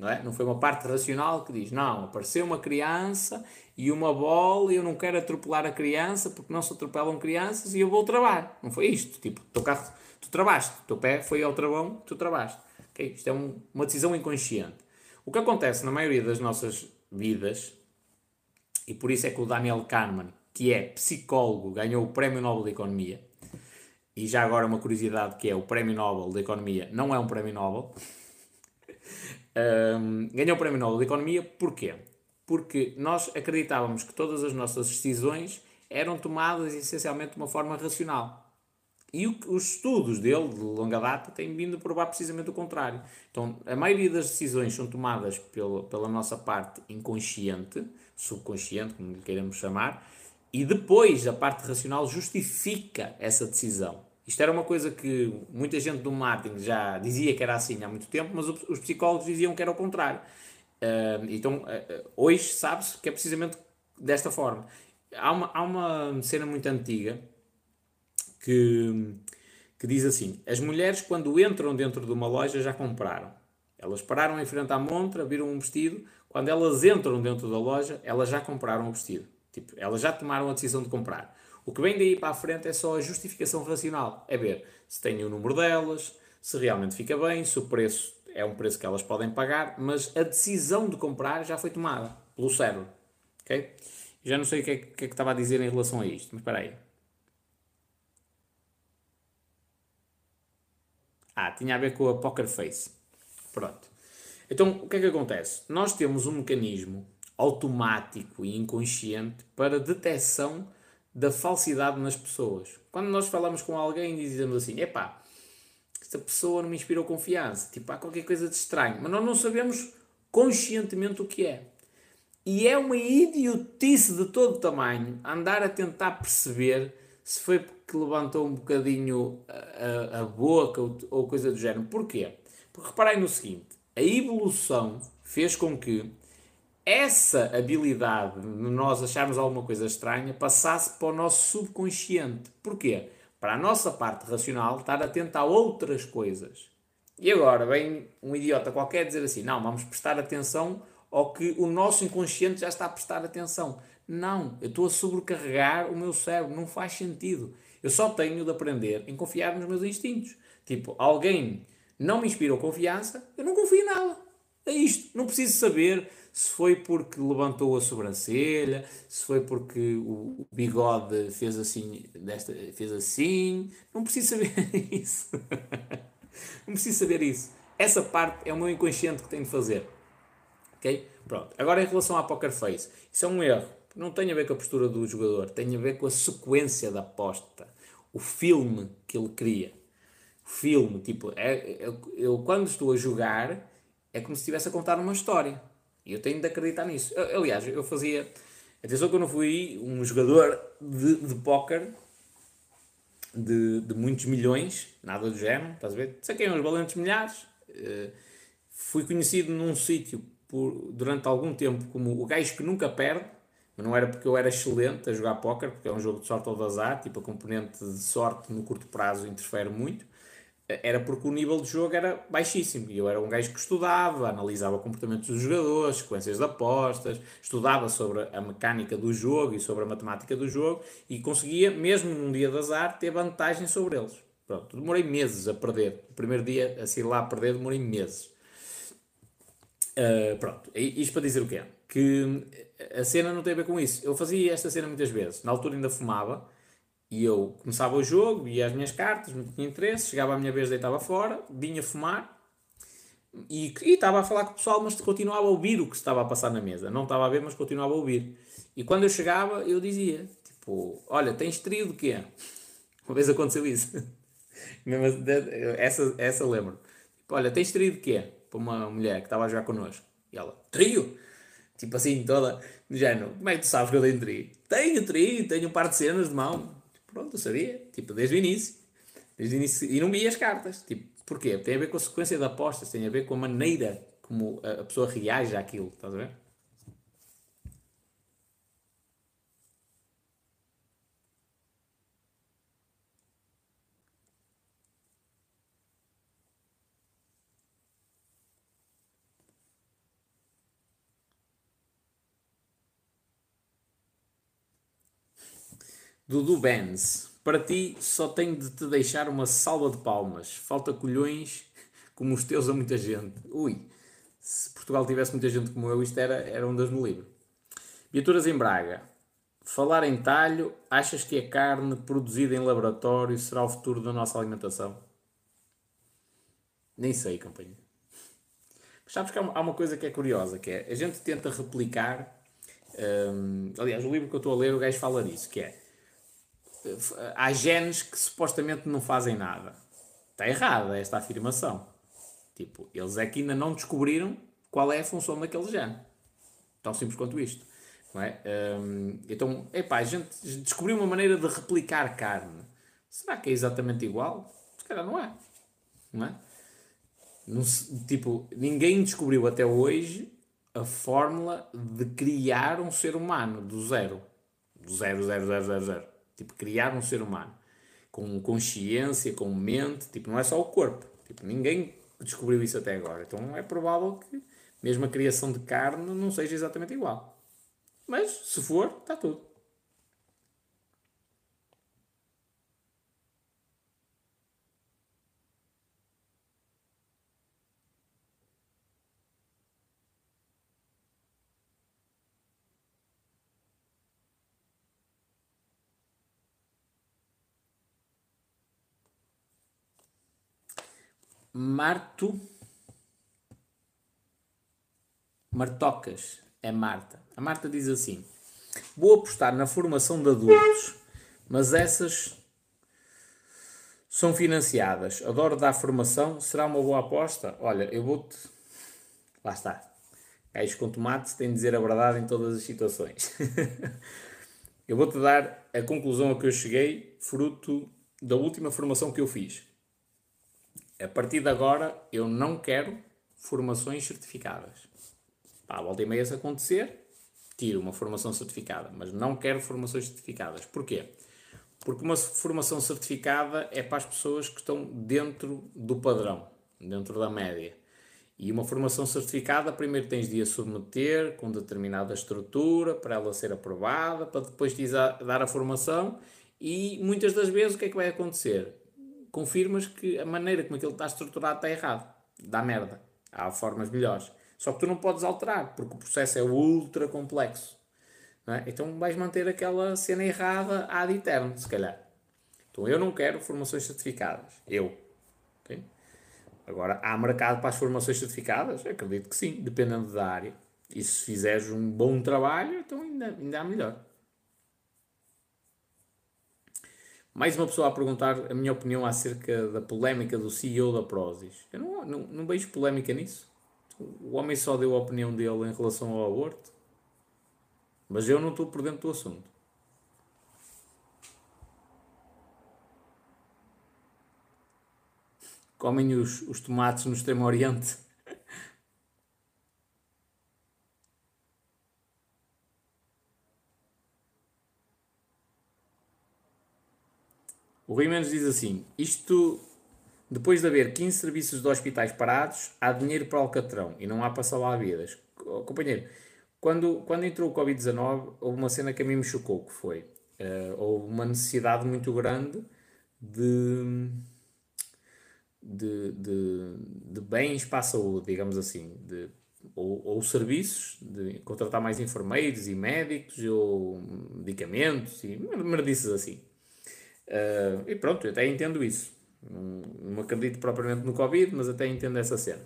Não, é? não foi uma parte racional que diz, não, apareceu uma criança e uma bola e eu não quero atropelar a criança porque não se atropelam crianças e eu vou travar. Não foi isto. Tipo, teu carro, tu travaste, teu pé foi ao travão, tu travaste. Okay? Isto é um, uma decisão inconsciente. O que acontece na maioria das nossas vidas, e por isso é que o Daniel Kahneman, que é psicólogo, ganhou o Prémio Nobel de Economia, e já agora uma curiosidade que é o Prémio Nobel de Economia não é um Prémio Nobel. Um, ganhou o Prémio Nobel de Economia porquê? Porque nós acreditávamos que todas as nossas decisões eram tomadas essencialmente de uma forma racional. E o, os estudos dele, de longa data, têm vindo a provar precisamente o contrário. Então, a maioria das decisões são tomadas pela, pela nossa parte inconsciente, subconsciente, como lhe queiramos chamar, e depois a parte racional justifica essa decisão. Isto era uma coisa que muita gente do marketing já dizia que era assim há muito tempo, mas os psicólogos diziam que era o contrário. Então, uh, hoje sabe-se que é precisamente desta forma. Há uma, há uma cena muito antiga que, que diz assim: As mulheres, quando entram dentro de uma loja, já compraram. Elas pararam em frente à montra, viram um vestido. Quando elas entram dentro da loja, elas já compraram o vestido. Tipo, elas já tomaram a decisão de comprar. O que vem daí para a frente é só a justificação racional. É ver se tem o número delas, se realmente fica bem, se o preço é um preço que elas podem pagar, mas a decisão de comprar já foi tomada pelo cérebro. Ok? Já não sei o que é que, é que estava a dizer em relação a isto, mas espera aí. Ah, tinha a ver com a Poker Face. Pronto. Então, o que é que acontece? Nós temos um mecanismo automático e inconsciente para detecção da falsidade nas pessoas. Quando nós falamos com alguém e dizemos assim, epá, esta pessoa não me inspirou confiança, tipo, há qualquer coisa de estranho, mas nós não sabemos conscientemente o que é. E é uma idiotice de todo tamanho andar a tentar perceber se foi porque levantou um bocadinho a, a, a boca ou, ou, coisa do género. Porquê? Porque reparem no seguinte: a evolução fez com que essa habilidade de nós acharmos alguma coisa estranha passasse para o nosso subconsciente. Porquê? Para a nossa parte racional estar atenta a outras coisas. E agora vem um idiota qualquer dizer assim: não, vamos prestar atenção ao que o nosso inconsciente já está a prestar atenção. Não, eu estou a sobrecarregar o meu cérebro, não faz sentido. Eu só tenho de aprender em confiar nos meus instintos. Tipo, alguém não me inspirou confiança, eu não confio nada. É isto. Não preciso saber se foi porque levantou a sobrancelha, se foi porque o, bigode fez assim, desta, fez assim. Não preciso saber <laughs> isso. não preciso saber isso. Essa parte é o meu inconsciente que tem de fazer. Ok? Pronto. Agora em relação à Poker Face. Isso é um erro. Não tem a ver com a postura do jogador. Tem a ver com a sequência da aposta. O filme que ele cria. O filme. Tipo, é, eu, eu quando estou a jogar é como se estivesse a contar uma história. E eu tenho de acreditar nisso. Eu, aliás, eu fazia. Atenção que eu não fui um jogador de, de póquer de, de muitos milhões, nada do género, estás a ver? Saquei uns valentes milhares. Uh, fui conhecido num sítio durante algum tempo como o gajo que nunca perde, mas não era porque eu era excelente a jogar póquer, porque é um jogo de sorte ou de azar, tipo a componente de sorte no curto prazo interfere muito era porque o nível de jogo era baixíssimo. E eu era um gajo que estudava, analisava comportamentos dos jogadores, sequências de apostas, estudava sobre a mecânica do jogo e sobre a matemática do jogo e conseguia, mesmo num dia de azar, ter vantagem sobre eles. Pronto, demorei meses a perder. O primeiro dia a sair lá a perder, demorei meses. Uh, pronto, isto para dizer o quê? Que a cena não tem a ver com isso. Eu fazia esta cena muitas vezes. Na altura ainda fumava e eu começava o jogo, via as minhas cartas, não tinha interesse, chegava a minha vez, deitava fora, vinha fumar e, e estava a falar com o pessoal, mas continuava a ouvir o que estava a passar na mesa. Não estava a ver, mas continuava a ouvir. E quando eu chegava, eu dizia, tipo, olha, tens trio de quê? <laughs> Uma vez aconteceu isso. <laughs> essa, essa lembro. Tipo, olha, tens trio de quê? Para uma mulher que estava a jogar connosco. E ela, trio? Tipo assim, toda, no género, como é que tu sabes que eu tenho trio? Tenho trio, tenho um par de cenas de mão. Pronto, eu sabia. Tipo, desde o início. Desde o início. E não vi as cartas. Tipo, porquê? Tem a ver com a sequência de apostas, tem a ver com a maneira como a pessoa reage àquilo. Estás a ver? Dudu Benz, para ti só tenho de te deixar uma salva de palmas. Falta colhões como os teus a muita gente. Ui, se Portugal tivesse muita gente como eu, isto era, era um das no livro. Viaturas em Braga. Falar em talho, achas que a carne produzida em laboratório será o futuro da nossa alimentação? Nem sei, companheiro. Mas sabes que há uma, há uma coisa que é curiosa, que é, a gente tenta replicar, hum, aliás, o livro que eu estou a ler, o gajo fala disso, que é, há genes que supostamente não fazem nada. Está errada esta afirmação. Tipo, eles é que ainda não descobriram qual é a função daquele gene. Tão simples quanto isto. Não é? Um, então, epá, a gente descobriu uma maneira de replicar carne. Será que é exatamente igual? Se calhar não é. Não é? Tipo, ninguém descobriu até hoje a fórmula de criar um ser humano do zero. Do zero, zero, zero, zero, zero. Tipo, criar um ser humano com consciência, com mente, tipo, não é só o corpo. Tipo, ninguém descobriu isso até agora. Então é provável que mesmo a criação de carne não seja exatamente igual. Mas se for, está tudo. Marto. Martocas é Marta. A Marta diz assim: Vou apostar na formação de adultos, mas essas são financiadas. Adoro dar formação. Será uma boa aposta? Olha, eu vou-te. Lá está. Gajos com tomate têm de dizer a verdade em todas as situações. <laughs> eu vou-te dar a conclusão a que eu cheguei, fruto da última formação que eu fiz. A partir de agora, eu não quero formações certificadas. Pá, volta e meia se acontecer, tiro uma formação certificada, mas não quero formações certificadas. Porquê? Porque uma formação certificada é para as pessoas que estão dentro do padrão, dentro da média. E uma formação certificada, primeiro tens de a submeter com determinada estrutura para ela ser aprovada, para depois te dar a formação. E muitas das vezes o que é que vai acontecer? Confirmas que a maneira como aquilo está estruturado está errado. Dá merda. Há formas melhores. Só que tu não podes alterar, porque o processo é ultra complexo. É? Então vais manter aquela cena errada ad eterno, se calhar. Então eu não quero formações certificadas. Eu. Okay? Agora, há mercado para as formações certificadas? Acredito que sim, dependendo da área. E se fizeres um bom trabalho, então ainda, ainda há melhor. Mais uma pessoa a perguntar a minha opinião acerca da polémica do CEO da Prozis. Eu não, não, não vejo polémica nisso. O homem só deu a opinião dele em relação ao aborto. Mas eu não estou por dentro do assunto. comem os, os tomates no Extremo Oriente. O Rui Menos diz assim: Isto, depois de haver 15 serviços de hospitais parados, há dinheiro para Alcatrão e não há para salvar vidas. Companheiro, quando, quando entrou o Covid-19, houve uma cena que a mim me chocou, que foi, uh, houve uma necessidade muito grande de de, de, de bens para a saúde, digamos assim, de, ou, ou serviços, de contratar mais enfermeiros e médicos, ou medicamentos, e merdices assim. Uh, e pronto, eu até entendo isso. Não, não acredito propriamente no Covid, mas até entendo essa cena.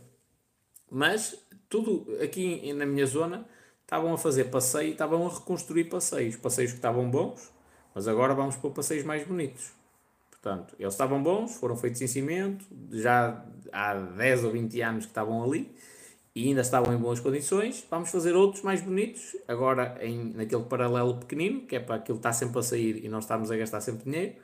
Mas tudo aqui na minha zona estavam a fazer passeio, estavam a reconstruir passeios, passeios que estavam bons, mas agora vamos para passeios mais bonitos. Portanto, eles estavam bons, foram feitos em cimento, já há 10 ou 20 anos que estavam ali e ainda estavam em boas condições. Vamos fazer outros mais bonitos, agora em, naquele paralelo pequenino, que é para aquilo estar sempre a sair e nós estamos a gastar sempre dinheiro.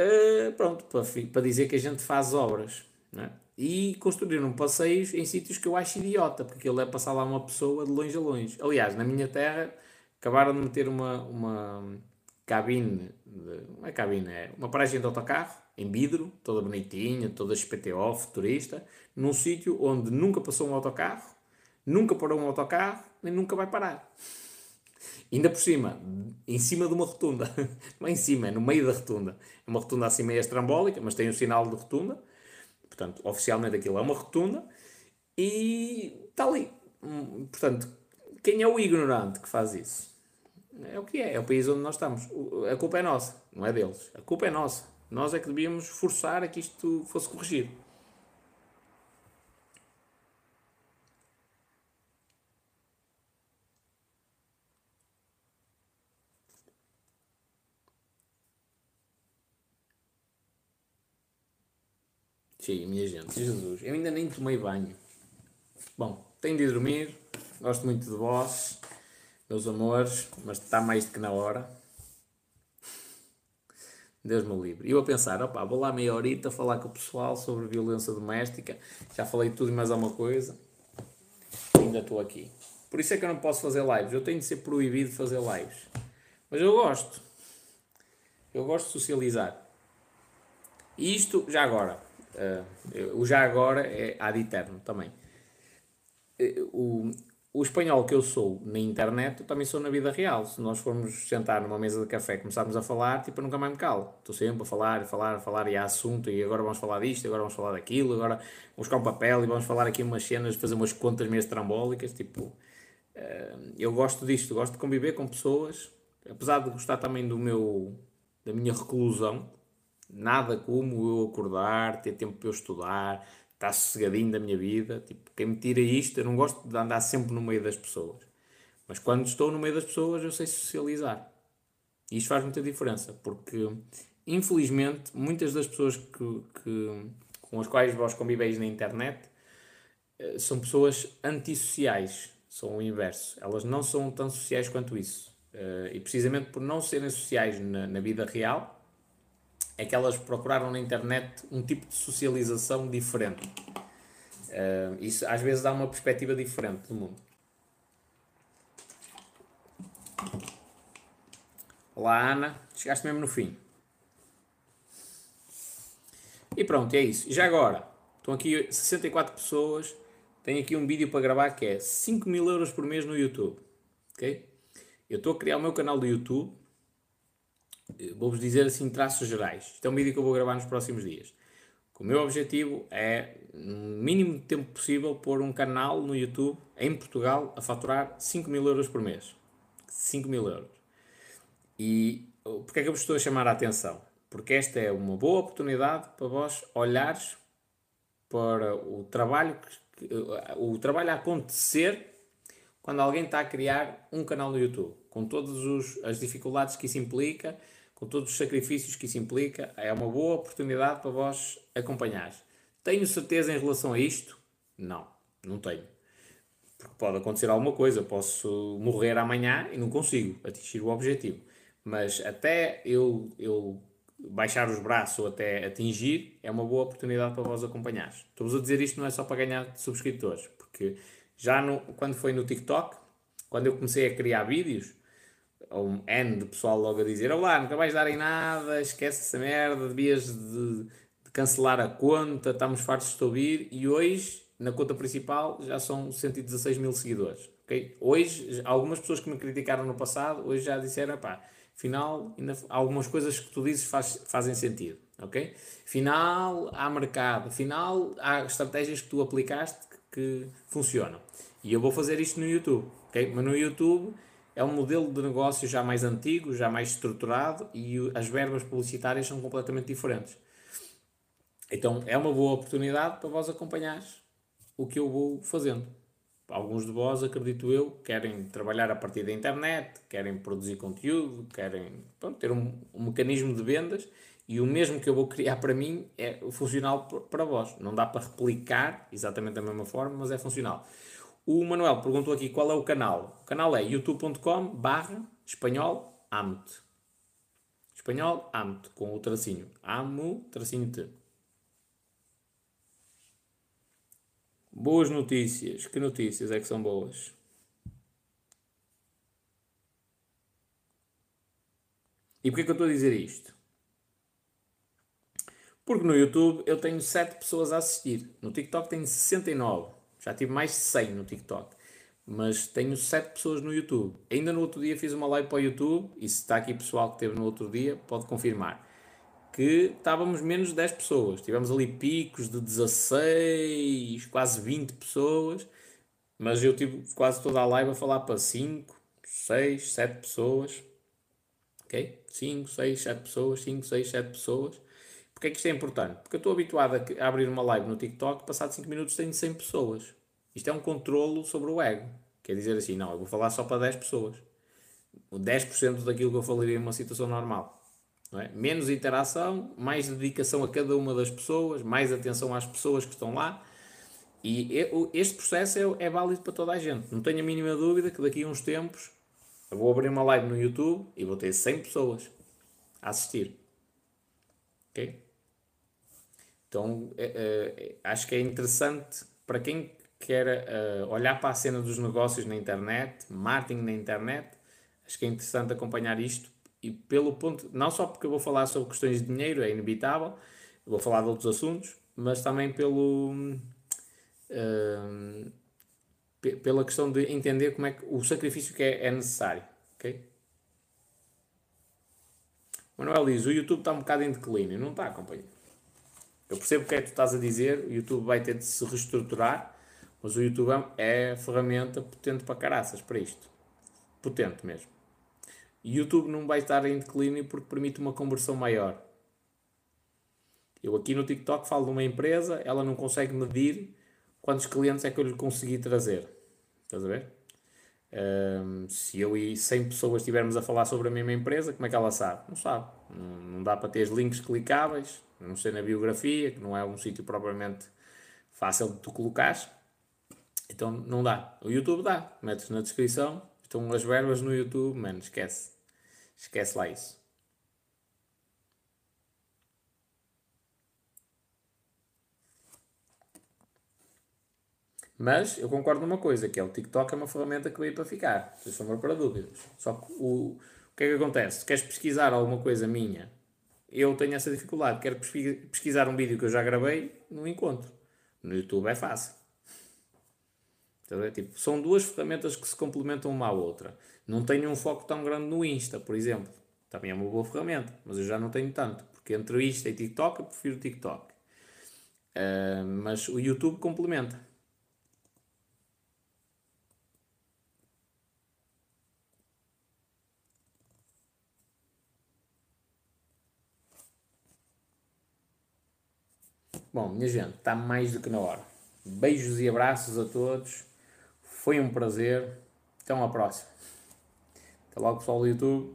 Uh, pronto, para, para dizer que a gente faz obras. Né? E construíram passeios em sítios que eu acho idiota, porque ele é passar lá uma pessoa de longe a longe. Aliás, na minha terra acabaram de meter uma, uma cabine, de, não é cabine, é uma paragem de autocarro, em vidro, toda bonitinha, toda XPTO, futurista, num sítio onde nunca passou um autocarro, nunca parou um autocarro, nem nunca vai parar. Ainda por cima, em cima de uma rotunda. <laughs> Não é em cima, é no meio da rotunda. É uma rotunda assim meio estrambólica, mas tem um sinal de rotunda. Portanto, oficialmente aquilo é uma rotunda. E está ali. Hum, portanto, quem é o ignorante que faz isso? É o que é, é o país onde nós estamos. A culpa é nossa, não é deles. A culpa é nossa. Nós é que devíamos forçar a que isto fosse corrigido. Sim, minha gente, Jesus, eu ainda nem tomei banho. Bom, tenho de dormir, gosto muito de vós meus amores, mas está mais do que na hora. Deus me livre. E eu a pensar, opá, vou lá meia horita falar com o pessoal sobre violência doméstica. Já falei tudo e mais alguma coisa. Ainda estou aqui. Por isso é que eu não posso fazer lives. Eu tenho de ser proibido de fazer lives. Mas eu gosto. Eu gosto de socializar. E isto, já agora. Uh, o já agora é ad eterno também. Uh, o, o espanhol que eu sou na internet, eu também sou na vida real. Se nós formos sentar numa mesa de café e começarmos a falar, tipo, eu nunca mais me calo. Estou sempre a falar, a falar, a falar, e há assunto, e agora vamos falar disto, agora vamos falar daquilo, agora vamos buscar um papel e vamos falar aqui umas cenas, fazer umas contas meio trambólicas, tipo... Uh, eu gosto disto, gosto de conviver com pessoas, apesar de gostar também do meu... da minha reclusão, nada como eu acordar, ter tempo para eu estudar, está sossegadinho da minha vida. Tipo, quem me tira isto, eu não gosto de andar sempre no meio das pessoas. Mas quando estou no meio das pessoas, eu sei socializar. E isto faz muita diferença, porque infelizmente muitas das pessoas que, que com as quais vós conviveis na internet eh, são pessoas antissociais. são o inverso. Elas não são tão sociais quanto isso. Uh, e precisamente por não serem sociais na, na, vida real, é que elas procuraram na internet um tipo de socialização diferente. Uh, isso às vezes dá uma perspectiva diferente do mundo. Olá Ana, chegaste mesmo no fim. E pronto, é isso. Já agora, estão aqui 64 pessoas. Tenho aqui um vídeo para gravar que é 5 mil euros por mês no YouTube. Ok? Eu estou a criar o meu canal do YouTube. Vou-vos dizer assim traços gerais. Isto é um vídeo que eu vou gravar nos próximos dias. O meu objetivo é, no mínimo de tempo possível, pôr um canal no YouTube em Portugal a faturar 5 mil euros por mês. 5 mil euros. E porquê é que eu vos estou a chamar a atenção? porque esta é uma boa oportunidade para vós olhares para o trabalho, que, o trabalho a acontecer quando alguém está a criar um canal no YouTube, com todas as dificuldades que isso implica, com todos os sacrifícios que isso implica, é uma boa oportunidade para vós acompanhar. Tenho certeza em relação a isto? Não, não tenho. Porque pode acontecer alguma coisa, posso morrer amanhã e não consigo atingir o objetivo. Mas até eu, eu baixar os braços ou até atingir, é uma boa oportunidade para vós acompanhar. Estou-vos a dizer isto não é só para ganhar subscritores, porque já no, quando foi no TikTok, quando eu comecei a criar vídeos, um N de pessoal logo a dizer: Olá, nunca vais dar em nada, esquece essa merda, devias de, de cancelar a conta, estamos fartos de te ouvir. E hoje, na conta principal, já são 116 mil seguidores. Okay? Hoje, algumas pessoas que me criticaram no passado, hoje já disseram: pá Final, ainda, algumas coisas que tu dizes faz, fazem sentido, ok? Final, há mercado. Final, há estratégias que tu aplicaste que, que funcionam. E eu vou fazer isto no YouTube, ok? Mas no YouTube é um modelo de negócio já mais antigo, já mais estruturado e as verbas publicitárias são completamente diferentes. Então é uma boa oportunidade para vós acompanhar o que eu vou fazendo. Alguns de vós, acredito eu, querem trabalhar a partir da internet, querem produzir conteúdo, querem pronto, ter um, um mecanismo de vendas e o mesmo que eu vou criar para mim é funcional para vós. Não dá para replicar exatamente da mesma forma, mas é funcional. O Manuel perguntou aqui qual é o canal. O canal é youtube.com barra espanhol amt. Espanhol amt, com o tracinho. Amo, tracinho T. Boas notícias. Que notícias é que são boas? E porquê que eu estou a dizer isto? Porque no YouTube eu tenho 7 pessoas a assistir. No TikTok tenho 69. Já tive mais de 100 no TikTok. Mas tenho 7 pessoas no YouTube. Ainda no outro dia fiz uma live para o YouTube. E se está aqui pessoal que teve no outro dia, pode confirmar que estávamos menos de 10 pessoas. Tivemos ali picos de 16, quase 20 pessoas, mas eu tive quase toda a live a falar para 5, 6, 7 pessoas. Ok? 5, 6, 7 pessoas, 5, 6, 7 pessoas. Porquê é que isto é importante? Porque eu estou habituado a abrir uma live no TikTok, passado 5 minutos tenho 100 pessoas. Isto é um controlo sobre o ego. Quer dizer assim, não, eu vou falar só para 10 pessoas. O 10% daquilo que eu falaria em uma situação normal. É? Menos interação, mais dedicação a cada uma das pessoas, mais atenção às pessoas que estão lá. E este processo é, é válido para toda a gente. Não tenho a mínima dúvida que daqui a uns tempos eu vou abrir uma live no YouTube e vou ter 100 pessoas a assistir. Ok? Então é, é, acho que é interessante para quem quer uh, olhar para a cena dos negócios na internet, marketing na internet, acho que é interessante acompanhar isto e pelo ponto, não só porque eu vou falar sobre questões de dinheiro, é inevitável, vou falar de outros assuntos, mas também pelo uh, pela questão de entender como é que o sacrifício que é, é necessário, ok? Manuel diz, o YouTube está um bocado em declínio, não está, companheiro. Eu percebo o que é que tu estás a dizer, o YouTube vai ter de se reestruturar, mas o YouTube é ferramenta potente para caraças para isto. Potente mesmo. YouTube não vai estar em declínio porque permite uma conversão maior. Eu aqui no TikTok falo de uma empresa, ela não consegue medir quantos clientes é que eu lhe consegui trazer. Estás a ver? Um, se eu e 100 pessoas estivermos a falar sobre a mesma empresa, como é que ela sabe? Não sabe. Não, não dá para ter links clicáveis, não sei na biografia, que não é um sítio propriamente fácil de tu colocares. Então não dá. O YouTube dá. Metes na descrição. Estão as verbas no YouTube, mano, esquece. Esquece lá isso. Mas eu concordo numa coisa, que é o TikTok é uma ferramenta que veio para ficar, sem sombra para dúvidas. Só que o, o que é que acontece? Queres pesquisar alguma coisa minha, eu tenho essa dificuldade. Quero pesquisar um vídeo que eu já gravei, não encontro. No YouTube é fácil. Então, é, tipo, são duas ferramentas que se complementam uma à outra. Não tenho um foco tão grande no Insta, por exemplo. Também é uma boa ferramenta, mas eu já não tenho tanto. Porque entre Insta e TikTok, eu prefiro o TikTok. Uh, mas o YouTube complementa. Bom, minha gente, está mais do que na hora. Beijos e abraços a todos. Foi um prazer. Até uma próxima. Até logo, pessoal do YouTube.